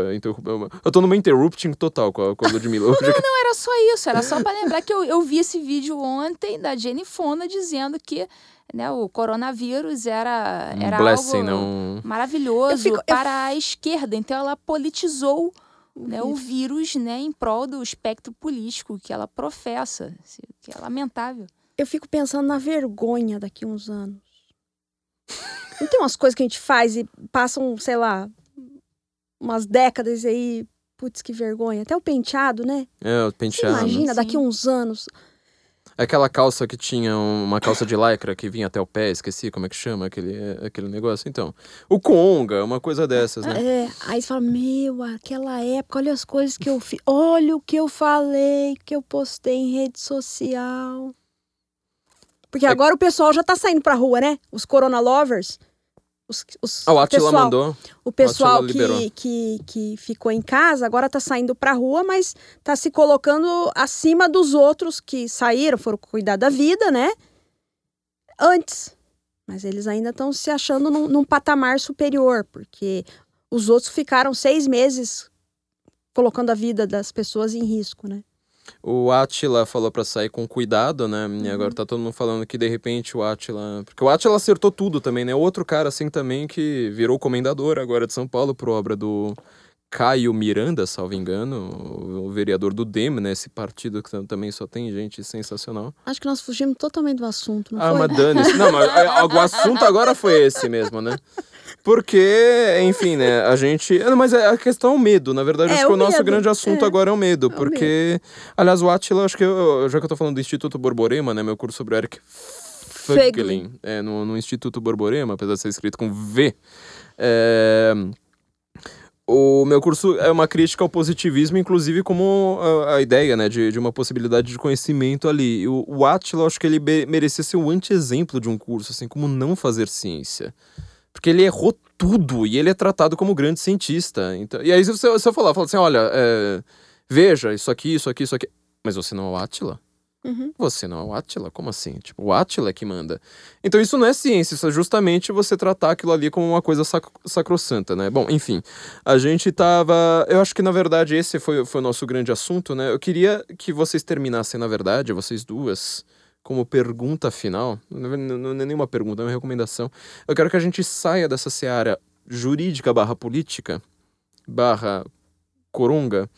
Eu tô numa interrupting total com a, com a Ludmilla. aqui. Não era só isso, era só para lembrar que eu, eu vi esse vídeo ontem da Jenny Fonda dizendo que né, o coronavírus era, Um era blessing, algo não. maravilhoso Eu fico- eu- para a esquerda. Então ela politizou né, o vírus. vírus né, em prol do espectro político que ela professa, que é lamentável. Eu fico pensando na vergonha daqui a uns anos. Não tem umas coisas que a gente faz e passam, sei lá, umas décadas e aí, putz, que vergonha. Até o penteado, né? É, o Você penteado. imagina Sim. daqui a uns anos. Aquela calça que tinha uma calça de lycra que vinha até o pé, esqueci como é que chama aquele, aquele negócio. Então, o conga, uma coisa dessas, né? É, aí você fala, meu, aquela época, olha as coisas que eu fiz, olha o que eu falei, que eu postei em rede social. Porque É- agora o pessoal já tá saindo pra rua, né? Os Corona Lovers. Os, os, Ah, o Atila pessoal, mandou. O pessoal liberou. que, que, que ficou em casa agora tá saindo pra rua, mas tá se colocando acima dos outros que saíram, foram cuidar da vida, né? Antes. Mas eles ainda estão se achando num, num patamar superior, porque os outros ficaram seis meses colocando a vida das pessoas em risco, né? O Atila falou pra sair com cuidado, né? E agora Uhum. tá todo mundo falando que de repente o Atila. Porque o Atila acertou tudo também, né? Outro cara assim também que virou comendador agora de São Paulo por obra do Caio Miranda, salvo engano, o- vereador do DEM, né? Esse partido que tam- também só tem gente sensacional. Acho que nós fugimos totalmente do assunto, não ah, foi? mas dane-se. Não, mas a- o assunto agora foi esse mesmo, né? Porque, enfim, né, a gente. Não, Mas é a questão é o medo. Na verdade, É, acho que o o nosso grande assunto é. agora é o medo. o porque, aliás, o Atila, acho que eu, já que eu tô falando do Instituto Borborema, né, meu curso sobre o Eric. Fögling, é, no, no Instituto Borborema, apesar de ser escrito com V. É, o meu curso é uma crítica ao positivismo, inclusive como a, a ideia, né, de, de uma possibilidade de conhecimento ali. E o, o Attila, eu acho que ele merecia ser o anti-exemplo de um curso, assim, como não fazer ciência. Porque ele errou tudo e ele é tratado como grande cientista. Então, e aí você, eu falar, falar assim, olha, é, veja, isso aqui, isso aqui, isso aqui. Mas você não é o Attila? Uhum. Você não é o Attila? Como assim? Tipo, o Attila é que manda. Então isso não é ciência, isso é justamente você tratar aquilo ali como uma coisa sac sacrossanta, né? Bom, enfim, a gente tava... Eu acho que, na verdade, esse foi, foi o nosso grande assunto, né? Eu queria que vocês terminassem, na verdade, vocês duas, como pergunta final. Não, não- é nenhuma pergunta, é uma recomendação. Eu quero que a gente saia dessa seara jurídica barra política, barra coronga,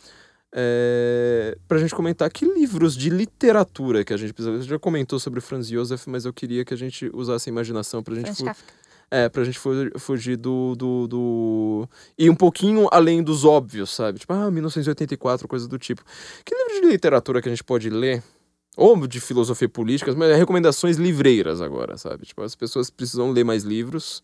é, pra gente comentar que livros de literatura que a gente precisa. Você já comentou sobre Franz Josef, mas eu queria que a gente usasse a imaginação gente, Franz fu- Kafka. é, pra gente fu- fugir do, do, do. E um pouquinho além dos óbvios, sabe? Tipo, ah, 1984, coisa do tipo. Que livro de literatura que a gente pode ler? Ou de filosofia política, mas é recomendações livreiras agora, sabe? Tipo, as pessoas precisam ler mais livros.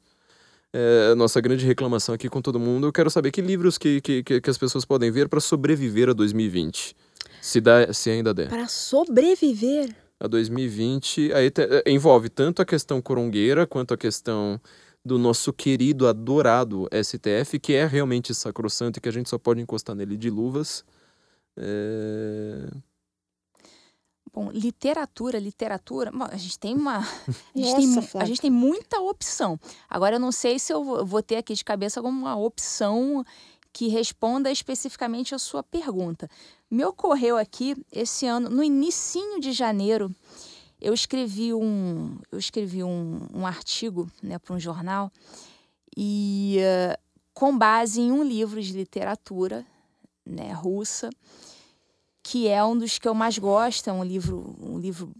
É, a nossa grande reclamação aqui com todo mundo. Eu quero saber que livros que, que, que, que as pessoas podem ver para sobreviver a 2020. Se, dá, se ainda der. Para sobreviver. A 2020 aí te- eh, envolve tanto a questão corongueira quanto a questão do nosso querido, adorado STF, que é realmente sacrossanto e que a gente só pode encostar nele de luvas. É, Bom, literatura, literatura. a gente tem uma. A gente, Nossa, tem, a gente tem muita opção. Agora, eu não sei se eu vou- ter aqui de cabeça alguma opção que responda especificamente a sua pergunta. Me ocorreu aqui esse ano, no inicinho de janeiro, eu escrevi um, eu escrevi um, um artigo né, para um jornal e eh, com base em um livro de literatura né, russa que é um dos que eu mais gosto, é um livro, um livro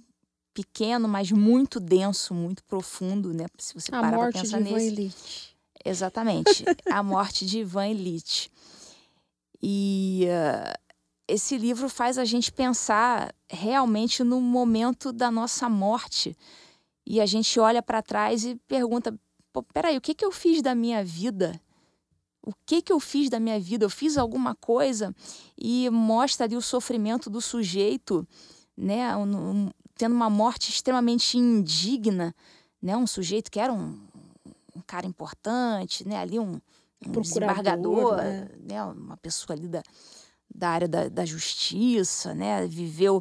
pequeno, mas muito denso, muito profundo, né? Se você parar para de pensar Ivan nesse. Illich. Exatamente. A morte de Ivan Illich. E eh, esse livro faz a gente pensar realmente no momento da nossa morte. E a gente olha para trás e pergunta: Pô, peraí, o que, que eu fiz da minha vida? O que, que eu fiz da minha vida? Eu fiz alguma coisa? E mostra ali o sofrimento do sujeito, né? um- um- tendo uma morte extremamente indigna, né? Um sujeito que era um, um cara importante, né? Ali um, um desembargador, né? né? Uma pessoa ali da, da área da, da justiça, né? Viveu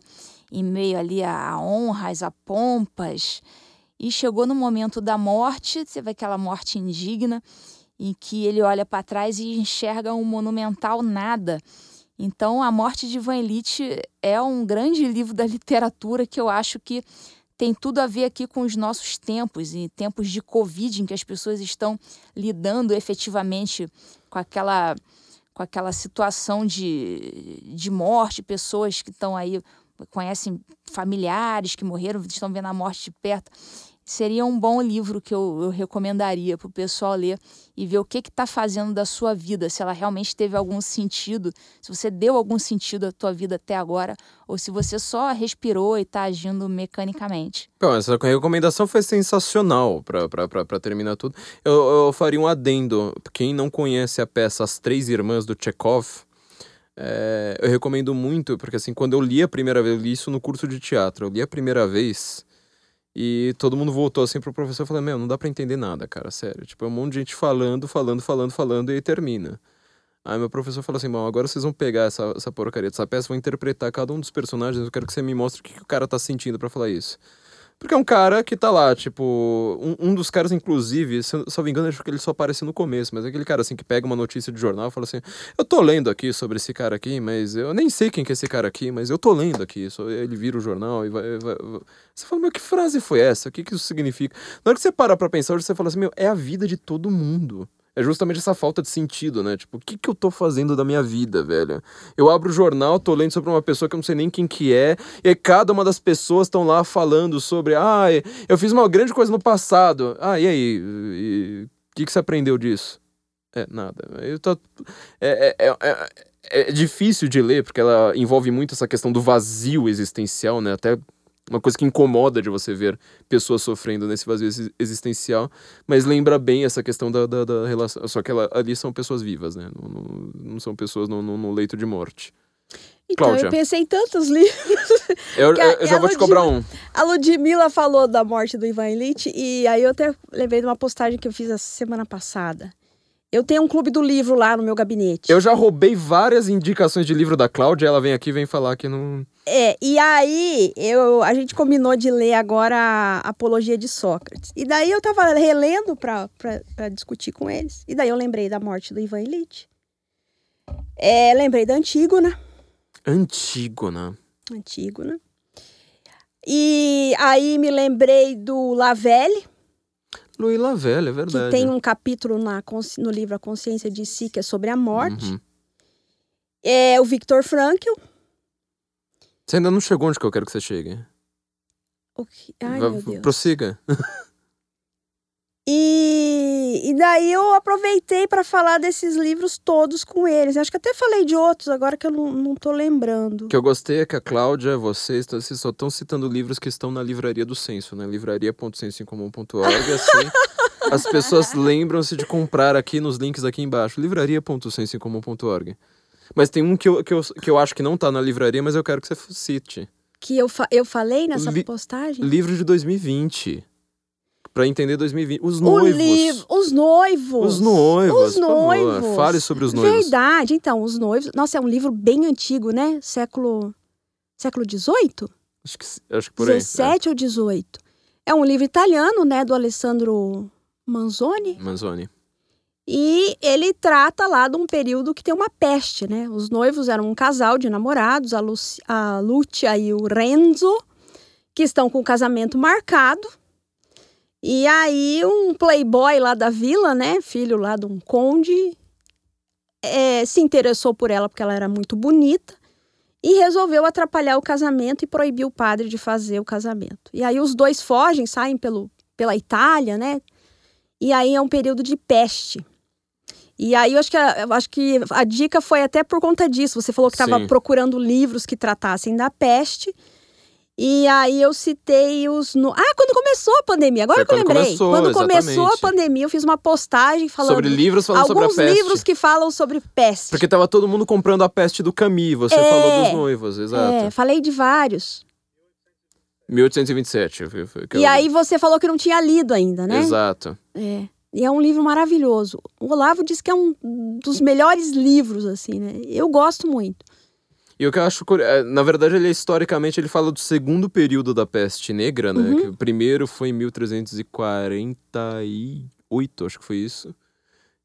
em meio ali a, a honras, a pompas. E chegou no momento da morte, você vê aquela morte indigna, em que ele olha para trás e enxerga um monumental nada. Então, A Morte de Van Illich é um grande livro da literatura que eu acho que tem tudo a ver aqui com os nossos tempos e tempos de Covid, em que as pessoas estão lidando efetivamente com aquela, com aquela situação de, de morte, pessoas que estão aí, conhecem familiares que morreram, estão vendo a morte de perto. Seria um bom livro que eu, eu recomendaria para o pessoal ler e ver o que está fazendo da sua vida, se ela realmente teve algum sentido, se você deu algum sentido à tua vida até agora, ou se você só respirou e está agindo mecanicamente. Bom, essa recomendação foi sensacional para terminar tudo. Eu, eu faria um adendo. Quem não conhece a peça As Três Irmãs do Chekhov, é, eu recomendo muito, porque assim, quando eu li a primeira vez, eu li isso no curso de teatro, eu li a primeira vez e todo mundo voltou assim pro professor falou: Meu, não dá pra entender nada, cara, sério. Tipo, é um monte de gente falando, falando, falando, falando e aí termina. Aí meu professor falou assim: Bom, agora vocês vão pegar essa, essa porcaria dessa peça, vão interpretar cada um dos personagens. Eu quero que você me mostre o que, que o cara tá sentindo para falar isso. Porque é um cara que tá lá, tipo. Um, um dos caras, inclusive, se eu não me engano, acho que ele só aparece no começo, mas é aquele cara assim que pega uma notícia de jornal e fala assim: Eu tô lendo aqui sobre esse cara aqui, mas eu nem sei quem que é esse cara aqui, mas eu tô lendo aqui. Só ele vira o jornal e vai. vai, vai. Você fala, meu, que frase foi essa? O que, que isso significa? Na hora que você para pra pensar, você fala assim, meu, é a vida de todo mundo é justamente essa falta de sentido, né? Tipo, o que, que eu tô fazendo da minha vida, velho? Eu abro o jornal, tô lendo sobre uma pessoa que eu não sei nem quem que é, e cada uma das pessoas estão lá falando sobre, ah, eu fiz uma grande coisa no passado. Ah, e aí? O que, que você aprendeu disso? É, nada. Eu tô... é, é, é, é difícil de ler, porque ela envolve muito essa questão do vazio existencial, né? Até uma coisa que incomoda de você ver pessoas sofrendo nesse vazio existencial, mas lembra bem essa questão da, da, da relação. Só que ela, ali são pessoas vivas, né? Não, não, não são pessoas no, no, no, leito de morte. Então, Cláudia. eu pensei em tantos livros. Eu, eu, eu já vou te cobrar um. A Ludmilla falou da morte do Ivan Illich, e aí eu até lembrei de uma postagem que eu fiz a semana passada. Eu tenho um clube do livro lá no meu gabinete. Eu já roubei várias indicações de livro da Cláudia, ela vem aqui e vem falar que não. É, e aí eu, a gente combinou de ler agora a Apologia de Sócrates. E daí eu tava relendo para discutir com eles. E daí eu lembrei da morte do Ivan Illich. É, lembrei da Antígona. Antígona. Antígona. E aí me lembrei do Lavelle Louis Lavelle, é verdade. Que tem um capítulo na, no livro A Consciência de Si, que é sobre a morte. Uhum. É o Victor Frankl. Você ainda não chegou onde que eu quero que você chegue. O que? Ai, Vai, meu Deus. Prossiga. E, e daí eu aproveitei para falar desses livros todos com eles. Acho que até falei de outros, agora que eu não, não tô lembrando. O que eu gostei é que a Cláudia, vocês, vocês só estão citando livros que estão na livraria do Censo, né? livraria.sensoincomum.org, assim. as pessoas lembram-se de comprar aqui nos links aqui embaixo, livraria.sensoincomum.org. Mas tem um que eu, que, eu, que eu acho que não tá na livraria, mas eu quero que você cite. Que eu, fa eu falei nessa Li postagem? Livro de 2020 para entender 2020. Os noivos. Livro, os noivos. Os noivos. Os noivos. Fale sobre os noivos. Verdade. Então, os noivos. Nossa, é um livro bem antigo, né? Século. Século XVIII? Acho que, acho que por aí. 17 é. ou 18. É um livro italiano, né? Do Alessandro Manzoni. Manzoni. E ele trata lá de um período que tem uma peste, né? Os noivos eram um casal de namorados, a, Luci, a Lúcia e o Renzo, que estão com o casamento marcado e aí um playboy lá da vila, né, filho lá de um conde, é, se interessou por ela porque ela era muito bonita e resolveu atrapalhar o casamento e proibir o padre de fazer o casamento. E aí os dois fogem, saem pelo, pela Itália, né? E aí é um período de peste. E aí eu acho que a, eu acho que a dica foi até por conta disso. Você falou que estava procurando livros que tratassem da peste. E aí eu citei os. No... Ah, quando começou a pandemia, agora que eu lembrei. Começou, quando começou a pandemia, eu fiz uma postagem falando. Sobre livros falando sobre a peste. Alguns livros que falam sobre peste. Porque tava todo mundo comprando a peste do Camus, você é, falou dos noivos, exato. É, falei de vários. 1827. e aí você falou que não tinha lido ainda, né? Exato. É. E é um livro maravilhoso. O Olavo disse que é um dos melhores livros, assim, né? Eu gosto muito. E o que eu acho. É, na verdade, ele historicamente ele fala do segundo período da peste negra, né? Uhum. O primeiro foi em 1348, acho que foi isso.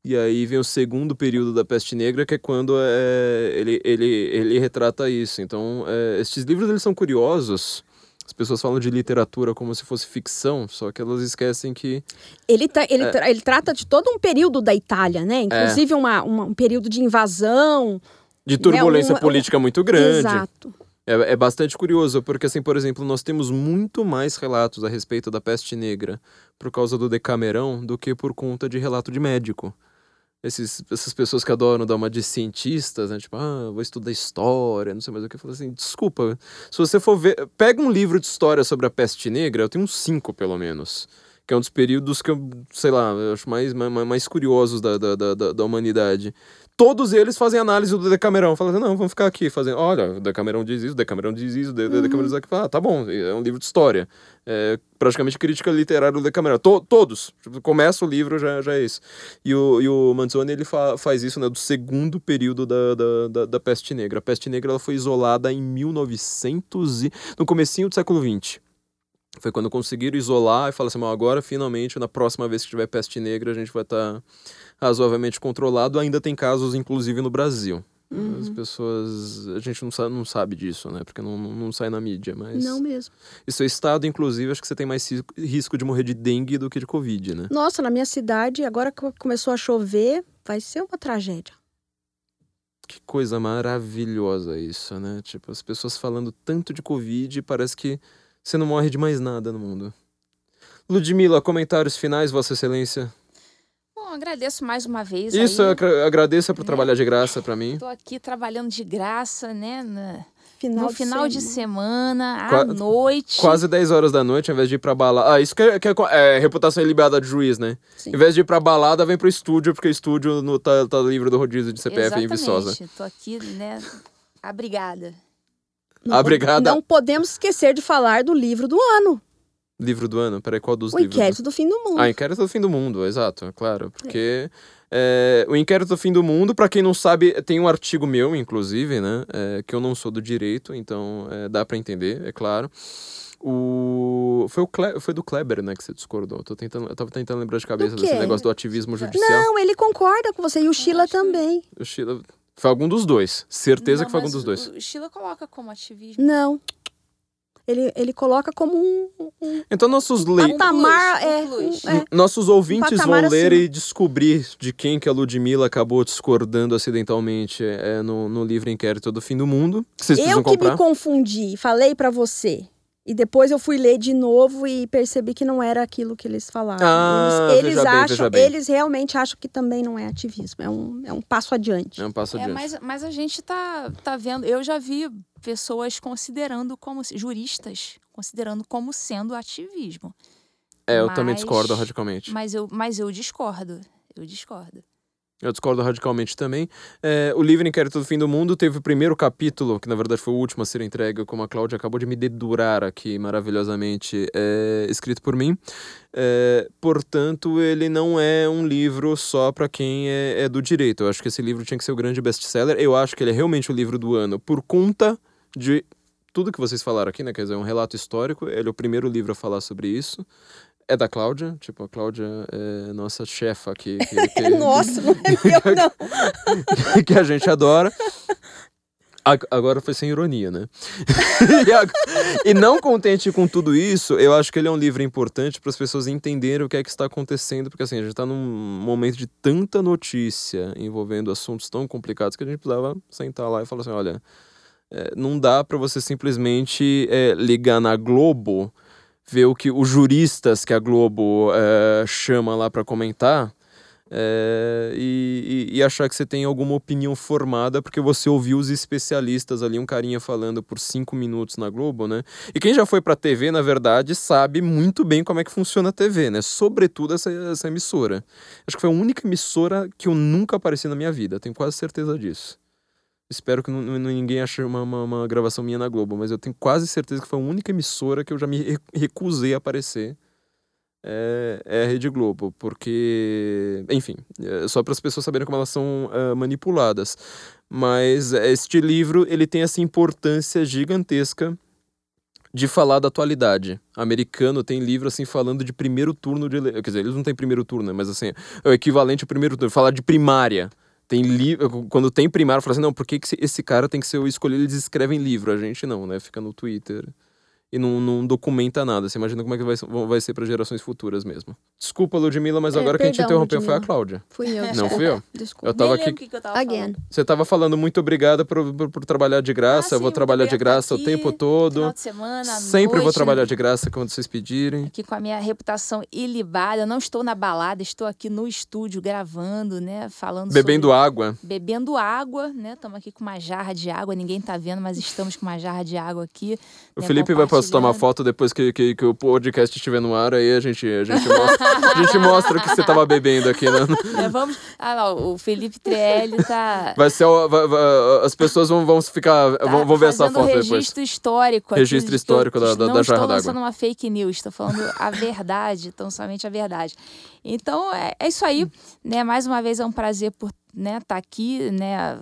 E aí vem o segundo período da peste negra, que é quando é, ele, ele, ele retrata isso. Então, é, esses livros eles são curiosos. As pessoas falam de literatura como se fosse ficção, só que elas esquecem que. Ele, tra ele, é. tra ele trata de todo um período da Itália, né? Inclusive uma, uma, um período de invasão, de turbulência né? um, política muito grande. Exato. É, é bastante curioso, porque, assim, por exemplo, nós temos muito mais relatos a respeito da peste negra por causa do Decamerão do que por conta de relato de médico. Esses, essas pessoas que adoram dar uma de cientistas, né? Tipo, ah, vou estudar história, não sei mais o que. Eu falo assim, desculpa, se você for ver. Pega um livro de história sobre a peste negra, eu tenho uns cinco, pelo menos. Que é um dos períodos que eu, sei lá, eu acho mais, mais, mais curiosos da, da, da, da humanidade todos eles fazem análise do Decamerão. Falam assim, não, vamos ficar aqui fazendo. Olha, o Decamerão diz isso, o Decamerão diz isso, o Decamerão diz aquilo. Ah, tá bom, é um livro de história. É praticamente crítica literária do Decamerão. To todos. Tipo, começa o livro, já, já é isso. E o, e o Manzoni, ele fa faz isso, né, do segundo período da, da, da, da, peste negra. A peste negra ela foi isolada em 1900 e... no comecinho do século XX. Foi quando conseguiram isolar e falar assim, agora finalmente, na próxima vez que tiver peste negra, a gente vai estar... Tá razoavelmente controlado. Ainda tem casos, inclusive, no Brasil. Uhum. As pessoas. A gente não sabe, não sabe disso, né? Porque não, não, sai na mídia. Mas. Não mesmo. E seu estado, inclusive, acho que você tem mais risco de morrer de dengue do que de Covid, né? Nossa, na minha cidade, agora que começou a chover, vai ser uma tragédia. Que coisa maravilhosa isso, né? Tipo, as pessoas falando tanto de Covid, parece que você não morre de mais nada no mundo. Ludmila, comentários finais, Vossa Excelência agradeço mais uma vez. Isso, aí, eu agradeço por né? trabalhar de graça para mim. Estou aqui trabalhando de graça, né? Na, final no de final semana. de semana, à noite. Quase 10 horas da noite, ao invés de ir pra balada. Ah, isso que é, que é, é reputação ilibada de juiz, né? Sim. Em vez de ir pra balada, vem pro estúdio, porque o estúdio no, tá, tá livre do rodízio de CPF Exatamente. em Viçosa. Tô aqui, né? Obrigada. Não, Obrigada. Não podemos esquecer de falar do livro do ano. Livro do ano? Peraí, qual dos o livros? O Inquérito do Fim do Mundo. Ah, Inquérito do Fim do Mundo, exato, claro. Porque é. É, o Inquérito do Fim do Mundo, para quem não sabe, tem um artigo meu, inclusive, né? É, que eu não sou do direito, então é, dá para entender, é claro. O... Foi, o Cle... Foi do Kleber, né, que você discordou. Tô tentando... Eu tava tentando lembrar de cabeça desse negócio do ativismo judicial. Não, ele concorda com você. E o Sheila também. O Sheila... Foi algum dos dois. Certeza não, que foi algum dos dois. O Sheila coloca como ativismo. Não ele, ele coloca como um, um então nossos le... patamar um é, um, é, nossos ouvintes um vão ler acima. e descobrir de quem que a Ludmilla acabou discordando acidentalmente é, no, no livro Inquérito do Fim do Mundo. Vocês eu que comprar. me confundi, falei para você. E depois eu fui ler de novo e percebi que não era aquilo que eles falaram. Ah, eles eles bem, acham, eles realmente acham que também não é ativismo, é um, é um passo adiante. É um passo é, adiante. Mas, mas a gente tá, tá vendo, eu já vi pessoas considerando como juristas considerando como sendo ativismo. É, eu mas, também discordo radicalmente. Mas eu, mas eu discordo. Eu discordo. Eu discordo radicalmente também. É, o livro Inquérito do Fim do Mundo teve o primeiro capítulo, que na verdade foi o último a ser entregue, como a Cláudia acabou de me dedurar aqui maravilhosamente, é, escrito por mim. É, portanto, ele não é um livro só para quem é, é do direito. Eu acho que esse livro tinha que ser o grande best-seller. Eu acho que ele é realmente o livro do ano por conta de tudo que vocês falaram aqui, né? Quer dizer, é um relato histórico. Ele é o primeiro livro a falar sobre isso. É da Cláudia, tipo, a Cláudia é nossa chefa aqui. Que, que, nossa, não é meu, não. que a gente adora. Agora foi sem ironia, né? e não contente com tudo isso, eu acho que ele é um livro importante para as pessoas entenderem o que é que está acontecendo, porque assim, a gente está num momento de tanta notícia envolvendo assuntos tão complicados que a gente precisava sentar lá e falar assim: olha, é, não dá para você simplesmente é, ligar na Globo, ver o que os juristas que a Globo é, chama lá para comentar é, e, e, achar que você tem alguma opinião formada porque você ouviu os especialistas ali, um carinha falando por cinco minutos na Globo, né? E quem já foi pra TV, na verdade, sabe muito bem como é que funciona a TV, né? Sobretudo essa, essa emissora. Acho que foi a única emissora que eu nunca apareci na minha vida, tenho quase certeza disso. Espero que ninguém ache uma, uma, uma, gravação minha na Globo, mas eu tenho quase certeza que foi a única emissora que eu já me recusei a aparecer. É, é a Rede Globo, porque, enfim, é só para as pessoas saberem como elas são uh, manipuladas. Mas este livro ele tem essa importância gigantesca de falar da atualidade. Americano tem livro assim falando de primeiro turno de, quer dizer, eles não têm primeiro turno, né, mas assim, é o equivalente ao primeiro turno, falar de primária. Tem livro. Quando tem primário, fala assim, não, por que, que esse cara tem que ser o escolhido? Eles escrevem livro, a gente não, né? Fica no Twitter e não, não documenta nada. Você imagina como é que vai, vai ser para gerações futuras mesmo. Desculpa, Ludmilla, mas É, agora quem te perdão, interrompeu foi a Ludmilla. Cláudia. Fui eu. Não fui eu? Desculpa. Eu tava Nem aqui. lembro o que, que eu tava Again. falando. Você tava falando muito obrigada por, por, por trabalhar de graça. Ah, eu vou sim, trabalhar de graça o aqui, tempo todo. Final de semana, Sempre vou noite, trabalhar né? de graça quando vocês pedirem. aqui com a minha reputação ilibada. Eu não estou na balada, estou aqui no estúdio gravando, né? Falando Bebendo sobre... água. Bebendo água, né? Estamos aqui com uma jarra de água. Ninguém tá vendo, mas estamos com uma jarra de água aqui. O né, Felipe vai poder tomar foto depois que, que, que o podcast estiver no ar, aí a gente, a gente, mostra, a gente mostra o que você tava bebendo aqui. Né? É, vamos... Ah, lá, o Felipe Trielli tá... Vai ser, o- vai- vai- as pessoas vão, vão ficar, tá vão, vão ver essa foto depois. registro histórico. aqui Registro histórico da- da- não da estou jarra d'água. lançando uma fake news, estou falando a verdade, tão somente a verdade. Então, é, é isso aí. Né? Mais uma vez, é um prazer por né, tá aqui, né,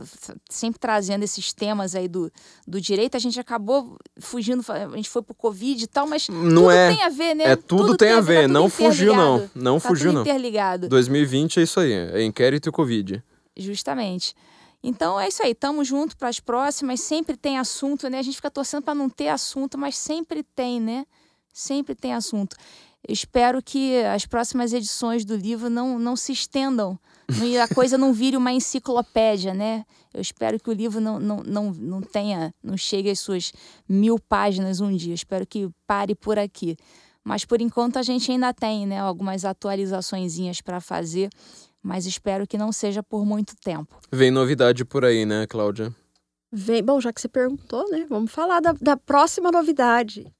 sempre trazendo esses temas aí do, do direito. A gente acabou fugindo, a gente foi pro Covid e tal, mas Não tudo é- tem a ver, né? é, tudo tem a ver, tá tudo não fugiu, não. Não Tá fugiu, tudo não. interligado. 2020 é isso aí, é inquérito e Covid. Justamente. Então é isso aí, tamo junto para as próximas. Sempre tem assunto, né? A gente fica torcendo para não ter assunto, mas sempre tem, né? Sempre tem assunto. Eu espero que as próximas edições do livro não, não se estendam a coisa não vire uma enciclopédia, né? Eu espero que o livro não, não, não, não tenha, não chegue às suas mil páginas um dia. Eu espero que pare por aqui. Mas por enquanto a gente ainda tem, né? Algumas atualizaçõezinhas para fazer, mas espero que não seja por muito tempo. Vem novidade por aí, né, Cláudia? Vem, bom, já que você perguntou, né? Vamos falar da, da próxima novidade.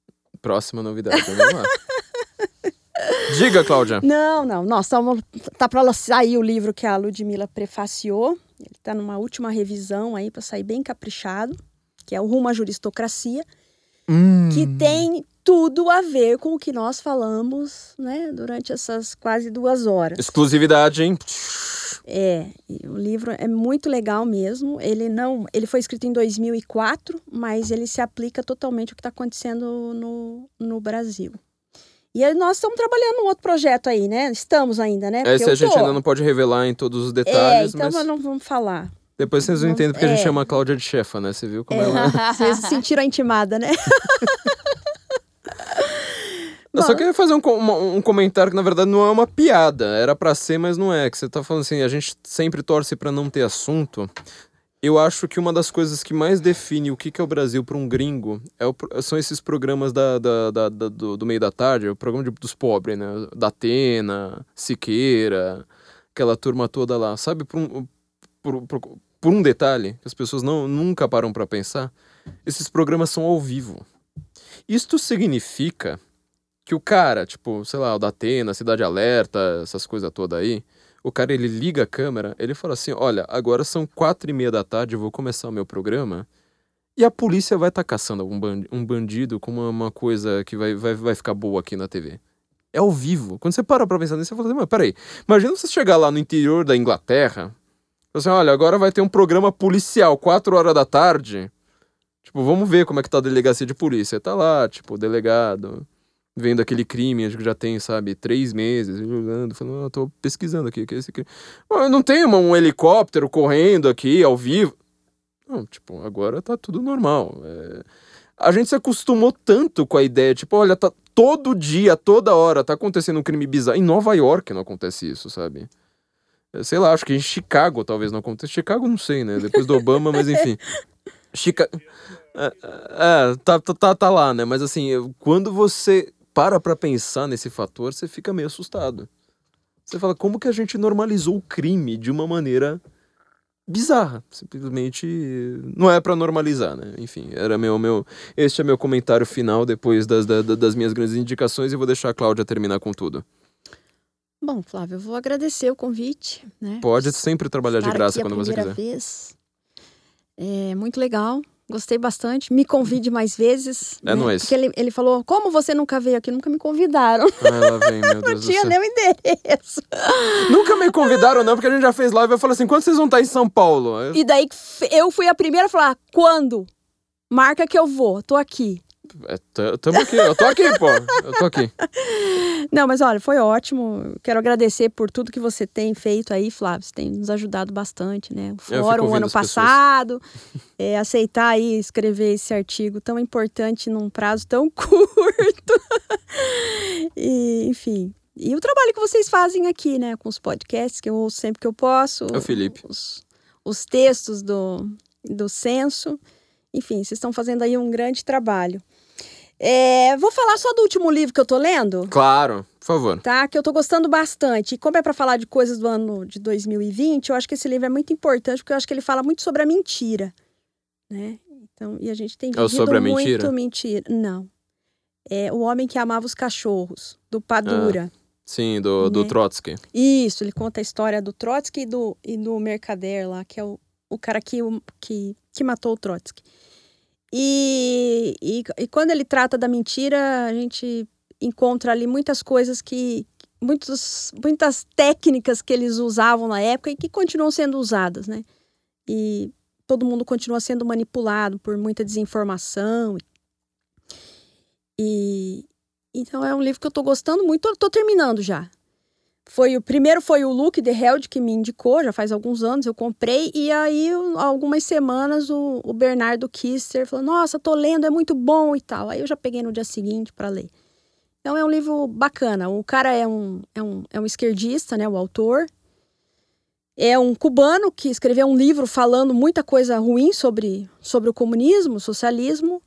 Próxima novidade, vamos lá. Diga, Cláudia. Não, não. Nós estamos. Tá para sair o livro que a Ludmilla prefaciou. Ele está numa última revisão aí para sair bem caprichado, que é o Rumo à Juristocracia, Hum. que tem tudo a ver com o que nós falamos, né, durante essas quase duas horas. Exclusividade, hein? É, o livro é muito legal mesmo. Ele não, ele foi escrito em 2004, mas ele se aplica totalmente ao que está acontecendo no, no Brasil. E aí nós estamos trabalhando num outro projeto aí, né? Estamos ainda, né? Porque Essa a gente tô. ainda não pode revelar em todos os É, detalhes, então mas nós não vamos falar. depois vocês não- entendem porque a gente é. chama a Cláudia de chefa, né? Você viu como É, ela... Vocês se sentiram intimada, né? Eu só Bom. queria fazer um, uma- um comentário que, na verdade, não é uma piada. Era pra ser, mas não é. Que você tá falando assim, a gente sempre torce pra não ter assunto. Eu acho que uma das coisas que mais define o que que é o Brasil pra um gringo é o são esses programas da, da- da- da- do, do meio da tarde, o programa de- dos pobres, né? Da Atena, Siqueira, aquela turma toda lá. Sabe, por um, por, por- por um detalhe que as pessoas não, nunca param pra pensar, esses programas são ao vivo. Isto significa que o cara, tipo, sei lá, o da Atena, Cidade Alerta, essas coisas todas aí, o cara ele liga a câmera, ele fala assim: olha, agora são quatro e meia da tarde, eu vou começar o meu programa. E a polícia vai estar caçando um, ban- um bandido com uma, uma coisa que vai, vai, vai ficar boa aqui na TV. É ao vivo. Quando você para pra pensar nisso, você fala assim, mas peraí, imagina você chegar lá no interior da Inglaterra, assim, olha, agora vai ter um programa policial, quatro horas da tarde. Tipo, vamos ver como é que tá a delegacia de polícia. Tá lá, tipo, delegado, vendo aquele crime, acho que já tem, sabe, três meses, jogando, falando, ah, tô pesquisando aqui, que é esse crime. Não tem uma- um helicóptero correndo aqui, ao vivo. Não, tipo, agora tá tudo normal. É, A gente se acostumou tanto com a ideia, tipo, olha, tá todo dia, toda hora, tá acontecendo um crime bizarro. Em Nova York não acontece isso, sabe? É, Sei lá, acho que em Chicago talvez não aconteça. Chicago não sei, né? Depois do Obama, mas enfim. Chicago. É, é, tá, tá, tá, tá lá, né? Mas assim, quando você para pra pensar nesse fator, você fica meio assustado. Você fala, como que a gente normalizou o crime de uma maneira bizarra? Simplesmente não é pra normalizar, né? Enfim, era meu, meu. Este é meu comentário final depois das, da- da- das minhas grandes indicações e vou deixar a Cláudia terminar com tudo. Bom, Flávio, eu vou agradecer o convite, né? Pode sempre trabalhar de Estar graça aqui a quando você quiser. Vez. É muito legal. Gostei bastante. Me convide mais vezes. É né? nóis. Porque ele, ele falou: como você nunca veio aqui? Nunca me convidaram. Ah, vem, meu Não Deus do tinha nem o endereço. Nunca me convidaram, não, porque a gente já fez live eu falei assim: quando vocês vão estar em São Paulo? Eu- E daí eu fui a primeira a falar: quando? Marca que eu vou, tô aqui. É, t- tamo aqui, eu tô aqui, pô. Eu tô aqui. Não, mas olha, foi ótimo. Quero agradecer por tudo que você tem feito aí, Flávio. Você tem nos ajudado bastante, né? O fórum ano passado, é, aceitar aí escrever esse artigo tão importante num prazo tão curto. e, enfim. E o trabalho que vocês fazem aqui, né? Com os podcasts, que eu ouço sempre que eu posso. É o Felipe. Os, os textos do, do censo. Enfim, vocês estão fazendo aí um grande trabalho. É, vou falar só do último livro que eu tô lendo Claro, por favor. tá? Que eu tô gostando bastante. E como é para falar de coisas do ano de 2020, eu acho que esse livro é muito importante porque eu acho que ele fala muito sobre a mentira, né? Então, e a gente tem É vivido sobre a muito mentira? mentira. Não. É o homem que amava os cachorros, do Padura. Sim, do, do Né? Trotsky. Isso, ele conta a história do Trotsky e do, e do Mercader lá, que é o, o cara que, o- que, que matou o Trotsky. E, e, e quando ele trata da mentira, a gente encontra ali muitas coisas que. Muitos, muitas técnicas que eles usavam na época e que continuam sendo usadas, né? E todo mundo continua sendo manipulado por muita desinformação. E então é um livro que eu tô gostando muito, tô terminando já. Foi o primeiro foi o Luke de Held que me indicou, já faz alguns anos eu comprei e aí algumas semanas o, o Bernardo Kister falou: "Nossa, tô lendo, é muito bom" e tal. Aí eu já peguei no dia seguinte para ler. Então é um livro bacana. O cara é um, é um, é um esquerdista, né, o autor. É um cubano que escreveu um livro falando muita coisa ruim sobre, sobre o comunismo, socialismo,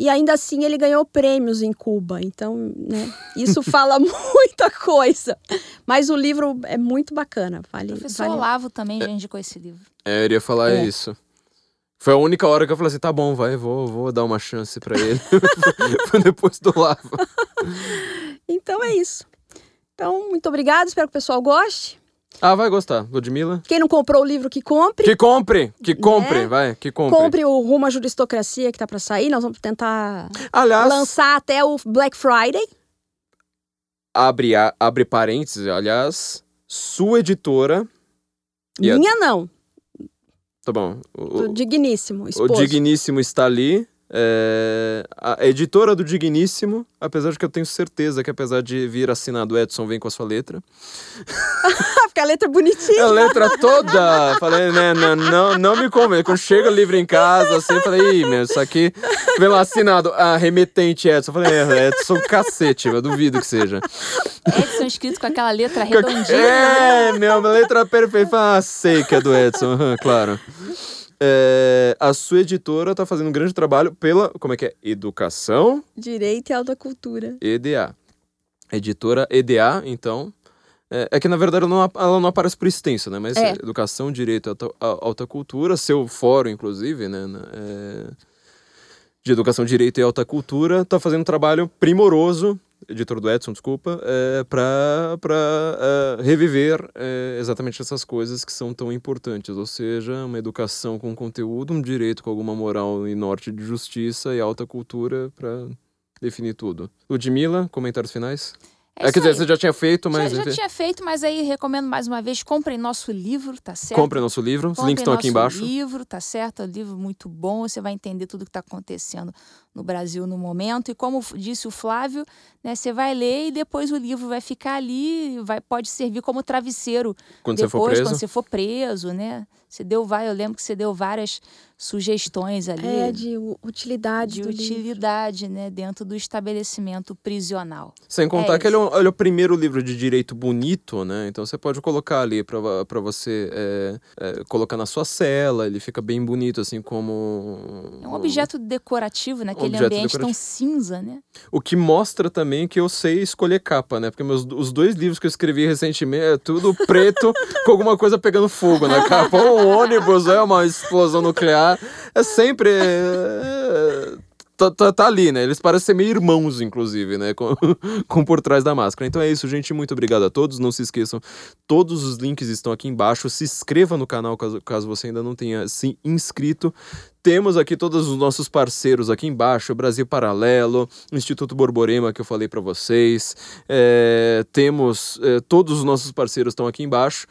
e ainda assim ele ganhou prêmios em Cuba. Então, né, isso fala muita coisa. Mas o livro é muito bacana. O Vale, professor vale... Olavo também já indicou esse livro. É, eu iria falar É. isso. Foi a única hora que eu falei assim, tá bom, vai, vou, vou dar uma chance pra ele. Foi depois do Lava. Então é isso. Então, muito obrigada, espero que o pessoal goste. Ah, vai gostar. Ludmilla? Quem não comprou o livro, que compre. Que compre! Que compre, Né? vai, que compre. Compre o Rumo à Juristocracia que tá para sair. Nós vamos tentar Aliás, lançar até o Black Friday. abre, a- abre parênteses, aliás, sua editora. E a- Minha não, Tá bom. O, do Digníssimo, o esposo. Digníssimo está ali. É, a editora do Digníssimo, apesar de que eu tenho certeza que apesar de vir assinado Edson, vem com a sua letra. Porque a letra é bonitinha. A letra toda! Falei, né, não, não, não me convence. Quando chega o livro em casa, assim, eu falei, ih, meu, isso aqui. Vem lá assinado, a remetente Edson. Eu falei, é, Edson, cacete, eu duvido que seja. Edson escrito com aquela letra redondinha. né? É, meu, letra perfeita. Ah, sei que é do Edson, claro. É, a sua editora tá fazendo um grande trabalho pela, como é que é? Educação Direito e alta cultura. EDA. Editora EDA, então. É, é que na verdade ela não, ela não aparece por extenso, né? Mas É. Educação, Direito e alta, alta Cultura, seu fórum, inclusive, né? é, de Educação, Direito e Alta Cultura, tá fazendo um trabalho primoroso, editor do Edson, desculpa, é, para reviver é, exatamente essas coisas que são tão importantes, ou seja, uma educação com conteúdo, um direito com alguma moral e norte de justiça e alta cultura para definir tudo. Ludmilla, comentários finais? É É, quer dizer, aí. você já tinha feito, Já, mas já enfim, tinha feito, mas aí recomendo mais uma vez, comprem nosso livro, tá certo? compre nosso livro, os Comprem links estão aqui embaixo. livro, tá certo? É um livro muito bom, você vai entender tudo que está acontecendo no Brasil no momento. E como disse o Flávio, né, você vai ler e depois o livro vai ficar ali, vai, pode servir como travesseiro Quando você for depois, preso. quando você for preso, né? Você deu vai, eu lembro que você deu várias sugestões ali É, de utilidade de do livro. utilidade, né, dentro do estabelecimento prisional. Sem contar É que ele é, um, ele é o primeiro livro de direito bonito, né? Então você pode colocar ali pra pra você é, é, colocar na sua cela, ele fica bem bonito, assim como. É um objeto decorativo, né? Aquele Objeto ambiente tão decorativo. cinza, né? O que mostra também que eu sei escolher capa, né? Porque meus, os dois livros que eu escrevi recentemente é tudo preto com alguma coisa pegando fogo na capa. Ou um ônibus, é uma explosão nuclear. É sempre. é, tá, tá- tá ali, né? Eles parecem ser meio irmãos, inclusive, né? Com, com por trás da máscara. Então é isso, gente. Muito obrigado a todos. Não se esqueçam, todos os links estão aqui embaixo. Se inscreva no canal caso, caso você ainda não tenha se inscrito. Temos aqui todos os nossos parceiros aqui embaixo, Brasil Paralelo, Instituto Borborema que eu falei para vocês. É, temos é, todos os nossos parceiros estão aqui embaixo.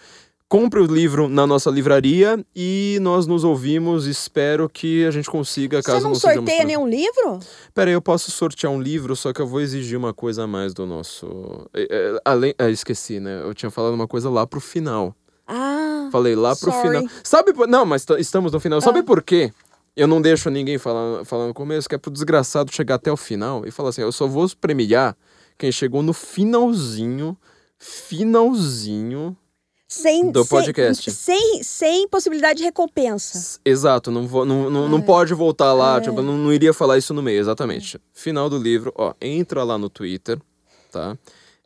compre o livro na nossa livraria e nós nos ouvimos. Espero que a gente consiga, caso Você não sejamos sorteia nenhum livro? Pera aí, eu posso sortear um livro, só que eu vou exigir uma coisa a mais do nosso. é, é, além, é, esqueci, né? Eu tinha falado uma coisa lá pro final. Ah, Falei lá pro Sorry. final. Sabe por... Não, mas estamos no final. Ah. Sabe por quê? Eu não deixo ninguém falar, falar no começo, que é pro desgraçado chegar até o final e falar assim: eu só vou premiar quem chegou no finalzinho, finalzinho. sem, Do sem- podcast. Sem, sem possibilidade de recompensa. Exato, não, vou, não, não, É. não pode voltar lá, tipo, não, não iria falar isso no meio, exatamente. Final do livro, ó, entra lá no Twitter, tá?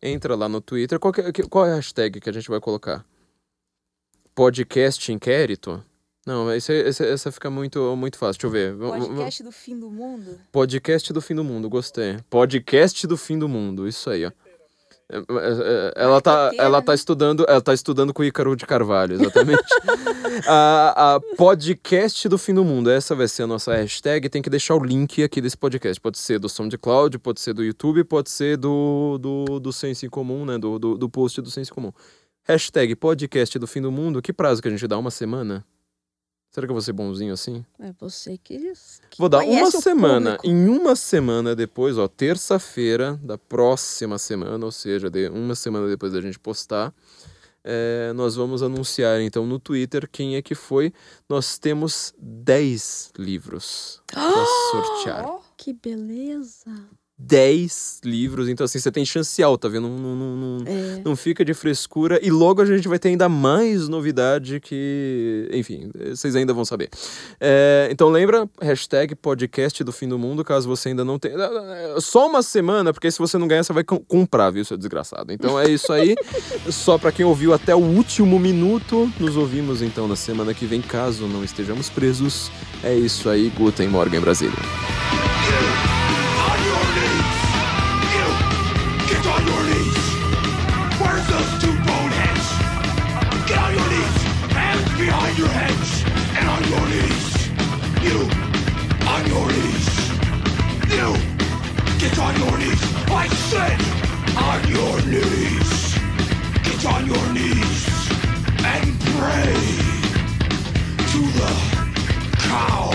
Entra lá no Twitter. Qual, que é- que- qual é a hashtag que a gente vai colocar? Podcast inquérito? Não, esse, esse- essa fica muito, muito fácil. Deixa eu ver. Podcast do fim do mundo? Podcast do fim do mundo, gostei. Podcast do fim do mundo, isso aí, ó. É, é, é, Ela tá, ela né? tá estudando, ela tá estudando com o Ícaro de Carvalho, exatamente. a, a podcast do fim do mundo, essa vai ser a nossa hashtag. Tem que deixar o link aqui desse podcast. Pode ser do SoundCloud, pode ser do YouTube, pode ser do, do, do Senso em Comum, né? Do, do, do post do Senso em Comum. Hashtag podcast do fim do mundo. Que prazo que a gente dá? Uma semana? Será que eu vou ser bonzinho assim? É você que, que Vou dar uma semana. público. Em uma semana depois, ó, terça-feira da próxima semana, ou seja, de uma semana depois da gente postar, é, nós vamos anunciar então no Twitter quem é que foi. Nós temos 10 livros para sortear. Que beleza. 10 livros, então assim, você tem chance alta, viu? Não, não, não, É. não fica de frescura. E logo a gente vai ter ainda mais novidade que, enfim, vocês ainda vão saber. É, então lembra, hashtag podcast do fim do mundo, caso você ainda não tenha. Só uma semana, porque se você não ganhar, você vai com- comprar, viu, seu desgraçado. Então é isso aí. Só pra quem ouviu até o último minuto, nos ouvimos então na semana que vem, caso não estejamos presos. É isso aí, Guten Morgen Brasília. on your knees. I said, on your knees. Get on your knees and pray to the cow.